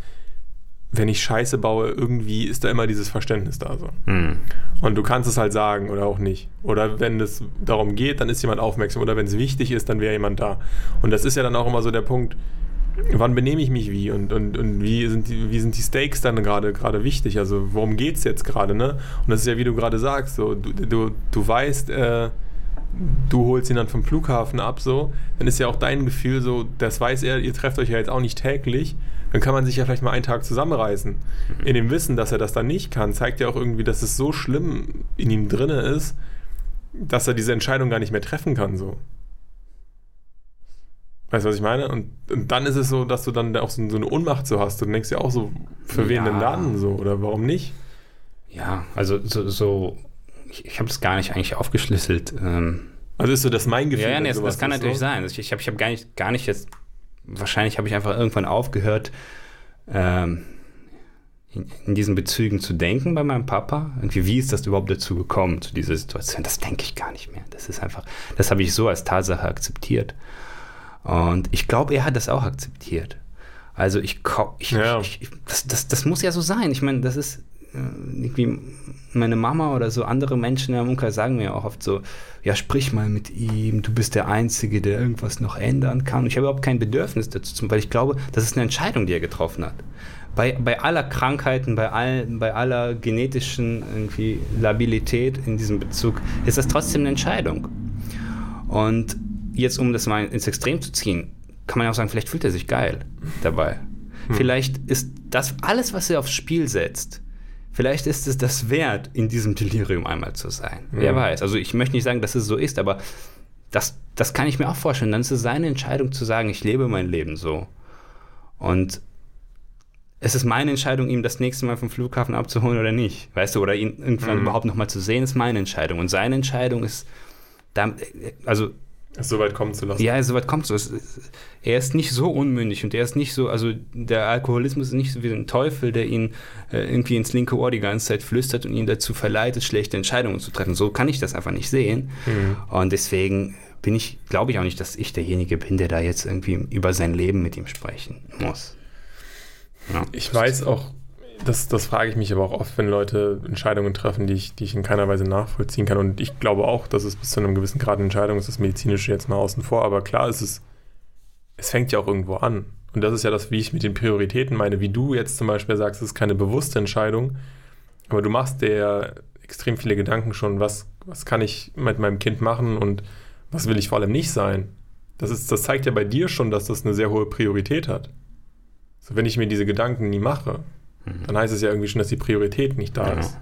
Speaker 2: wenn ich Scheiße baue, irgendwie ist da immer dieses Verständnis da so.
Speaker 1: Hm.
Speaker 2: Und du kannst es halt sagen oder auch nicht. Oder wenn es darum geht, dann ist jemand aufmerksam. Oder wenn es wichtig ist, dann wäre jemand da. Und das ist ja dann auch immer so der Punkt, wann benehme ich mich wie und, und, und wie, sind die, wie sind die Stakes dann gerade gerade wichtig? Also worum geht es jetzt gerade? Ne? Und das ist ja, wie du gerade sagst, so, du, du, du weißt, äh, du holst ihn dann vom Flughafen ab, so, dann ist ja auch dein Gefühl so, das weiß er, ihr trefft euch ja jetzt auch nicht täglich, dann kann man sich ja vielleicht mal einen Tag zusammenreißen. In dem Wissen, dass er das dann nicht kann, zeigt ja auch irgendwie, dass es so schlimm in ihm drinne ist, dass er diese Entscheidung gar nicht mehr treffen kann, so. Weißt du, was ich meine? Und, und dann ist es so, dass du dann auch so, so eine Ohnmacht so hast. Du denkst ja auch so, für wen
Speaker 1: Ja.
Speaker 2: denn dann so? Oder warum nicht?
Speaker 1: Ja, also so, so ich, ich habe das gar nicht eigentlich aufgeschlüsselt. Ähm,
Speaker 2: Also ist so das mein Gefühl.
Speaker 1: ja, ja, nee, das, das kann natürlich
Speaker 2: so?
Speaker 1: sein. Ich, ich habe ich hab gar, nicht, gar nicht jetzt, wahrscheinlich habe ich einfach irgendwann aufgehört, ähm, in, in diesen Bezügen zu denken bei meinem Papa. Irgendwie, wie ist das überhaupt dazu gekommen, zu dieser Situation? Das denke ich gar nicht mehr. Das ist einfach, das habe ich so als Tatsache akzeptiert. Und ich glaube, er hat das auch akzeptiert. Also ich, ich,
Speaker 2: Ja.
Speaker 1: ich, ich das, das, das muss ja so sein. Ich meine, das ist irgendwie meine Mama oder so andere Menschen im Umkreis sagen mir auch oft so, ja, sprich mal mit ihm, du bist der Einzige, der irgendwas noch ändern kann. Und ich habe überhaupt kein Bedürfnis dazu, weil ich glaube, das ist eine Entscheidung, die er getroffen hat. Bei, bei aller Krankheiten, bei, all, bei aller genetischen irgendwie Labilität in diesem Bezug, ist das trotzdem eine Entscheidung. Und jetzt, um das mal ins Extrem zu ziehen, kann man ja auch sagen, vielleicht fühlt er sich geil dabei. Vielleicht ist das alles, was er aufs Spiel setzt, vielleicht ist es das wert, in diesem Delirium einmal zu sein. Wer weiß. Also ich möchte nicht sagen, dass es so ist, aber das, das kann ich mir auch vorstellen. Dann ist es seine Entscheidung zu sagen, ich lebe mein Leben so. Und es ist meine Entscheidung, ihm das nächste Mal vom Flughafen abzuholen oder nicht. Weißt du, oder ihn irgendwann
Speaker 2: Mhm.
Speaker 1: überhaupt nochmal zu sehen, ist meine Entscheidung. Und seine Entscheidung ist, da, also
Speaker 2: Es so weit kommen zu lassen.
Speaker 1: ja, soweit kommt es. Er ist nicht so unmündig und er ist nicht so, also der Alkoholismus ist nicht so wie ein Teufel, der ihn äh, irgendwie ins linke Ohr die ganze Zeit flüstert und ihn dazu verleitet, schlechte Entscheidungen zu treffen. So kann ich das einfach nicht sehen.
Speaker 2: Mhm.
Speaker 1: Und deswegen bin ich, glaube ich auch nicht, dass ich derjenige bin, der da jetzt irgendwie über sein Leben mit ihm sprechen muss. Ja.
Speaker 2: Ich weiß auch, das, das frage ich mich aber auch oft, wenn Leute Entscheidungen treffen, die ich, die ich in keiner Weise nachvollziehen kann. Und ich glaube auch, dass es bis zu einem gewissen Grad eine Entscheidung ist, das Medizinische jetzt mal außen vor. Aber klar ist es, es fängt ja auch irgendwo an. Und das ist ja das, wie ich mit den Prioritäten meine. Wie du jetzt zum Beispiel sagst, es ist keine bewusste Entscheidung, aber du machst dir ja extrem viele Gedanken schon, was, was kann ich mit meinem Kind machen und was will ich vor allem nicht sein. Das, ist, das zeigt ja bei dir schon, dass das eine sehr hohe Priorität hat. So, wenn ich mir diese Gedanken nie mache, dann heißt es ja irgendwie schon, dass die Priorität nicht da
Speaker 1: Ja.
Speaker 2: ist.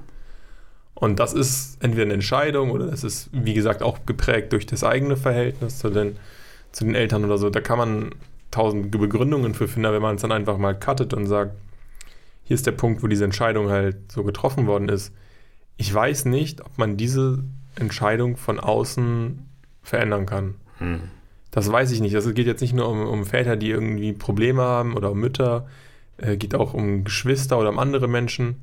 Speaker 2: Und das ist entweder eine Entscheidung oder das ist, wie gesagt, auch geprägt durch das eigene Verhältnis zu den, zu den Eltern oder so. Da kann man tausend Begründungen für finden, aber wenn man es dann einfach mal cuttet und sagt, hier ist der Punkt, wo diese Entscheidung halt so getroffen worden ist. Ich weiß nicht, ob man diese Entscheidung von außen verändern kann.
Speaker 1: Hm.
Speaker 2: Das weiß ich nicht. Das geht jetzt nicht nur um, um Väter, die irgendwie Probleme haben oder um Mütter, äh, geht auch um Geschwister oder um andere Menschen.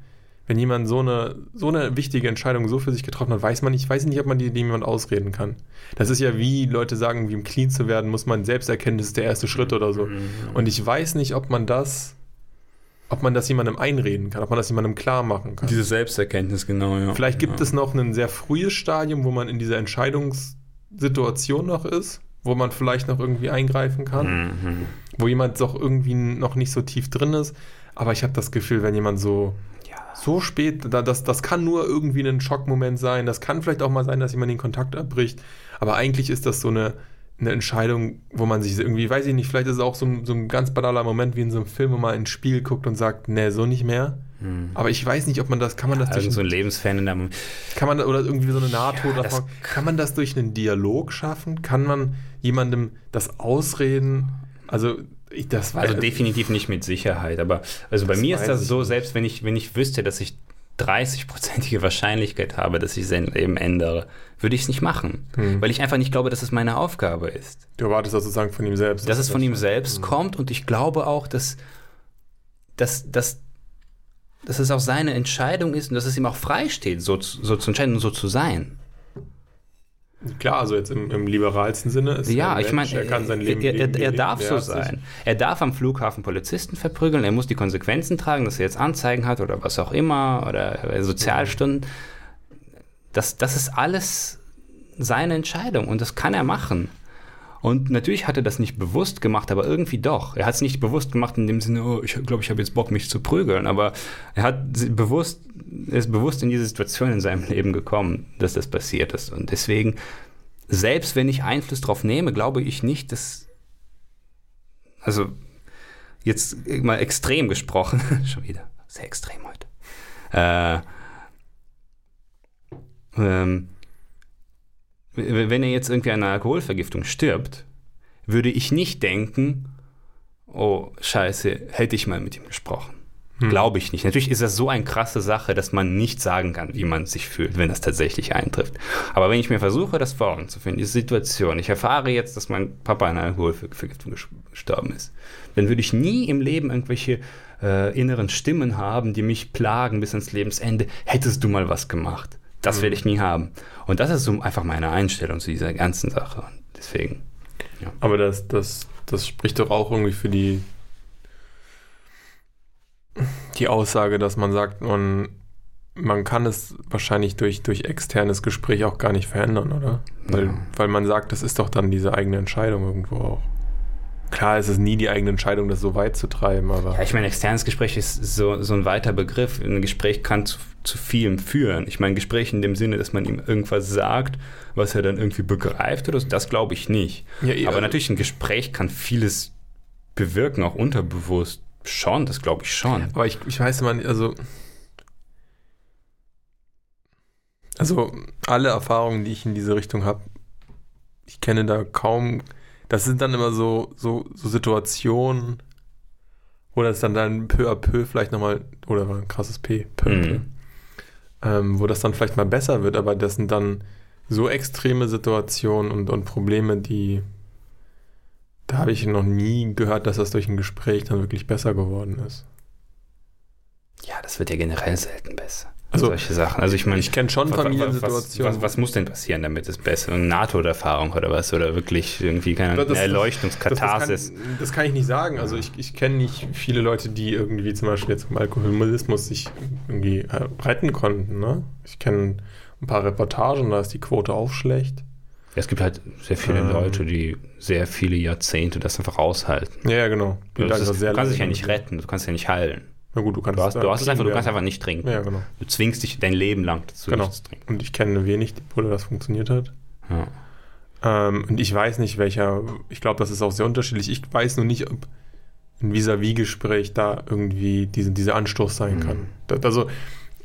Speaker 2: Wenn jemand so eine, so eine wichtige Entscheidung so für sich getroffen hat, weiß man nicht, weiß ich nicht, ob man die dem jemand ausreden kann. Das ist ja wie Leute sagen, wie um clean zu werden, muss man selbst erkennen, das ist der erste Schritt oder so. Und ich weiß nicht, ob man das, ob man das jemandem einreden kann, ob man das jemandem klar machen kann.
Speaker 1: Diese Selbsterkenntnis, genau, ja.
Speaker 2: Vielleicht gibt
Speaker 1: ja.
Speaker 2: es noch ein sehr frühes Stadium, wo man in dieser Entscheidungssituation noch ist, wo man vielleicht noch irgendwie eingreifen kann,
Speaker 1: Mhm.
Speaker 2: Wo jemand doch irgendwie noch nicht so tief drin ist. Aber ich habe das Gefühl, wenn jemand so so spät, da, das, das kann nur irgendwie ein Schockmoment sein. Das kann vielleicht auch mal sein, dass jemand den Kontakt abbricht. Aber eigentlich ist das so eine, eine Entscheidung, wo man sich irgendwie, weiß ich nicht, vielleicht ist es auch so ein, so ein ganz banaler Moment wie in so einem Film, wo man ins Spiel guckt und sagt, nee, so nicht mehr. Hm. Aber ich weiß nicht, ob man das, kann man das
Speaker 1: ja, durch. so ein Lebensfan in der
Speaker 2: Kann man, oder irgendwie so eine Nahtoderfahrung, ja, kann man das durch einen Dialog schaffen? Kann man jemandem das ausreden? Also, ich, das
Speaker 1: war. Also definitiv nicht mit Sicherheit, aber also bei mir ist das so, selbst wenn ich, wenn ich wüsste, dass ich 30-prozentige *laughs* Wahrscheinlichkeit habe, dass ich sein Leben ändere, würde ich es nicht machen. Hm. Weil ich einfach nicht glaube, dass es meine Aufgabe ist.
Speaker 2: Du erwartest das sozusagen von ihm selbst.
Speaker 1: Dass es von ihm selbst kommt und ich glaube auch, dass, dass, dass, dass es auch seine Entscheidung ist und dass es ihm auch freisteht, so, so zu entscheiden und so zu sein.
Speaker 2: Klar, also jetzt im, im liberalsten Sinne
Speaker 1: ist ja, ich meine, er kann sein Leben er, er, er darf so sein. Er darf am Flughafen Polizisten verprügeln, er muss die Konsequenzen tragen, dass er jetzt Anzeigen hat oder was auch immer oder Sozialstunden. Das, das ist alles seine Entscheidung und das kann er machen. Und natürlich hat er das nicht bewusst gemacht, aber irgendwie doch. Er hat es nicht bewusst gemacht in dem Sinne, oh, ich glaube, ich habe jetzt Bock, mich zu prügeln. Aber er hat bewusst, er ist bewusst in diese Situation in seinem Leben gekommen, dass das passiert ist. Und deswegen, selbst wenn ich Einfluss darauf nehme, glaube ich nicht, dass. Also, jetzt mal extrem gesprochen, *laughs* schon wieder, sehr extrem heute. Äh, ähm, wenn er jetzt irgendwie an einer Alkoholvergiftung stirbt, würde ich nicht denken, oh scheiße, hätte ich mal mit ihm gesprochen. Hm. Glaube ich nicht. Natürlich ist das so eine krasse Sache, dass man nicht sagen kann, wie man sich fühlt, wenn das tatsächlich eintrifft. Aber wenn ich mir versuche, das vor Augen zu finden, diese Situation, ich erfahre jetzt, dass mein Papa an einer Alkoholvergiftung gestorben ist, dann würde ich nie im Leben irgendwelche äh, inneren Stimmen haben, die mich plagen bis ans Lebensende. Hättest du mal was gemacht? Das werde ich nie haben. Und das ist so einfach meine Einstellung zu dieser ganzen Sache. Deswegen.
Speaker 2: Ja. Aber das, das, das spricht doch auch irgendwie für die, die Aussage, dass man sagt, man, man kann es wahrscheinlich durch, durch externes Gespräch auch gar nicht verändern, oder? Weil, ja. weil man sagt, das ist doch dann diese eigene Entscheidung irgendwo auch. Klar, es ist nie die eigene Entscheidung, das so weit zu treiben, aber.
Speaker 1: Ja, ich meine, externes Gespräch ist so, so ein weiter Begriff. Ein Gespräch kann zu, zu vielem führen. Ich meine, Gespräch in dem Sinne, dass man ihm irgendwas sagt, was er dann irgendwie begreift oder so, das glaube ich nicht. Ja, ja, aber natürlich, ein Gespräch kann vieles bewirken, auch unterbewusst. Schon, das glaube ich schon.
Speaker 2: Aber ich, ich weiß immer, also. Also, alle Erfahrungen, die ich in diese Richtung habe, ich kenne da kaum das sind dann immer so, so, so Situationen, wo das dann, dann peu à peu vielleicht nochmal, oder war ein krasses P, peu à peu, mhm. ähm, wo das dann vielleicht mal besser wird, aber das sind dann so extreme Situationen und, und Probleme, die, da habe ich noch nie gehört, dass das durch ein Gespräch dann wirklich besser geworden ist.
Speaker 1: Ja, das wird ja generell selten besser.
Speaker 2: Also, solche Sachen. Also ich meine, ich kenne schon Familiensituationen.
Speaker 1: Was, was, was, muss denn passieren, damit es besser? Eine NATO-Erfahrung oder was? Oder wirklich irgendwie keine das, Erleuchtungskatharsis?
Speaker 2: Das, das, das, kann ich nicht sagen. Also ich, ich kenne nicht viele Leute, die irgendwie zum Beispiel jetzt vom Alkoholismus sich irgendwie äh, retten konnten. Ne? Ich kenne ein paar Reportagen, da ist die Quote auch schlecht.
Speaker 1: Es gibt halt sehr viele ähm, Leute, die sehr viele Jahrzehnte das einfach aushalten.
Speaker 2: Ja, ja genau.
Speaker 1: Du, ist, du kannst dich ja nicht retten, du kannst ja nicht heilen.
Speaker 2: Na gut, du kannst.
Speaker 1: Du hast, du hast es einfach, du kannst einfach nicht trinken. Ja, genau. Du zwingst dich dein Leben lang dazu,
Speaker 2: genau. zu trinken. Und ich kenne wenig, wo das funktioniert hat. Ja. Ähm, und ich weiß nicht, welcher. Ich glaube, das ist auch sehr unterschiedlich. Ich weiß nur nicht, ob ein Vis-à-vis-Gespräch da irgendwie diese, dieser Anstoß sein mhm. kann. Das, also,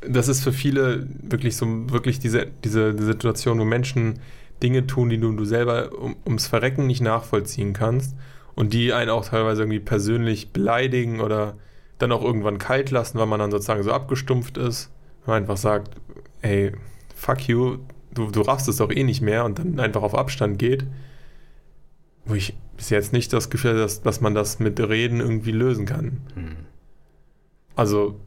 Speaker 2: das ist für viele wirklich so wirklich diese, diese Situation, wo Menschen Dinge tun, die du, du selber um, ums Verrecken nicht nachvollziehen kannst und die einen auch teilweise irgendwie persönlich beleidigen oder dann auch irgendwann kalt lassen, weil man dann sozusagen so abgestumpft ist. Man einfach sagt, ey, fuck you, du, du raffst es doch eh nicht mehr und dann einfach auf Abstand geht. Wo ich bis jetzt nicht das Gefühl habe, dass, dass man das mit Reden irgendwie lösen kann. Hm. Also,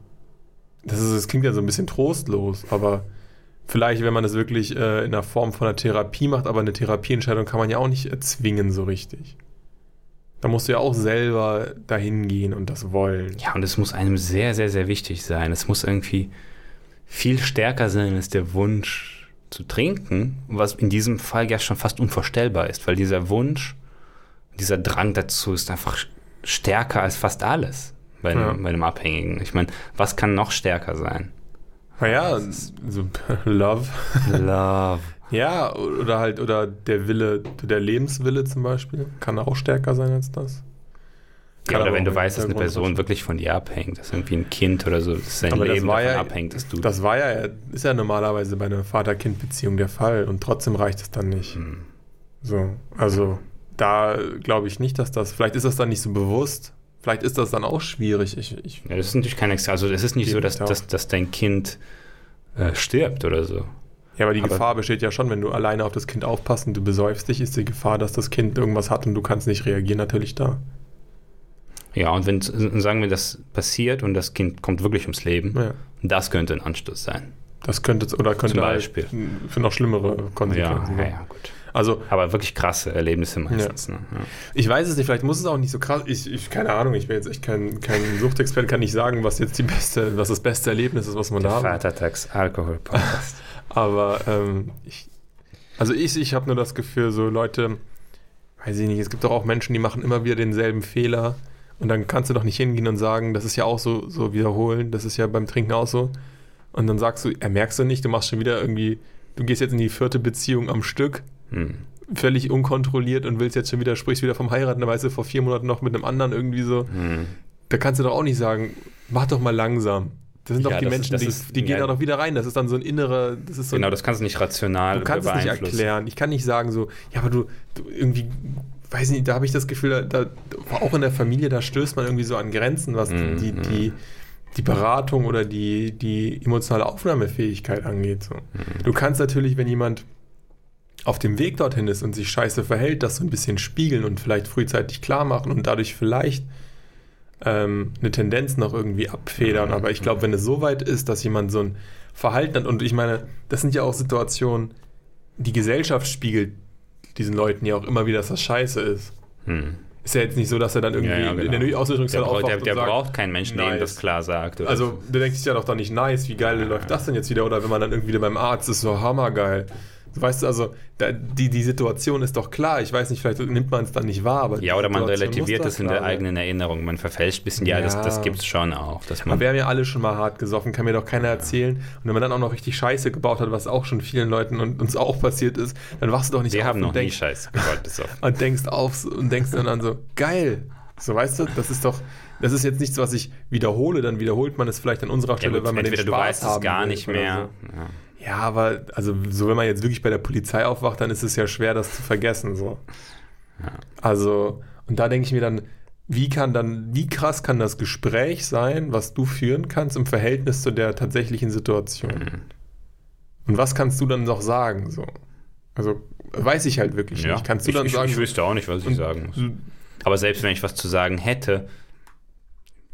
Speaker 2: das, ist, das klingt ja so ein bisschen trostlos, aber vielleicht, wenn man das wirklich äh, in der Form von einer Therapie macht, aber eine Therapieentscheidung kann man ja auch nicht erzwingen so richtig. Da musst du ja auch selber dahin gehen und das wollen.
Speaker 1: Ja, und es muss einem sehr, sehr, sehr wichtig sein. Es muss irgendwie viel stärker sein als der Wunsch zu trinken, was in diesem Fall ja schon fast unvorstellbar ist, weil dieser Wunsch, dieser Drang dazu ist einfach stärker als fast alles. bei einem, bei einem Abhängigen. Ich meine, was kann noch stärker sein?
Speaker 2: Naja, so *laughs* Love.
Speaker 1: Love.
Speaker 2: Ja, oder halt, oder der Wille, der Lebenswille zum Beispiel, kann auch stärker sein als das.
Speaker 1: Ja, oder wenn du weißt, dass eine Person wirklich von dir abhängt, dass irgendwie ein Kind oder so, dass sein
Speaker 2: Aber
Speaker 1: Leben davon
Speaker 2: ja-
Speaker 1: abhängt, dass du.
Speaker 2: Das war ja, ist ja normalerweise bei einer Vater-Kind-Beziehung der Fall und trotzdem reicht es dann nicht.
Speaker 1: Hm.
Speaker 2: So, also da glaube ich nicht, dass das, vielleicht ist das dann nicht so bewusst, vielleicht ist das dann auch schwierig. Ich, ich,
Speaker 1: Ja, das ist natürlich kein Extra. Also, es ist nicht so, dass, dass, dass dein Kind äh, stirbt oder so.
Speaker 2: Ja, aber die
Speaker 1: Aber-
Speaker 2: Gefahr besteht ja schon, wenn du alleine auf das Kind aufpasst und du besäufst dich, ist die Gefahr, dass das Kind irgendwas hat und du kannst nicht reagieren, natürlich da.
Speaker 1: Ja, und wenn, sagen wir, das passiert und das Kind kommt wirklich ums Leben,
Speaker 2: Ja,
Speaker 1: das könnte ein Anstoß sein.
Speaker 2: das könnte, oder könnte
Speaker 1: Zum
Speaker 2: halt
Speaker 1: Beispiel.
Speaker 2: für noch schlimmere
Speaker 1: Ja,
Speaker 2: Konsequenzen
Speaker 1: ja, ja, gut.
Speaker 2: Also,
Speaker 1: Aber wirklich krasse Erlebnisse meistens. Ne? Ja.
Speaker 2: Ich weiß es nicht, vielleicht muss es auch nicht so krass. Ich, ich keine Ahnung, ich bin jetzt echt kein, kein Suchtexperte, kann nicht sagen, was jetzt die beste, was das beste Erlebnis ist, was man
Speaker 1: Der
Speaker 2: da hat.
Speaker 1: Vatertags Alkohol-Podcast.
Speaker 2: Aber ähm, ich, also ich, ich habe nur das Gefühl, so Leute, weiß ich nicht, es gibt doch auch Menschen, die machen immer wieder denselben Fehler. Und dann kannst du doch nicht hingehen und sagen, das ist ja auch so, so wiederholen, das ist ja beim Trinken auch so. Und dann sagst du, ja, merkst du nicht, du machst schon wieder irgendwie, du gehst jetzt in die vierte Beziehung am Stück,
Speaker 1: hm.
Speaker 2: völlig unkontrolliert und willst jetzt schon wieder, sprichst wieder vom Heiraten, da weißt du vor vier Monaten noch mit einem anderen irgendwie so.
Speaker 1: Hm.
Speaker 2: Da kannst du doch auch nicht sagen, mach doch mal langsam. Das sind
Speaker 1: Ja,
Speaker 2: doch die
Speaker 1: ist-
Speaker 2: Menschen,
Speaker 1: das
Speaker 2: die,
Speaker 1: ist-
Speaker 2: die gehen
Speaker 1: ja.
Speaker 2: da doch wieder rein. Das ist dann so ein innerer, das ist so
Speaker 1: Genau,
Speaker 2: ein,
Speaker 1: das kannst du nicht rational
Speaker 2: du kannst es nicht erklären. Ich kann nicht sagen so, ja, aber du, du irgendwie, weiß nicht, da habe ich das Gefühl, da, da, auch in der Familie, da stößt man irgendwie so an Grenzen, was
Speaker 1: Mhm,
Speaker 2: die, die, die Beratung oder die, die emotionale Aufnahmefähigkeit angeht. So.
Speaker 1: Mhm.
Speaker 2: Du kannst natürlich, wenn jemand auf dem Weg dorthin ist und sich scheiße verhält, das so ein bisschen spiegeln und vielleicht frühzeitig klar machen und dadurch vielleicht ähm, eine Tendenz noch irgendwie abfedern.
Speaker 1: Mhm.
Speaker 2: Aber ich glaube, wenn es so weit ist, dass jemand so ein Verhalten hat, und ich meine, das sind ja auch Situationen, die Gesellschaft spiegelt diesen Leuten ja auch immer wieder, dass das scheiße ist.
Speaker 1: Hm.
Speaker 2: Ist ja jetzt nicht so, dass er dann irgendwie
Speaker 1: Ja, ja,
Speaker 2: in
Speaker 1: genau.
Speaker 2: der Ausdrückungsstelle
Speaker 1: Der, braucht, der,
Speaker 2: aufwacht
Speaker 1: der
Speaker 2: und sagt,
Speaker 1: braucht keinen Menschen, der ihm
Speaker 2: nice.
Speaker 1: das klar sagt.
Speaker 2: Also, du denkst dich ja doch dann nicht nice, wie geil läuft das denn jetzt wieder? Oder wenn man dann irgendwie wieder beim Arzt ist, so hammergeil. Du weißt also, da, die, die Situation ist doch klar. Ich weiß nicht, vielleicht nimmt man es dann nicht wahr. Aber
Speaker 1: ja, oder man relativiert das in der
Speaker 2: sein.
Speaker 1: eigenen Erinnerung. Man verfälscht ein bisschen. Ja, das,
Speaker 2: Ja.
Speaker 1: das gibt es schon auch. Dass man,
Speaker 2: Aber wir haben ja alle schon mal hart gesoffen, kann mir doch keiner erzählen. Und wenn man dann auch noch richtig Scheiße gebaut hat, was auch schon vielen Leuten und uns auch passiert ist, dann wachst du doch nicht
Speaker 1: wir
Speaker 2: auf
Speaker 1: haben
Speaker 2: und,
Speaker 1: noch nie
Speaker 2: denkst,
Speaker 1: Scheiß gebaut, bis *laughs* auf.
Speaker 2: und denkst auf und denkst dann an so, geil. So, weißt du, das ist doch, das ist jetzt nichts, was ich wiederhole, dann wiederholt man es vielleicht an unserer
Speaker 1: Ja,
Speaker 2: Stelle,
Speaker 1: gut,
Speaker 2: weil man den Spaß
Speaker 1: du weißt es
Speaker 2: haben
Speaker 1: gar nicht mehr.
Speaker 2: So.
Speaker 1: Ja.
Speaker 2: Ja, aber also so wenn man jetzt wirklich bei der Polizei aufwacht, dann ist es ja schwer, das zu vergessen. So.
Speaker 1: Ja.
Speaker 2: Also, und da denke ich mir dann, wie kann dann, wie krass kann das Gespräch sein, was du führen kannst im Verhältnis zu der tatsächlichen Situation?
Speaker 1: Mhm.
Speaker 2: Und was kannst du dann noch sagen? So? Also, weiß ich halt wirklich
Speaker 1: Ja.
Speaker 2: nicht. Kannst du
Speaker 1: ich,
Speaker 2: dann
Speaker 1: ich,
Speaker 2: sagen,
Speaker 1: ich wüsste auch nicht, was ich sagen muss. Aber selbst wenn ich was zu sagen hätte,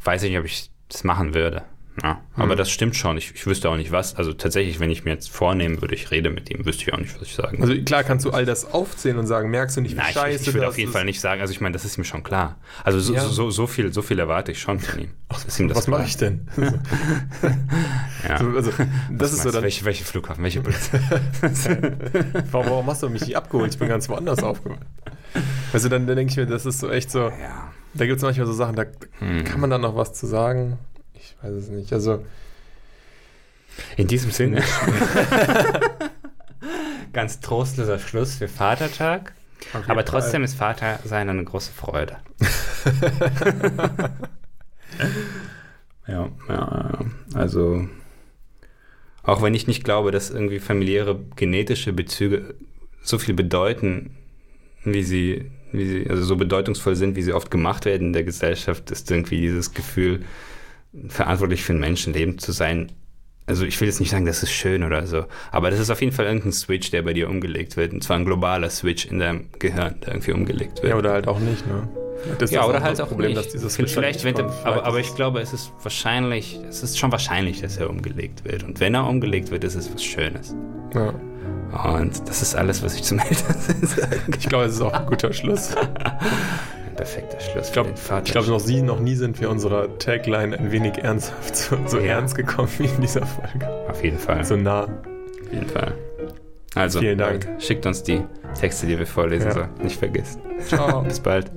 Speaker 1: weiß ich nicht, ob ich das machen würde. Ja, aber
Speaker 2: Hm.
Speaker 1: das stimmt schon. Ich, ich wüsste auch nicht was. Also tatsächlich, wenn ich mir jetzt vornehmen würde, ich rede mit ihm, wüsste ich auch nicht, was ich sagen
Speaker 2: also klar kannst du all das aufzählen und sagen, merkst du nicht, wie
Speaker 1: Nein,
Speaker 2: scheiße
Speaker 1: ich, ich würde
Speaker 2: das
Speaker 1: auf jeden? Fall nicht sagen, also ich meine, das ist mir schon klar. Also so,
Speaker 2: Ja.
Speaker 1: so, so, viel, so viel erwarte ich schon von ihm. *laughs* Ist ihm das
Speaker 2: Was mache ich denn? *laughs*
Speaker 1: Ja.
Speaker 2: So, also, das ist so dann,
Speaker 1: welche, welche Flughafen, welche *laughs*
Speaker 2: warum, warum hast du mich nicht abgeholt? Ich bin ganz woanders aufgewacht. Also dann, dann denke ich mir, das ist so echt so,
Speaker 1: ja.
Speaker 2: da gibt es manchmal so Sachen, da
Speaker 1: Hm.
Speaker 2: kann man dann noch was zu sagen. Ich weiß es nicht. Also,
Speaker 1: In diesem Sinne. *laughs* Ganz trostloser Schluss für Vatertag. Aber
Speaker 2: Fall.
Speaker 1: trotzdem ist Vatersein eine große Freude. *laughs* ja, ja, ja. also auch wenn ich nicht glaube, dass irgendwie familiäre genetische Bezüge so viel bedeuten, wie sie, wie sie, also so bedeutungsvoll sind, wie sie oft gemacht werden in der Gesellschaft, ist irgendwie dieses Gefühl, verantwortlich für ein Menschenleben zu sein. Also ich will jetzt nicht sagen, das ist schön oder so, aber das ist auf jeden Fall irgendein Switch, der bei dir umgelegt wird. Und zwar ein globaler Switch in deinem Gehirn, der irgendwie umgelegt wird.
Speaker 2: Ja, oder halt auch nicht, ne? Das ist
Speaker 1: Ja,
Speaker 2: das
Speaker 1: oder halt auch
Speaker 2: Problem,
Speaker 1: nicht.
Speaker 2: dass dieses
Speaker 1: vielleicht,
Speaker 2: Switch
Speaker 1: wenn,
Speaker 2: halt nicht kommt.
Speaker 1: aber,
Speaker 2: Vielleicht
Speaker 1: aber
Speaker 2: ist
Speaker 1: ich glaube, es ist wahrscheinlich, es ist schon wahrscheinlich, dass er umgelegt wird. Und wenn er umgelegt wird, ist es was Schönes.
Speaker 2: es- ja.
Speaker 1: Und das ist alles, was ich zum Elternsein *laughs* sagen
Speaker 2: Ich glaube, es ist auch ein guter Schluss. *laughs*
Speaker 1: Perfekter Schluss
Speaker 2: Ich glaube,
Speaker 1: für den Vater.
Speaker 2: ich glaube noch, sie, noch nie sind wir unserer Tagline ein wenig ernsthaft so, so
Speaker 1: Ja.
Speaker 2: ernst gekommen wie in dieser Folge.
Speaker 1: Auf jeden Fall.
Speaker 2: So nah.
Speaker 1: Auf jeden Fall. Also,
Speaker 2: Vielen Dank.
Speaker 1: Schickt uns die Texte, die wir vorlesen
Speaker 2: Ja.
Speaker 1: sollen. Nicht vergessen.
Speaker 2: Ciao. *laughs*
Speaker 1: Bis bald.